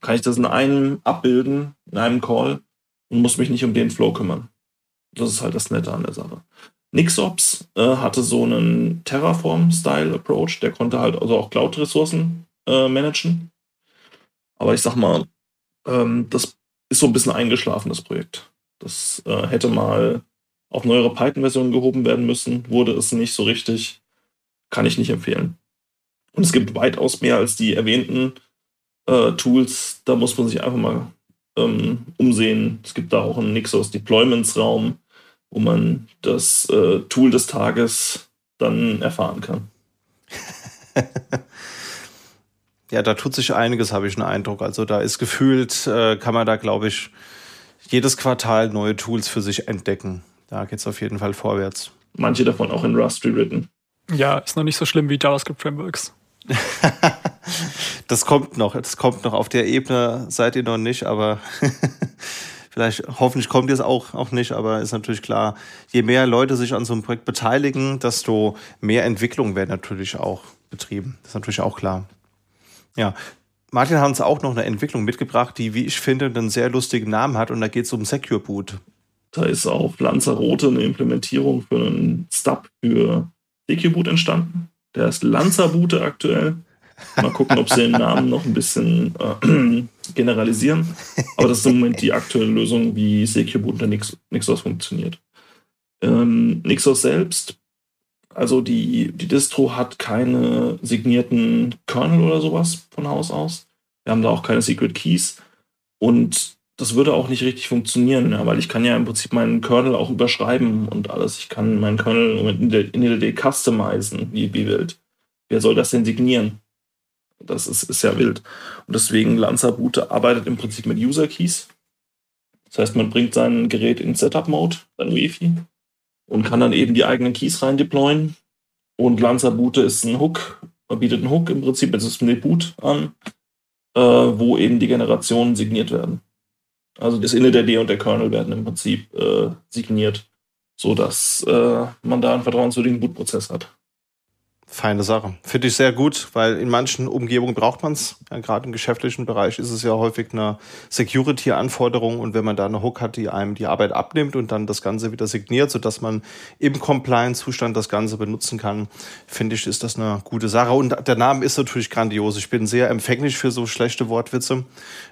Kann ich das in einem abbilden, in einem Call und muss mich nicht um den Flow kümmern. Das ist halt das Nette an der Sache. Nixops äh, hatte so einen Terraform-Style-Approach, der konnte halt also auch Cloud-Ressourcen äh, managen. Aber ich sag mal, ähm, das ist so ein bisschen eingeschlafen, das Projekt. Das äh, hätte mal auf neuere Python-Versionen gehoben werden müssen, wurde es nicht so richtig. Kann ich nicht empfehlen. Und es gibt weitaus mehr als die erwähnten äh, Tools. Da muss man sich einfach mal ähm, umsehen. Es gibt da auch einen Nixos Deployments-Raum, wo man das äh, Tool des Tages dann erfahren kann. ja, da tut sich einiges, habe ich einen Eindruck. Also da ist gefühlt, äh, kann man da, glaube ich, jedes Quartal neue Tools für sich entdecken. Da geht es auf jeden Fall vorwärts. Manche davon auch in Rust rewritten. Ja, ist noch nicht so schlimm wie JavaScript-Frameworks. das kommt noch, das kommt noch. Auf der Ebene seid ihr noch nicht, aber vielleicht, hoffentlich kommt ihr es auch, auch nicht, aber ist natürlich klar, je mehr Leute sich an so einem Projekt beteiligen, desto mehr Entwicklung werden natürlich auch betrieben. Das ist natürlich auch klar. Ja. Martin hat uns auch noch eine Entwicklung mitgebracht, die, wie ich finde, einen sehr lustigen Namen hat und da geht es um Secure Boot. Da ist auf Lanzarote eine Implementierung für einen Stub für Secure entstanden. Der ist Lanzabute aktuell. Mal gucken, ob sie den Namen noch ein bisschen äh, generalisieren. Aber das ist im Moment die aktuelle Lösung, wie Secure unter Nix, Nixos funktioniert. Ähm, Nixos selbst, also die, die Distro hat keine signierten Kernel oder sowas von Haus aus. Wir haben da auch keine Secret Keys. Und das würde auch nicht richtig funktionieren, ja, weil ich kann ja im Prinzip meinen Kernel auch überschreiben und alles. Ich kann meinen Kernel in der IntelliD customizen, wie, wie wild. Wer soll das denn signieren? Das ist, ist ja wild. Und deswegen Lanza Boot arbeitet im Prinzip mit User Keys. Das heißt, man bringt sein Gerät in Setup-Mode, sein Wi-Fi, und kann dann eben die eigenen Keys rein deployen. Und Lanza Boot ist ein Hook, man bietet einen Hook im Prinzip, es ist ein Boot an, äh, wo eben die Generationen signiert werden. Also das init und der Kernel werden im Prinzip äh, signiert, sodass äh, man da einen vertrauenswürdigen Bootprozess hat. Feine Sache. Finde ich sehr gut, weil in manchen Umgebungen braucht man es. Ja, Gerade im geschäftlichen Bereich ist es ja häufig eine Security-Anforderung und wenn man da eine Hook hat, die einem die Arbeit abnimmt und dann das Ganze wieder signiert, sodass man im Compliance-Zustand das Ganze benutzen kann, finde ich, ist das eine gute Sache. Und der Name ist natürlich grandios. Ich bin sehr empfänglich für so schlechte Wortwitze.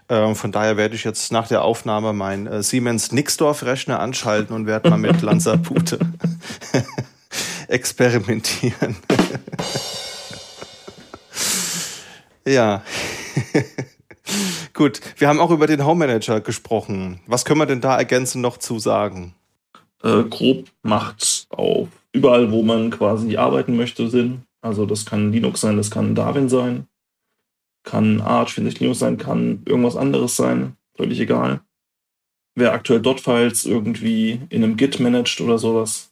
Äh, von daher werde ich jetzt nach der Aufnahme mein äh, Siemens Nixdorf-Rechner anschalten und werde mal mit Lanza Pute experimentieren. ja. Gut, wir haben auch über den Home Manager gesprochen. Was können wir denn da ergänzend noch zu sagen? Äh, grob macht auf überall, wo man quasi arbeiten möchte, Sinn. Also das kann Linux sein, das kann Darwin sein, kann Arch, finde ich Linux sein, kann irgendwas anderes sein, völlig egal. Wer aktuell Dot-Files irgendwie in einem Git managt oder sowas,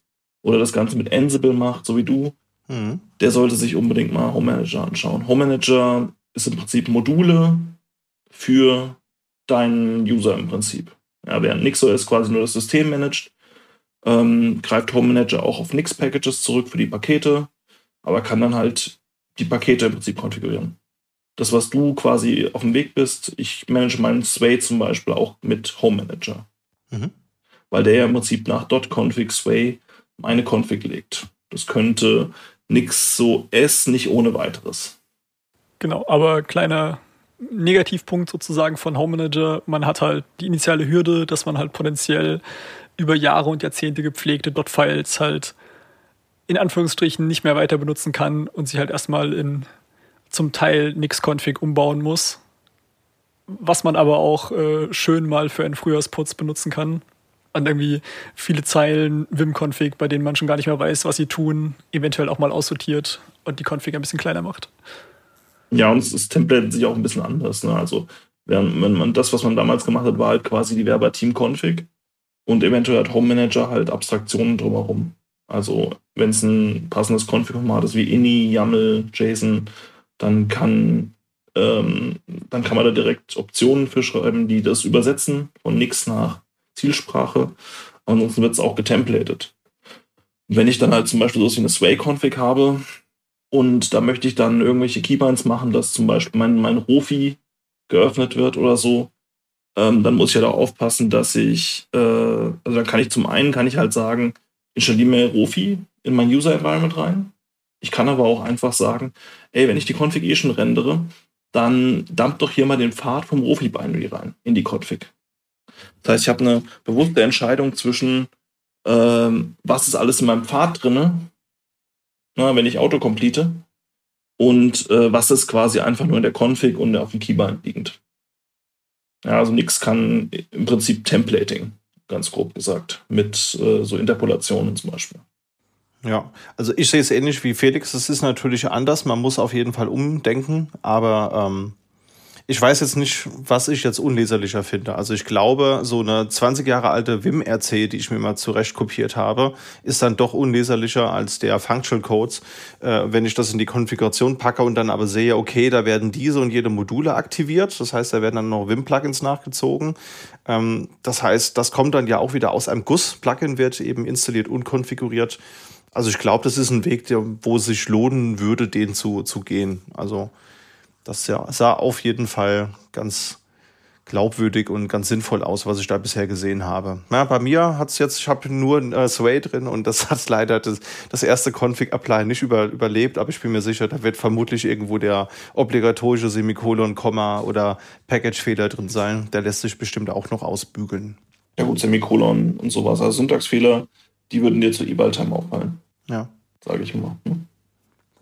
oder das Ganze mit Ansible macht, so wie du, mhm. der sollte sich unbedingt mal Home Manager anschauen. Home Manager ist im Prinzip Module für deinen User im Prinzip. Ja, während NixOS quasi nur das System managt, ähm, greift Home Manager auch auf Nix-Packages zurück für die Pakete, aber kann dann halt die Pakete im Prinzip konfigurieren. Das, was du quasi auf dem Weg bist, ich manage meinen Sway zum Beispiel auch mit Home Manager. Mhm. Weil der ja im Prinzip nach .config Sway meine Config legt. Das könnte nix so S nicht ohne weiteres. Genau, aber kleiner Negativpunkt sozusagen von Home Manager, man hat halt die initiale Hürde, dass man halt potenziell über Jahre und Jahrzehnte gepflegte Dot-Files halt in Anführungsstrichen nicht mehr weiter benutzen kann und sie halt erstmal in zum Teil Nix-Config umbauen muss. Was man aber auch äh, schön mal für einen Frühjahrsputz benutzen kann an irgendwie viele Zeilen Vim-Config, bei denen man schon gar nicht mehr weiß, was sie tun, eventuell auch mal aussortiert und die Config ein bisschen kleiner macht. Ja, und das Template sich auch ein bisschen anders. Ne? Also, wenn man das, was man damals gemacht hat, war halt quasi die Werber-Team-Config und eventuell hat Home Manager halt Abstraktionen drumherum. Also, wenn es ein passendes Config-Format ist wie INI, YAML, JSON, dann kann, ähm, dann kann man da direkt Optionen für schreiben, die das übersetzen von nix nach Zielsprache. Ansonsten wird es auch getemplated. Wenn ich dann halt zum Beispiel so eine Sway-Config habe und da möchte ich dann irgendwelche Keybinds machen, dass zum Beispiel mein, mein Rofi geöffnet wird oder so, ähm, dann muss ich ja halt auch aufpassen, dass ich, äh, also dann kann ich zum einen, kann ich halt sagen, installiere mir Rofi in mein User-Environment rein. Ich kann aber auch einfach sagen, ey, wenn ich die Config rendere, dann dumpt doch hier mal den Pfad vom Rofi-Binary rein in die Config. Das heißt, ich habe eine bewusste Entscheidung zwischen, ähm, was ist alles in meinem Pfad drinne, na, wenn ich Autocomplete, und äh, was ist quasi einfach nur in der Config und auf dem Keybind liegend. Ja, also nichts kann im Prinzip Templating, ganz grob gesagt, mit äh, so Interpolationen zum Beispiel. Ja, also ich sehe es ähnlich wie Felix. Es ist natürlich anders. Man muss auf jeden Fall umdenken, aber ähm, ich weiß jetzt nicht, was ich jetzt unleserlicher finde. Also ich glaube, so eine 20 Jahre alte Vim-RC, die ich mir mal zurecht kopiert habe, ist dann doch unleserlicher als der Functional Codes, äh, wenn ich das in die Konfiguration packe und dann aber sehe, okay, da werden diese und jede Module aktiviert. Das heißt, da werden dann noch Vim-Plugins nachgezogen. Ähm, das heißt, das kommt dann ja auch wieder aus einem Guss. Plugin wird eben installiert und konfiguriert. Also ich glaube, das ist ein Weg, der, wo es sich lohnen würde, den zu, zu gehen. Also das sah auf jeden Fall ganz glaubwürdig und ganz sinnvoll aus, was ich da bisher gesehen habe. Ja, bei mir hat es jetzt, ich habe nur äh, Sway drin und das hat leider das, das erste Config-Apply nicht über, überlebt, aber ich bin mir sicher, da wird vermutlich irgendwo der obligatorische Semikolon, Komma oder Package-Fehler drin sein. Der lässt sich bestimmt auch noch ausbügeln. Ja gut, Semikolon und sowas. Also Syntaxfehler, die würden dir zu Equal-Time auffallen. Ja. Sage ich immer. Hm?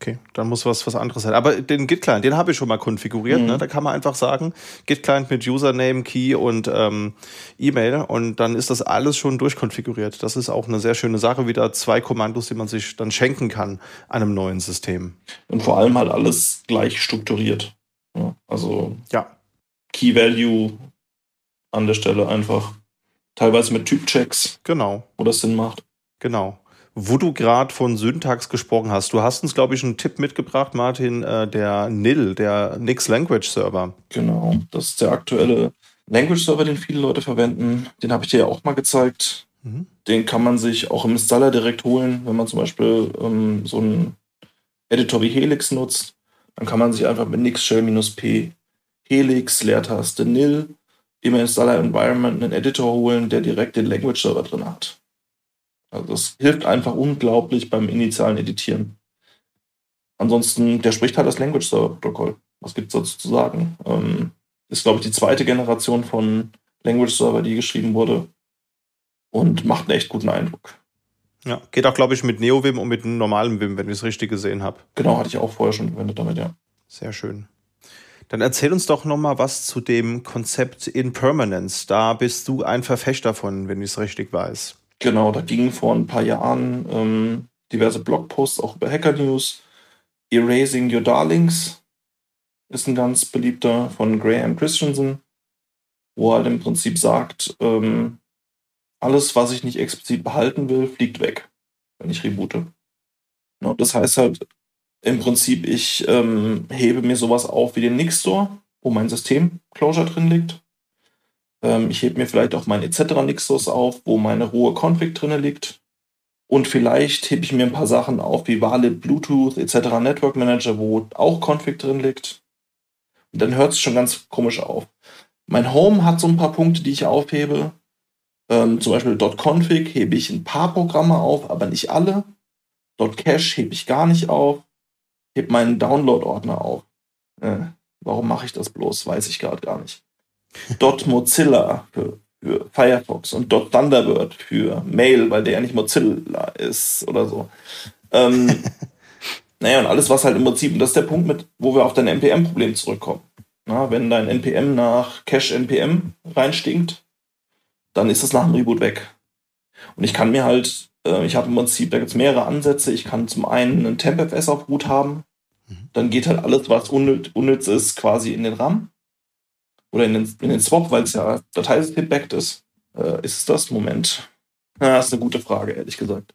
Okay, dann muss was, was anderes sein. Aber den Git-Client, den habe ich schon mal konfiguriert. Mhm. Ne? Da kann man einfach sagen, Git-Client mit Username, Key und ähm, E-Mail und dann ist das alles schon durchkonfiguriert. Das ist auch eine sehr schöne Sache, wieder zwei Kommandos, die man sich dann schenken kann an einem neuen System. Und vor allem halt alles gleich strukturiert. Ja, also ja. Key Value an der Stelle einfach. Teilweise mit Typchecks. Genau. Wo das Sinn macht. Genau. Wo du gerade von Syntax gesprochen hast, du hast uns, glaube ich, einen Tipp mitgebracht, Martin, äh, der NIL, der Nix Language Server. Genau, das ist der aktuelle Language Server, den viele Leute verwenden. Den habe ich dir ja auch mal gezeigt. Mhm. Den kann man sich auch im Installer direkt holen, wenn man zum Beispiel ähm, so ein Editor wie Helix nutzt, dann kann man sich einfach mit Nix Shell-P Helix, Leertaste Nil, im Installer Environment einen Editor holen, der direkt den Language Server drin hat. Also das hilft einfach unglaublich beim initialen Editieren. Ansonsten, der spricht halt das Language Server Protokoll. Was gibt es dazu zu sagen? Ähm, ist, glaube ich, die zweite Generation von Language Server, die geschrieben wurde. Und macht einen echt guten Eindruck. Ja, geht auch, glaube ich, mit NeoVim und mit normalem Vim, wenn ich es richtig gesehen habe. Genau, hatte ich auch vorher schon verwendet damit, ja. Sehr schön. Dann erzähl uns doch noch mal was zu dem Konzept Impermanence. Da bist du ein Verfechter von, wenn ich es richtig weiß. Genau, da gingen vor ein paar Jahren ähm, diverse Blogposts auch über Hacker News. Erasing Your Darlings ist ein ganz beliebter von Graham Christensen, wo er halt im Prinzip sagt, ähm, alles, was ich nicht explizit behalten will, fliegt weg, wenn ich reboote. No, das heißt halt im Prinzip, ich ähm, hebe mir sowas auf wie den Nix Store, wo mein System-Closure drin liegt. Ähm, ich hebe mir vielleicht auch mein etc. Nixos auf, wo meine rohe Config drin liegt. Und vielleicht hebe ich mir ein paar Sachen auf, wie Valid, Bluetooth etc. Network Manager, wo auch Config drin liegt. Und dann hört es schon ganz komisch auf. Mein Home hat so ein paar Punkte, die ich aufhebe. Ähm, zum Beispiel .config hebe ich ein paar Programme auf, aber nicht alle. .cache hebe ich gar nicht auf. Hebe meinen Download-Ordner auf. Äh, warum mache ich das bloß? Weiß ich gerade gar nicht. .mozilla für, für Firefox und .thunderbird für Mail, weil der ja nicht Mozilla ist oder so. Ähm, naja, und alles, was halt im Prinzip, und das ist der Punkt, mit, wo wir auf dein NPM-Problem zurückkommen. Na, wenn dein NPM nach Cache NPM reinstinkt, dann ist es nach dem Reboot weg. Und ich kann mir halt, äh, ich habe im Prinzip, da gibt es mehrere Ansätze. Ich kann zum einen ein TempFS auf Root haben. Mhm. Dann geht halt alles, was unnütz, unnütz ist, quasi in den RAM. Oder in den, in den Swap, weil es ja Dateisystem backed ist. Äh, ist es das? Moment. Ja, das ist eine gute Frage, ehrlich gesagt.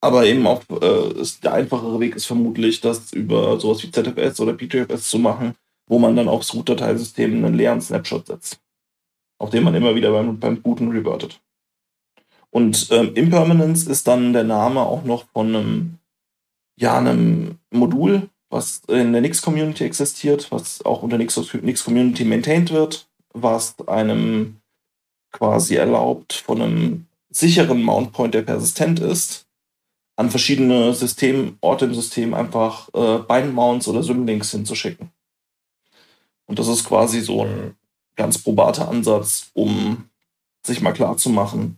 Aber eben auch äh, ist, der einfachere Weg ist vermutlich, das über sowas wie ZFS oder PTFS zu machen, wo man dann aufs Root-Dateisystem einen leeren Snapshot setzt auf den man immer wieder beim, beim Booten revertet. Und ähm, Impermanence ist dann der Name auch noch von einem, ja, einem Modul, was in der Nix-Community existiert, was auch unter Nix-Community maintained wird, was einem quasi erlaubt, von einem sicheren Mountpoint, der persistent ist, an verschiedene Systemorte im System einfach äh, Bind-Mounts oder Symlinks hinzuschicken. Und das ist quasi so ein ganz probater Ansatz, um sich mal klar zu machen,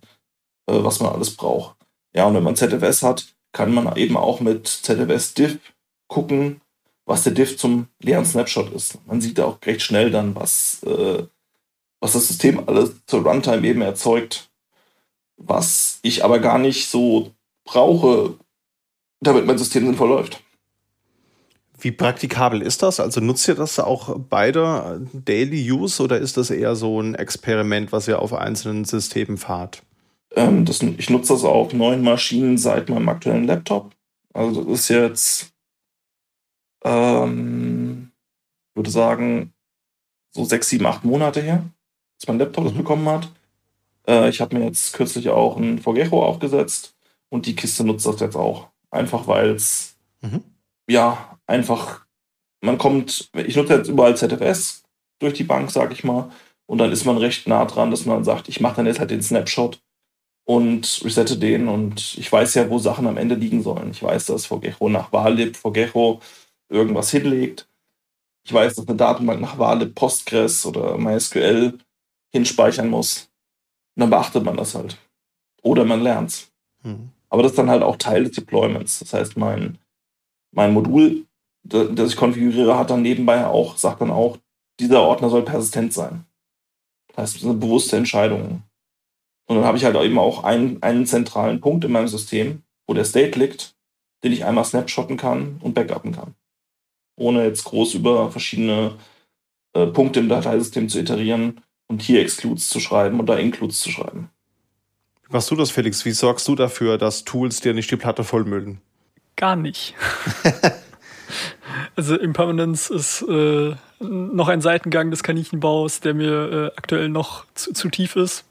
äh, was man alles braucht. Ja, und wenn man ZFS hat, kann man eben auch mit ZFS Diff gucken, was der Diff zum leeren Snapshot ist. Man sieht auch recht schnell dann, was, äh, was das System alles zur Runtime eben erzeugt, was ich aber gar nicht so brauche, damit mein System sinnvoll läuft. Wie praktikabel ist das? Also nutzt ihr das auch beide Daily Use oder ist das eher so ein Experiment, was ihr auf einzelnen Systemen fahrt? Ähm, das, ich nutze das auf neuen Maschinen seit meinem aktuellen Laptop. Also das ist jetzt, ähm, würde sagen, so sechs, sieben, acht Monate her, dass mein Laptop das mhm. bekommen hat. Äh, ich habe mir jetzt kürzlich auch ein VGecho aufgesetzt und die Kiste nutzt das jetzt auch. Einfach weil es mhm. ja einfach, man kommt, ich nutze jetzt überall ZFS durch die Bank, sag ich mal, und dann ist man recht nah dran, dass man sagt, ich mache dann jetzt halt den Snapshot und resette den und ich weiß ja, wo Sachen am Ende liegen sollen. Ich weiß, dass VGecho nach Valib, VGecho irgendwas hinlegt. Ich weiß, dass eine Datenbank nach Valib Postgres oder MySQL hinspeichern muss. Und dann beachtet man das halt. Oder man lernt's. Mhm. Aber das ist dann halt auch Teil des Deployments. Das heißt, mein, mein Modul das ich konfiguriere, hat dann nebenbei auch, sagt dann auch, dieser Ordner soll persistent sein. Das heißt, das ist eine bewusste Entscheidung. Und dann habe ich halt eben auch einen, einen zentralen Punkt in meinem System, wo der State liegt, den ich einmal snapshotten kann und backuppen kann. Ohne jetzt groß über verschiedene äh, Punkte im Dateisystem zu iterieren und hier Excludes zu schreiben oder Includes zu schreiben. Wie machst du das, Felix? Wie sorgst du dafür, dass Tools dir nicht die Platte vollmüllen? Gar nicht. Also Impermanence ist äh, noch ein Seitengang des Kaninchenbaus, der mir äh, aktuell noch zu, zu, tief ist.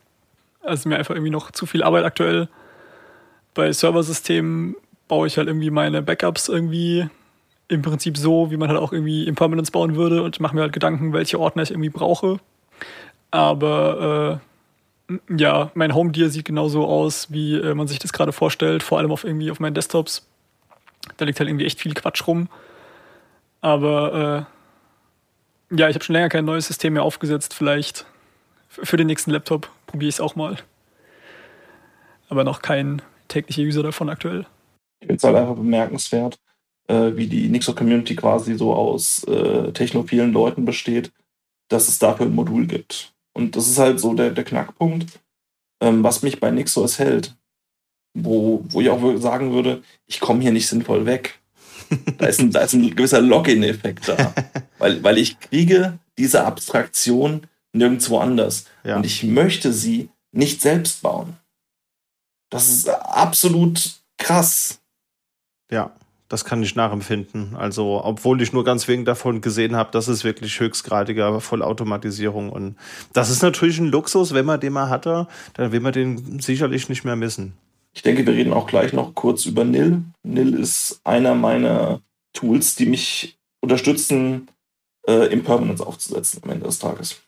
Also mir einfach irgendwie noch zu viel Arbeit aktuell. Bei Serversystemen baue ich halt irgendwie meine Backups irgendwie im Prinzip so, wie man halt auch irgendwie Impermanence bauen würde und mache mir halt Gedanken, welche Ordner ich irgendwie brauche. Aber äh, ja, mein Home Deal sieht genauso aus, wie äh, man sich das gerade vorstellt, vor allem auf irgendwie auf meinen Desktops. Da liegt halt irgendwie echt viel Quatsch rum. Aber äh, ja, ich habe schon länger kein neues System mehr aufgesetzt. Vielleicht für den nächsten Laptop probiere ich es auch mal. Aber noch kein täglicher User davon aktuell. Ich finde es halt einfach bemerkenswert, äh, wie die Nixo-Community quasi so aus äh, technophilen Leuten besteht, dass es dafür ein Modul gibt. Und das ist halt so der, der Knackpunkt, ähm, was mich bei NixOS hält. Wo, wo ich auch sagen würde, ich komme hier nicht sinnvoll weg. Da ist ein, da ist ein gewisser Login-Effekt da. weil, weil ich kriege diese Abstraktion nirgendwo anders. Ja. Und ich möchte sie nicht selbst bauen. Das ist absolut krass. Ja, das kann ich nachempfinden. Also, obwohl ich nur ganz wenig davon gesehen habe, das ist wirklich höchstgradiger Vollautomatisierung. Und das ist natürlich ein Luxus, wenn man den mal hatte, dann will man den sicherlich nicht mehr missen. Ich denke, wir reden auch gleich noch kurz über Nil. Nil ist einer meiner Tools, die mich unterstützen, äh, Impermanence aufzusetzen am Ende des Tages.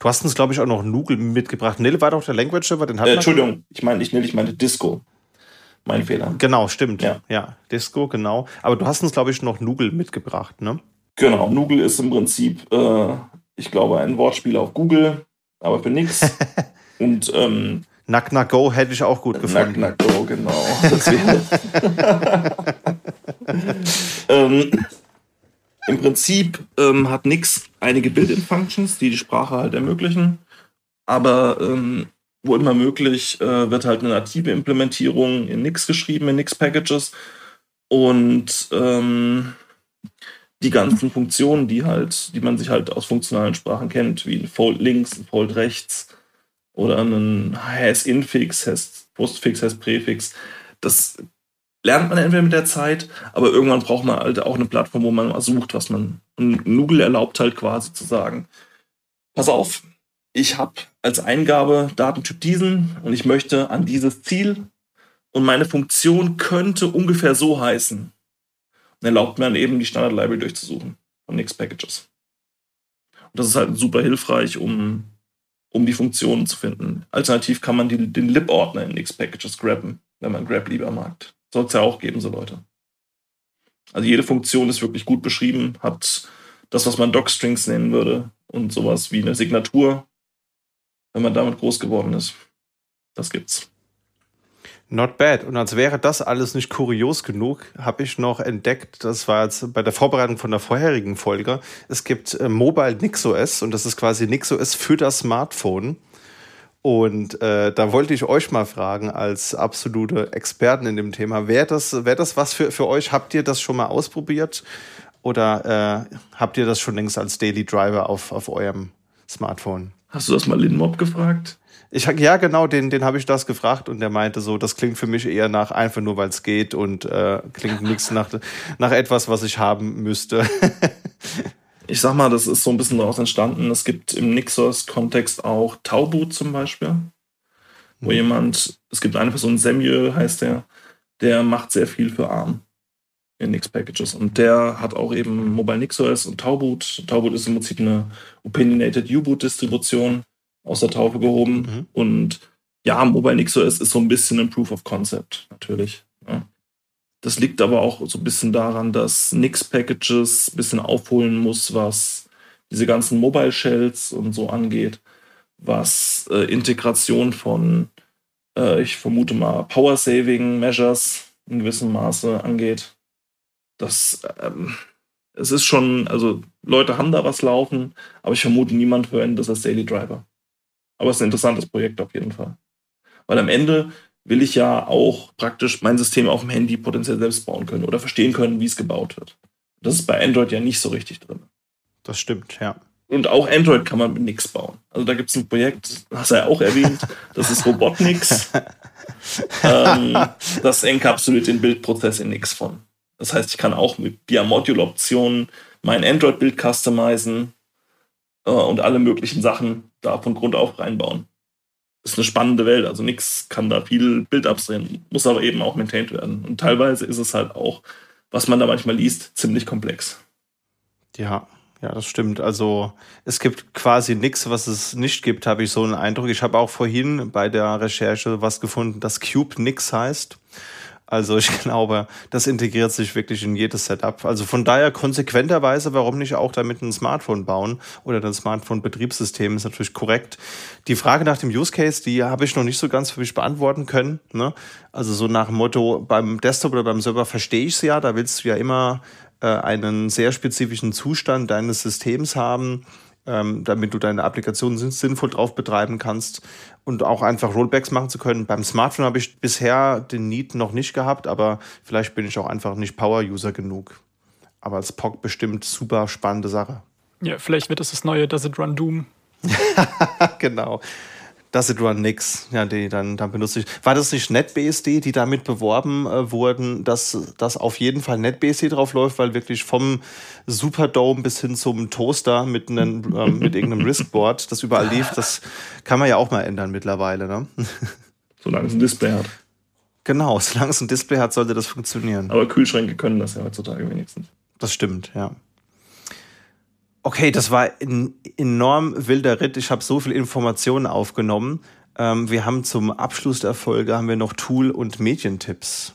Du hast uns, glaube ich, auch noch Nugel mitgebracht. Nil war doch der Language Server, den hat äh, Entschuldigung, ich meine nicht Nil, ich meinte Disco. Mein Fehler. Genau, stimmt. Ja, ja Disco, genau. Aber du hast uns, glaube ich, noch Nugel mitgebracht, ne? Genau, Nugel ist im Prinzip, äh, ich glaube, ein Wortspiel auf Google, aber für nix. Und ähm, Nack Nack Go hätte ich auch gut gefunden. Nack Nack Go, genau. ähm, Im Prinzip ähm, hat Nix einige Built-in-Functions, die die Sprache halt ermöglichen. Aber ähm, wo immer möglich, äh, wird halt eine native Implementierung in Nix geschrieben, in Nix-Packages. Und ähm, die ganzen Funktionen, die halt, die man sich halt aus funktionalen Sprachen kennt, wie ein Fold links, ein Fold rechts oder ein Has-Infix, Has-Postfix, Has-Präfix, das lernt man entweder mit der Zeit, aber irgendwann braucht man halt auch eine Plattform, wo man mal sucht, was man. Und Google erlaubt halt quasi zu sagen, pass auf, ich habe als Eingabe Datentyp diesen und ich möchte an dieses Ziel und meine Funktion könnte ungefähr so heißen. Und erlaubt mir dann eben die Standard-Library durchzusuchen von Nix Packages. Und das ist halt super hilfreich, um, um die Funktionen zu finden. Alternativ kann man die, den lib-Ordner in Nix Packages grabben, wenn man grab lieber mag. Soll es ja auch geben, so Leute. Also jede Funktion ist wirklich gut beschrieben, hat das, was man Docstrings nennen würde und sowas wie eine Signatur, wenn man damit groß geworden ist. Das gibt's. Not bad. Und als wäre das alles nicht kurios genug, habe ich noch entdeckt, das war jetzt bei der Vorbereitung von der vorherigen Folge, es gibt äh, Mobile NixOS und das ist quasi NixOS für das Smartphone. Und äh, da wollte ich euch mal fragen, als absolute Experten in dem Thema, wäre das, wär das was für, für euch? Habt ihr das schon mal ausprobiert? Oder äh, habt ihr das schon längst als Daily Driver auf, auf eurem Smartphone? Hast du das mal Linmob gefragt? Ich, ja, genau, den, den habe ich das gefragt und der meinte so, das klingt für mich eher nach einfach nur, weil es geht und äh, klingt nichts nach, nach etwas, was ich haben müsste. ich sag mal, das ist so ein bisschen daraus entstanden. Es gibt im Nixos-Kontext auch Tauboot zum Beispiel, wo mhm. jemand, es gibt eine Person, Samuel heißt der, der macht sehr viel für ARM in Nix-Packages. Und der hat auch eben Mobile NixOS und Tauboot. Tauboot ist im Prinzip eine Opinionated U-Boot-Distribution aus der Taufe gehoben. Mhm. Und ja, Mobile NixOS ist so ein bisschen ein Proof of Concept, natürlich. Ja. Das liegt aber auch so ein bisschen daran, dass Nix-Packages ein bisschen aufholen muss, was diese ganzen Mobile Shells und so angeht, was äh, Integration von, äh, ich vermute mal, Power-Saving Measures in gewissem Maße angeht. Das, ähm, es ist schon, also Leute haben da was laufen, aber ich vermute, niemand verwendet das als Daily Driver. Aber es ist ein interessantes Projekt auf jeden Fall. Weil am Ende will ich ja auch praktisch mein System auf dem Handy potenziell selbst bauen können oder verstehen können, wie es gebaut wird. Das ist bei Android ja nicht so richtig drin. Das stimmt, ja. Und auch Android kann man mit nix bauen. Also da gibt es ein Projekt, hast du ja auch erwähnt, das ist Robotnix. ähm, das enkapsuliert den Bildprozess in Nix von. Das heißt, ich kann auch mit via Module-Optionen mein Android-Bild customizen äh, und alle möglichen Sachen da von Grund auf reinbauen ist eine spannende Welt. Also nichts kann da viel Bild abdrehen, muss aber eben auch maintained werden. Und teilweise ist es halt auch was man da manchmal liest, ziemlich komplex. Ja, ja, das stimmt. Also es gibt quasi nichts, was es nicht gibt, habe ich so einen Eindruck. Ich habe auch vorhin bei der Recherche was gefunden, das Cube nix heißt. Also ich glaube, das integriert sich wirklich in jedes Setup. Also von daher konsequenterweise, warum nicht auch damit ein Smartphone bauen oder ein Smartphone-Betriebssystem ist natürlich korrekt. Die Frage nach dem Use Case, die habe ich noch nicht so ganz für mich beantworten können. Ne? Also so nach dem Motto, beim Desktop oder beim Server verstehe ich es ja, da willst du ja immer äh, einen sehr spezifischen Zustand deines Systems haben ähm, damit du deine Applikation sinnvoll drauf betreiben kannst und auch einfach Rollbacks machen zu können. Beim Smartphone habe ich bisher den Need noch nicht gehabt, aber vielleicht bin ich auch einfach nicht Power-User genug. Aber als POC bestimmt super spannende Sache. Ja, vielleicht wird das das neue Does It Run Doom. genau. Does it run nix? Ja, die dann, dann benutze ich. War das nicht NetBSD, die damit beworben äh, wurden, dass das auf jeden Fall NetBSD drauf läuft, weil wirklich vom Superdome bis hin zum Toaster mit, einem, äh, mit irgendeinem Riskboard, das überall lief, das kann man ja auch mal ändern mittlerweile, ne? Solange es ein Display hat. Genau, solange es ein Display hat, sollte das funktionieren. Aber Kühlschränke können das ja heutzutage wenigstens. Das stimmt, ja. Okay, das war ein enorm wilder Ritt. Ich habe so viel Informationen aufgenommen. Ähm, wir haben zum Abschluss der Folge haben wir noch Tool- und Medientipps.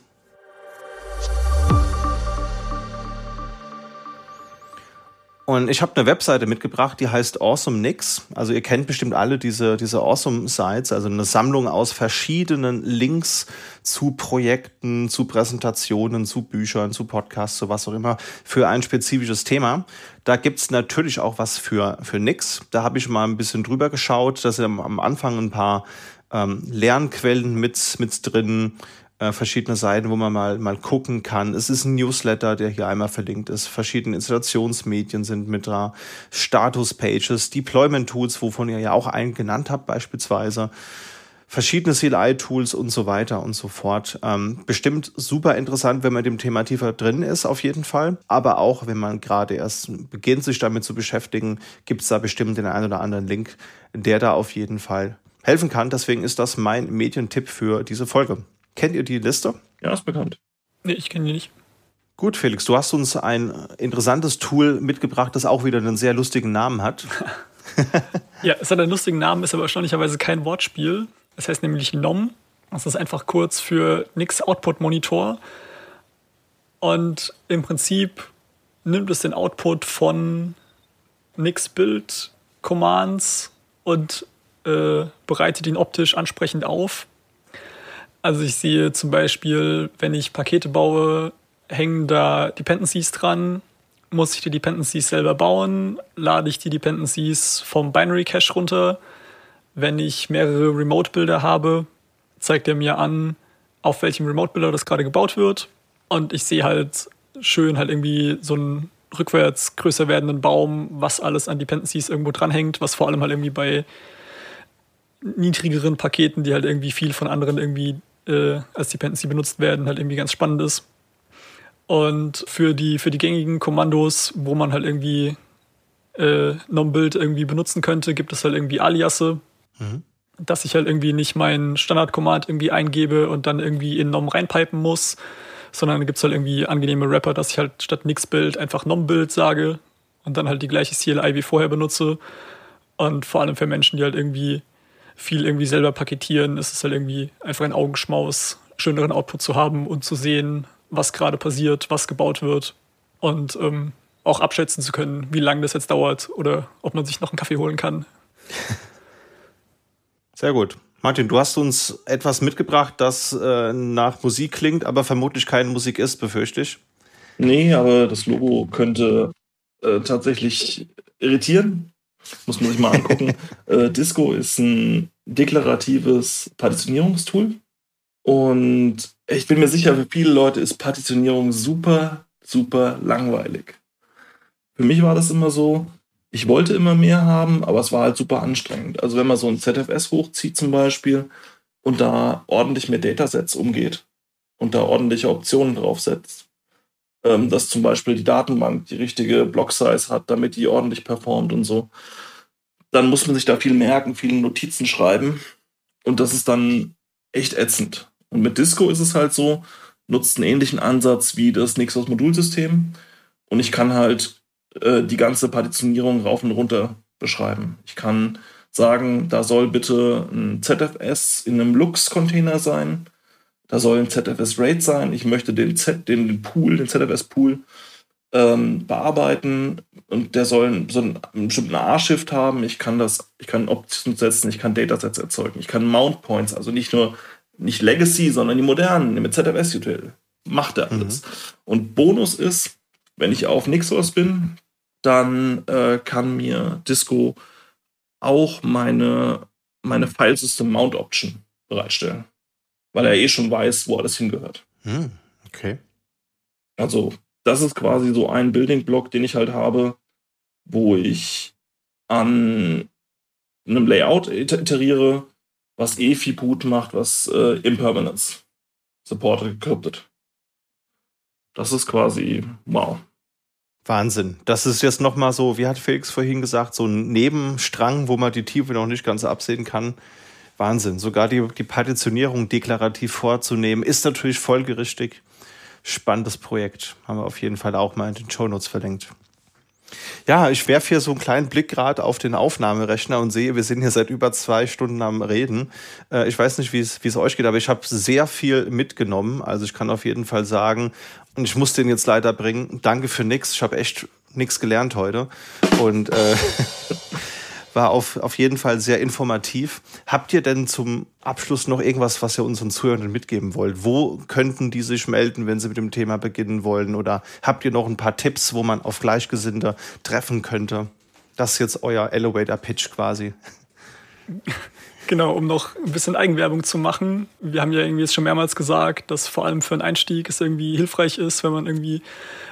Und ich habe eine Webseite mitgebracht, die heißt Awesome Nix. Also ihr kennt bestimmt alle diese, diese Awesome Sites, also eine Sammlung aus verschiedenen Links zu Projekten, zu Präsentationen, zu Büchern, zu Podcasts, zu was auch immer, für ein spezifisches Thema. Da gibt's natürlich auch was für, für Nix. Da habe ich mal ein bisschen drüber geschaut. Da sind am Anfang ein paar ähm, Lernquellen mit, mit drin äh, verschiedene Seiten, wo man mal, mal gucken kann. Es ist ein Newsletter, der hier einmal verlinkt ist. Verschiedene Installationsmedien sind mit da. Status-Pages, Deployment-Tools, wovon ihr ja auch einen genannt habt beispielsweise. Verschiedene CLI-Tools und so weiter und so fort. Ähm, bestimmt super interessant, wenn man dem Thema tiefer drin ist, auf jeden Fall. Aber auch, wenn man gerade erst beginnt, sich damit zu beschäftigen, gibt es da bestimmt den einen oder anderen Link, der da auf jeden Fall helfen kann. Deswegen ist das mein Medientipp für diese Folge. Kennt ihr die Liste? Ja, ist bekannt. Nee, ich kenne die nicht. Gut, Felix, du hast uns ein interessantes Tool mitgebracht, das auch wieder einen sehr lustigen Namen hat. ja, es hat einen lustigen Namen, ist aber erstaunlicherweise kein Wortspiel. Es heißt nämlich NOM. Das ist einfach kurz für Nix Output Monitor. Und im Prinzip nimmt es den Output von Nix Build Commands und äh, bereitet ihn optisch ansprechend auf also ich sehe zum Beispiel, wenn ich Pakete baue, hängen da Dependencies dran. Muss ich die Dependencies selber bauen? Lade ich die Dependencies vom Binary Cache runter? Wenn ich mehrere Remote-Bilder habe, zeigt er mir an, auf welchem Remote-Bilder das gerade gebaut wird. Und ich sehe halt schön halt irgendwie so einen rückwärts größer werdenden Baum, was alles an Dependencies irgendwo dranhängt, was vor allem halt irgendwie bei niedrigeren Paketen, die halt irgendwie viel von anderen irgendwie äh, als Dependency benutzt werden, halt irgendwie ganz spannend ist. Und für die, für die gängigen Kommandos, wo man halt irgendwie äh, NomBuild irgendwie benutzen könnte, gibt es halt irgendwie Aliasse, mhm. dass ich halt irgendwie nicht mein Standard-Command irgendwie eingebe und dann irgendwie in Nom reinpipen muss, sondern gibt es halt irgendwie angenehme Wrapper, dass ich halt statt Nix-Build einfach NomBuild sage und dann halt die gleiche CLI wie vorher benutze. Und vor allem für Menschen, die halt irgendwie viel irgendwie selber paketieren, ist es halt irgendwie einfach ein Augenschmaus, schöneren Output zu haben und zu sehen, was gerade passiert, was gebaut wird und ähm, auch abschätzen zu können, wie lange das jetzt dauert oder ob man sich noch einen Kaffee holen kann. Sehr gut. Martin, du hast uns etwas mitgebracht, das äh, nach Musik klingt, aber vermutlich keine Musik ist, befürchte ich. Nee, aber das Logo könnte äh, tatsächlich irritieren. Muss man sich mal angucken. äh, Disco ist ein deklaratives Partitionierungstool. Und ich bin mir sicher, für viele Leute ist Partitionierung super, super langweilig. Für mich war das immer so, ich wollte immer mehr haben, aber es war halt super anstrengend. Also wenn man so ein ZFS hochzieht zum Beispiel und da ordentlich mit Datasets umgeht und da ordentliche Optionen draufsetzt, ähm, dass zum Beispiel die Datenbank die richtige Block-Size hat, damit die ordentlich performt und so. Dann muss man sich da viel merken, viele Notizen schreiben und das ist dann echt ätzend. Und mit Disco ist es halt so, nutzt einen ähnlichen Ansatz wie das Nixos Modulsystem und ich kann halt äh, die ganze Partitionierung rauf und runter beschreiben. Ich kann sagen, da soll bitte ein ZFS in einem Lux-Container sein, da soll ein ZFS-RAID sein, ich möchte den, Z, den Pool, den ZFS-Pool ähm, bearbeiten und der soll so einen, einen bestimmten A-Shift haben. Ich kann das, ich kann Options setzen, ich kann Datasets erzeugen, ich kann Mount Points, also nicht nur nicht Legacy, sondern die modernen mit ZFS-Util. Macht er alles. Mhm. Und Bonus ist, wenn ich auf Nixos bin, dann äh, kann mir Disco auch meine, meine Filesystem Mount Option bereitstellen. Weil er eh schon weiß, wo alles hingehört. Hm, okay. Also, das ist quasi so ein Building-Block, den ich halt habe, wo ich an einem Layout iteriere, was EFI boot macht, was äh, Impermanence supportet, gekryptet. Das ist quasi wow. Wahnsinn. Das ist jetzt nochmal so, wie hat Felix vorhin gesagt, so ein Nebenstrang, wo man die Tiefe noch nicht ganz absehen kann. Wahnsinn. Sogar die, die Partitionierung deklarativ vorzunehmen, ist natürlich folgerichtig. Spannendes Projekt. Haben wir auf jeden Fall auch mal in den Show Notes verlinkt. Ja, ich werfe hier so einen kleinen Blick gerade auf den Aufnahmerechner und sehe, wir sind hier seit über zwei Stunden am Reden. Äh, ich weiß nicht, wie es euch geht, aber ich habe sehr viel mitgenommen. Also ich kann auf jeden Fall sagen, und ich muss den jetzt leider bringen, danke für nix. Ich habe echt nichts gelernt heute. Und äh, war auf, auf jeden Fall sehr informativ. Habt ihr denn zum Abschluss noch irgendwas, was ihr unseren Zuhörern mitgeben wollt? Wo könnten die sich melden, wenn sie mit dem Thema beginnen wollen? Oder habt ihr noch ein paar Tipps, wo man auf Gleichgesinnte treffen könnte? Das ist jetzt euer Elevator-Pitch quasi. Genau, um noch ein bisschen Eigenwerbung zu machen. Wir haben ja irgendwie jetzt schon mehrmals gesagt, dass vor allem für einen Einstieg es irgendwie hilfreich ist, wenn man irgendwie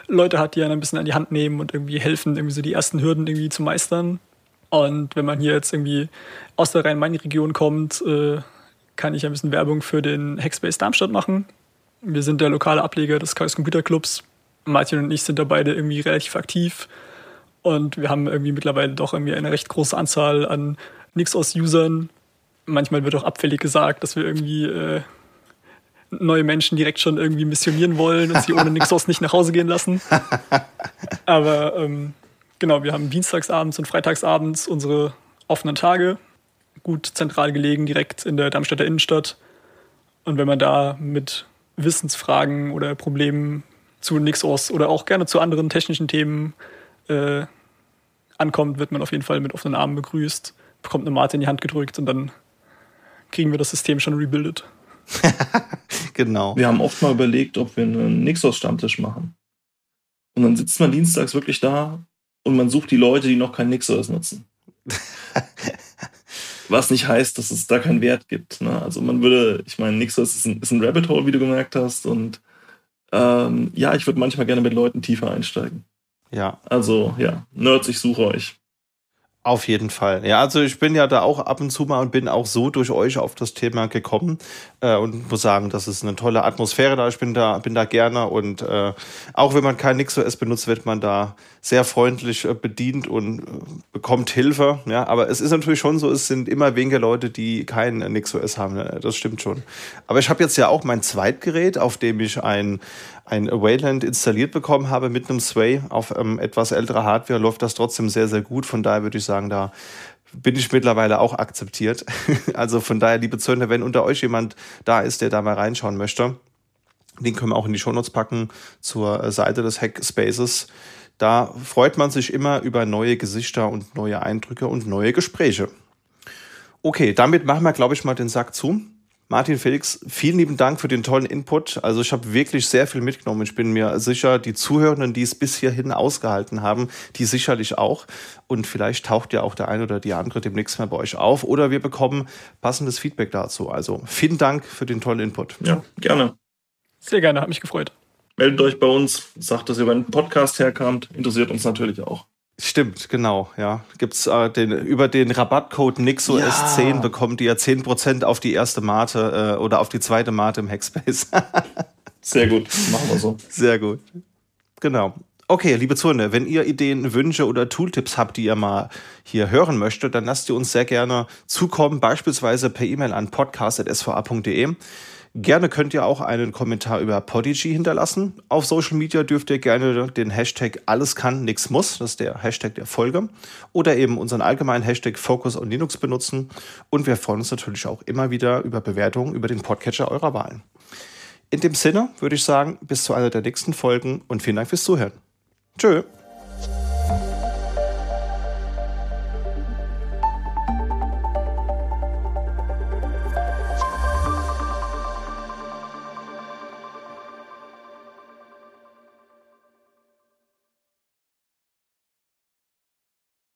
Leute hat, die einen ein bisschen an die Hand nehmen und irgendwie helfen, irgendwie so die ersten Hürden irgendwie zu meistern. Und wenn man hier jetzt irgendwie aus der Rhein-Main-Region kommt, äh, kann ich ein bisschen Werbung für den Hackspace Darmstadt machen. Wir sind der lokale Ableger des Chaos Computer Clubs. Martin und ich sind da beide irgendwie relativ aktiv. Und wir haben irgendwie mittlerweile doch irgendwie eine recht große Anzahl an Nixos-Usern. Manchmal wird auch abfällig gesagt, dass wir irgendwie äh, neue Menschen direkt schon irgendwie missionieren wollen und sie ohne Nixos nicht nach Hause gehen lassen. Aber ähm, Genau, wir haben dienstagsabends und freitagsabends unsere offenen Tage, gut zentral gelegen, direkt in der Darmstädter Innenstadt. Und wenn man da mit Wissensfragen oder Problemen zu Nixos oder auch gerne zu anderen technischen Themen äh, ankommt, wird man auf jeden Fall mit offenen Armen begrüßt, bekommt eine Mate in die Hand gedrückt und dann kriegen wir das System schon rebuildet. genau. Wir haben oft mal überlegt, ob wir einen Nixos-Stammtisch machen. Und dann sitzt man dienstags wirklich da und man sucht die Leute, die noch kein Nixos nutzen. Was nicht heißt, dass es da keinen Wert gibt. Ne? Also man würde, ich meine, Nixos ist ein, ist ein Rabbit Hole, wie du gemerkt hast. Und ähm, ja, ich würde manchmal gerne mit Leuten tiefer einsteigen. Ja. Also ja, Nerds, ich suche euch. Auf jeden Fall. Ja, also ich bin ja da auch ab und zu mal und bin auch so durch euch auf das Thema gekommen äh, und muss sagen, das ist eine tolle Atmosphäre da. Ich bin da, bin da gerne und äh, auch wenn man kein NixOS benutzt, wird man da sehr freundlich äh, bedient und äh, bekommt Hilfe. Ja, aber es ist natürlich schon so, es sind immer weniger Leute, die kein NixOS haben. Ne? Das stimmt schon. Aber ich habe jetzt ja auch mein Zweitgerät, auf dem ich ein ein Wayland installiert bekommen habe mit einem Sway auf ähm, etwas älterer Hardware, läuft das trotzdem sehr, sehr gut. Von daher würde ich sagen, da bin ich mittlerweile auch akzeptiert. also von daher, liebe Zöllner, wenn unter euch jemand da ist, der da mal reinschauen möchte, den können wir auch in die Shownotes packen zur Seite des Hackspaces. Da freut man sich immer über neue Gesichter und neue Eindrücke und neue Gespräche. Okay, damit machen wir, glaube ich, mal den Sack zu. Martin Felix, vielen lieben Dank für den tollen Input. Also ich habe wirklich sehr viel mitgenommen. Ich bin mir sicher, die Zuhörenden, die es bis hierhin ausgehalten haben, die sicherlich auch. Und vielleicht taucht ja auch der eine oder die andere demnächst mal bei euch auf. Oder wir bekommen passendes Feedback dazu. Also vielen Dank für den tollen Input. Ja, gerne. Sehr gerne, hat mich gefreut. Meldet euch bei uns, sagt, dass ihr über einen Podcast herkamt. Interessiert uns natürlich auch. Stimmt, genau, ja. Gibt's äh, den über den Rabattcode NixOS ja. 10 bekommt ihr 10% auf die erste Mate äh, oder auf die zweite Mate im Hackspace. Sehr gut, machen wir so. Sehr gut. Genau. Okay, liebe Zuhörer, wenn ihr Ideen, Wünsche oder Tooltips habt, die ihr mal hier hören möchtet, dann lasst ihr uns sehr gerne zukommen, beispielsweise per E-Mail an podcast.sva.de. Gerne könnt ihr auch einen Kommentar über Podigy hinterlassen. Auf Social Media dürft ihr gerne den Hashtag alles kann, nix muss, das ist der Hashtag der Folge, oder eben unseren allgemeinen Hashtag Focus on Linux benutzen. Und wir freuen uns natürlich auch immer wieder über Bewertungen über den Podcatcher eurer Wahl. In dem Sinne würde ich sagen, bis zu einer der nächsten Folgen und vielen Dank fürs Zuhören. Tschö.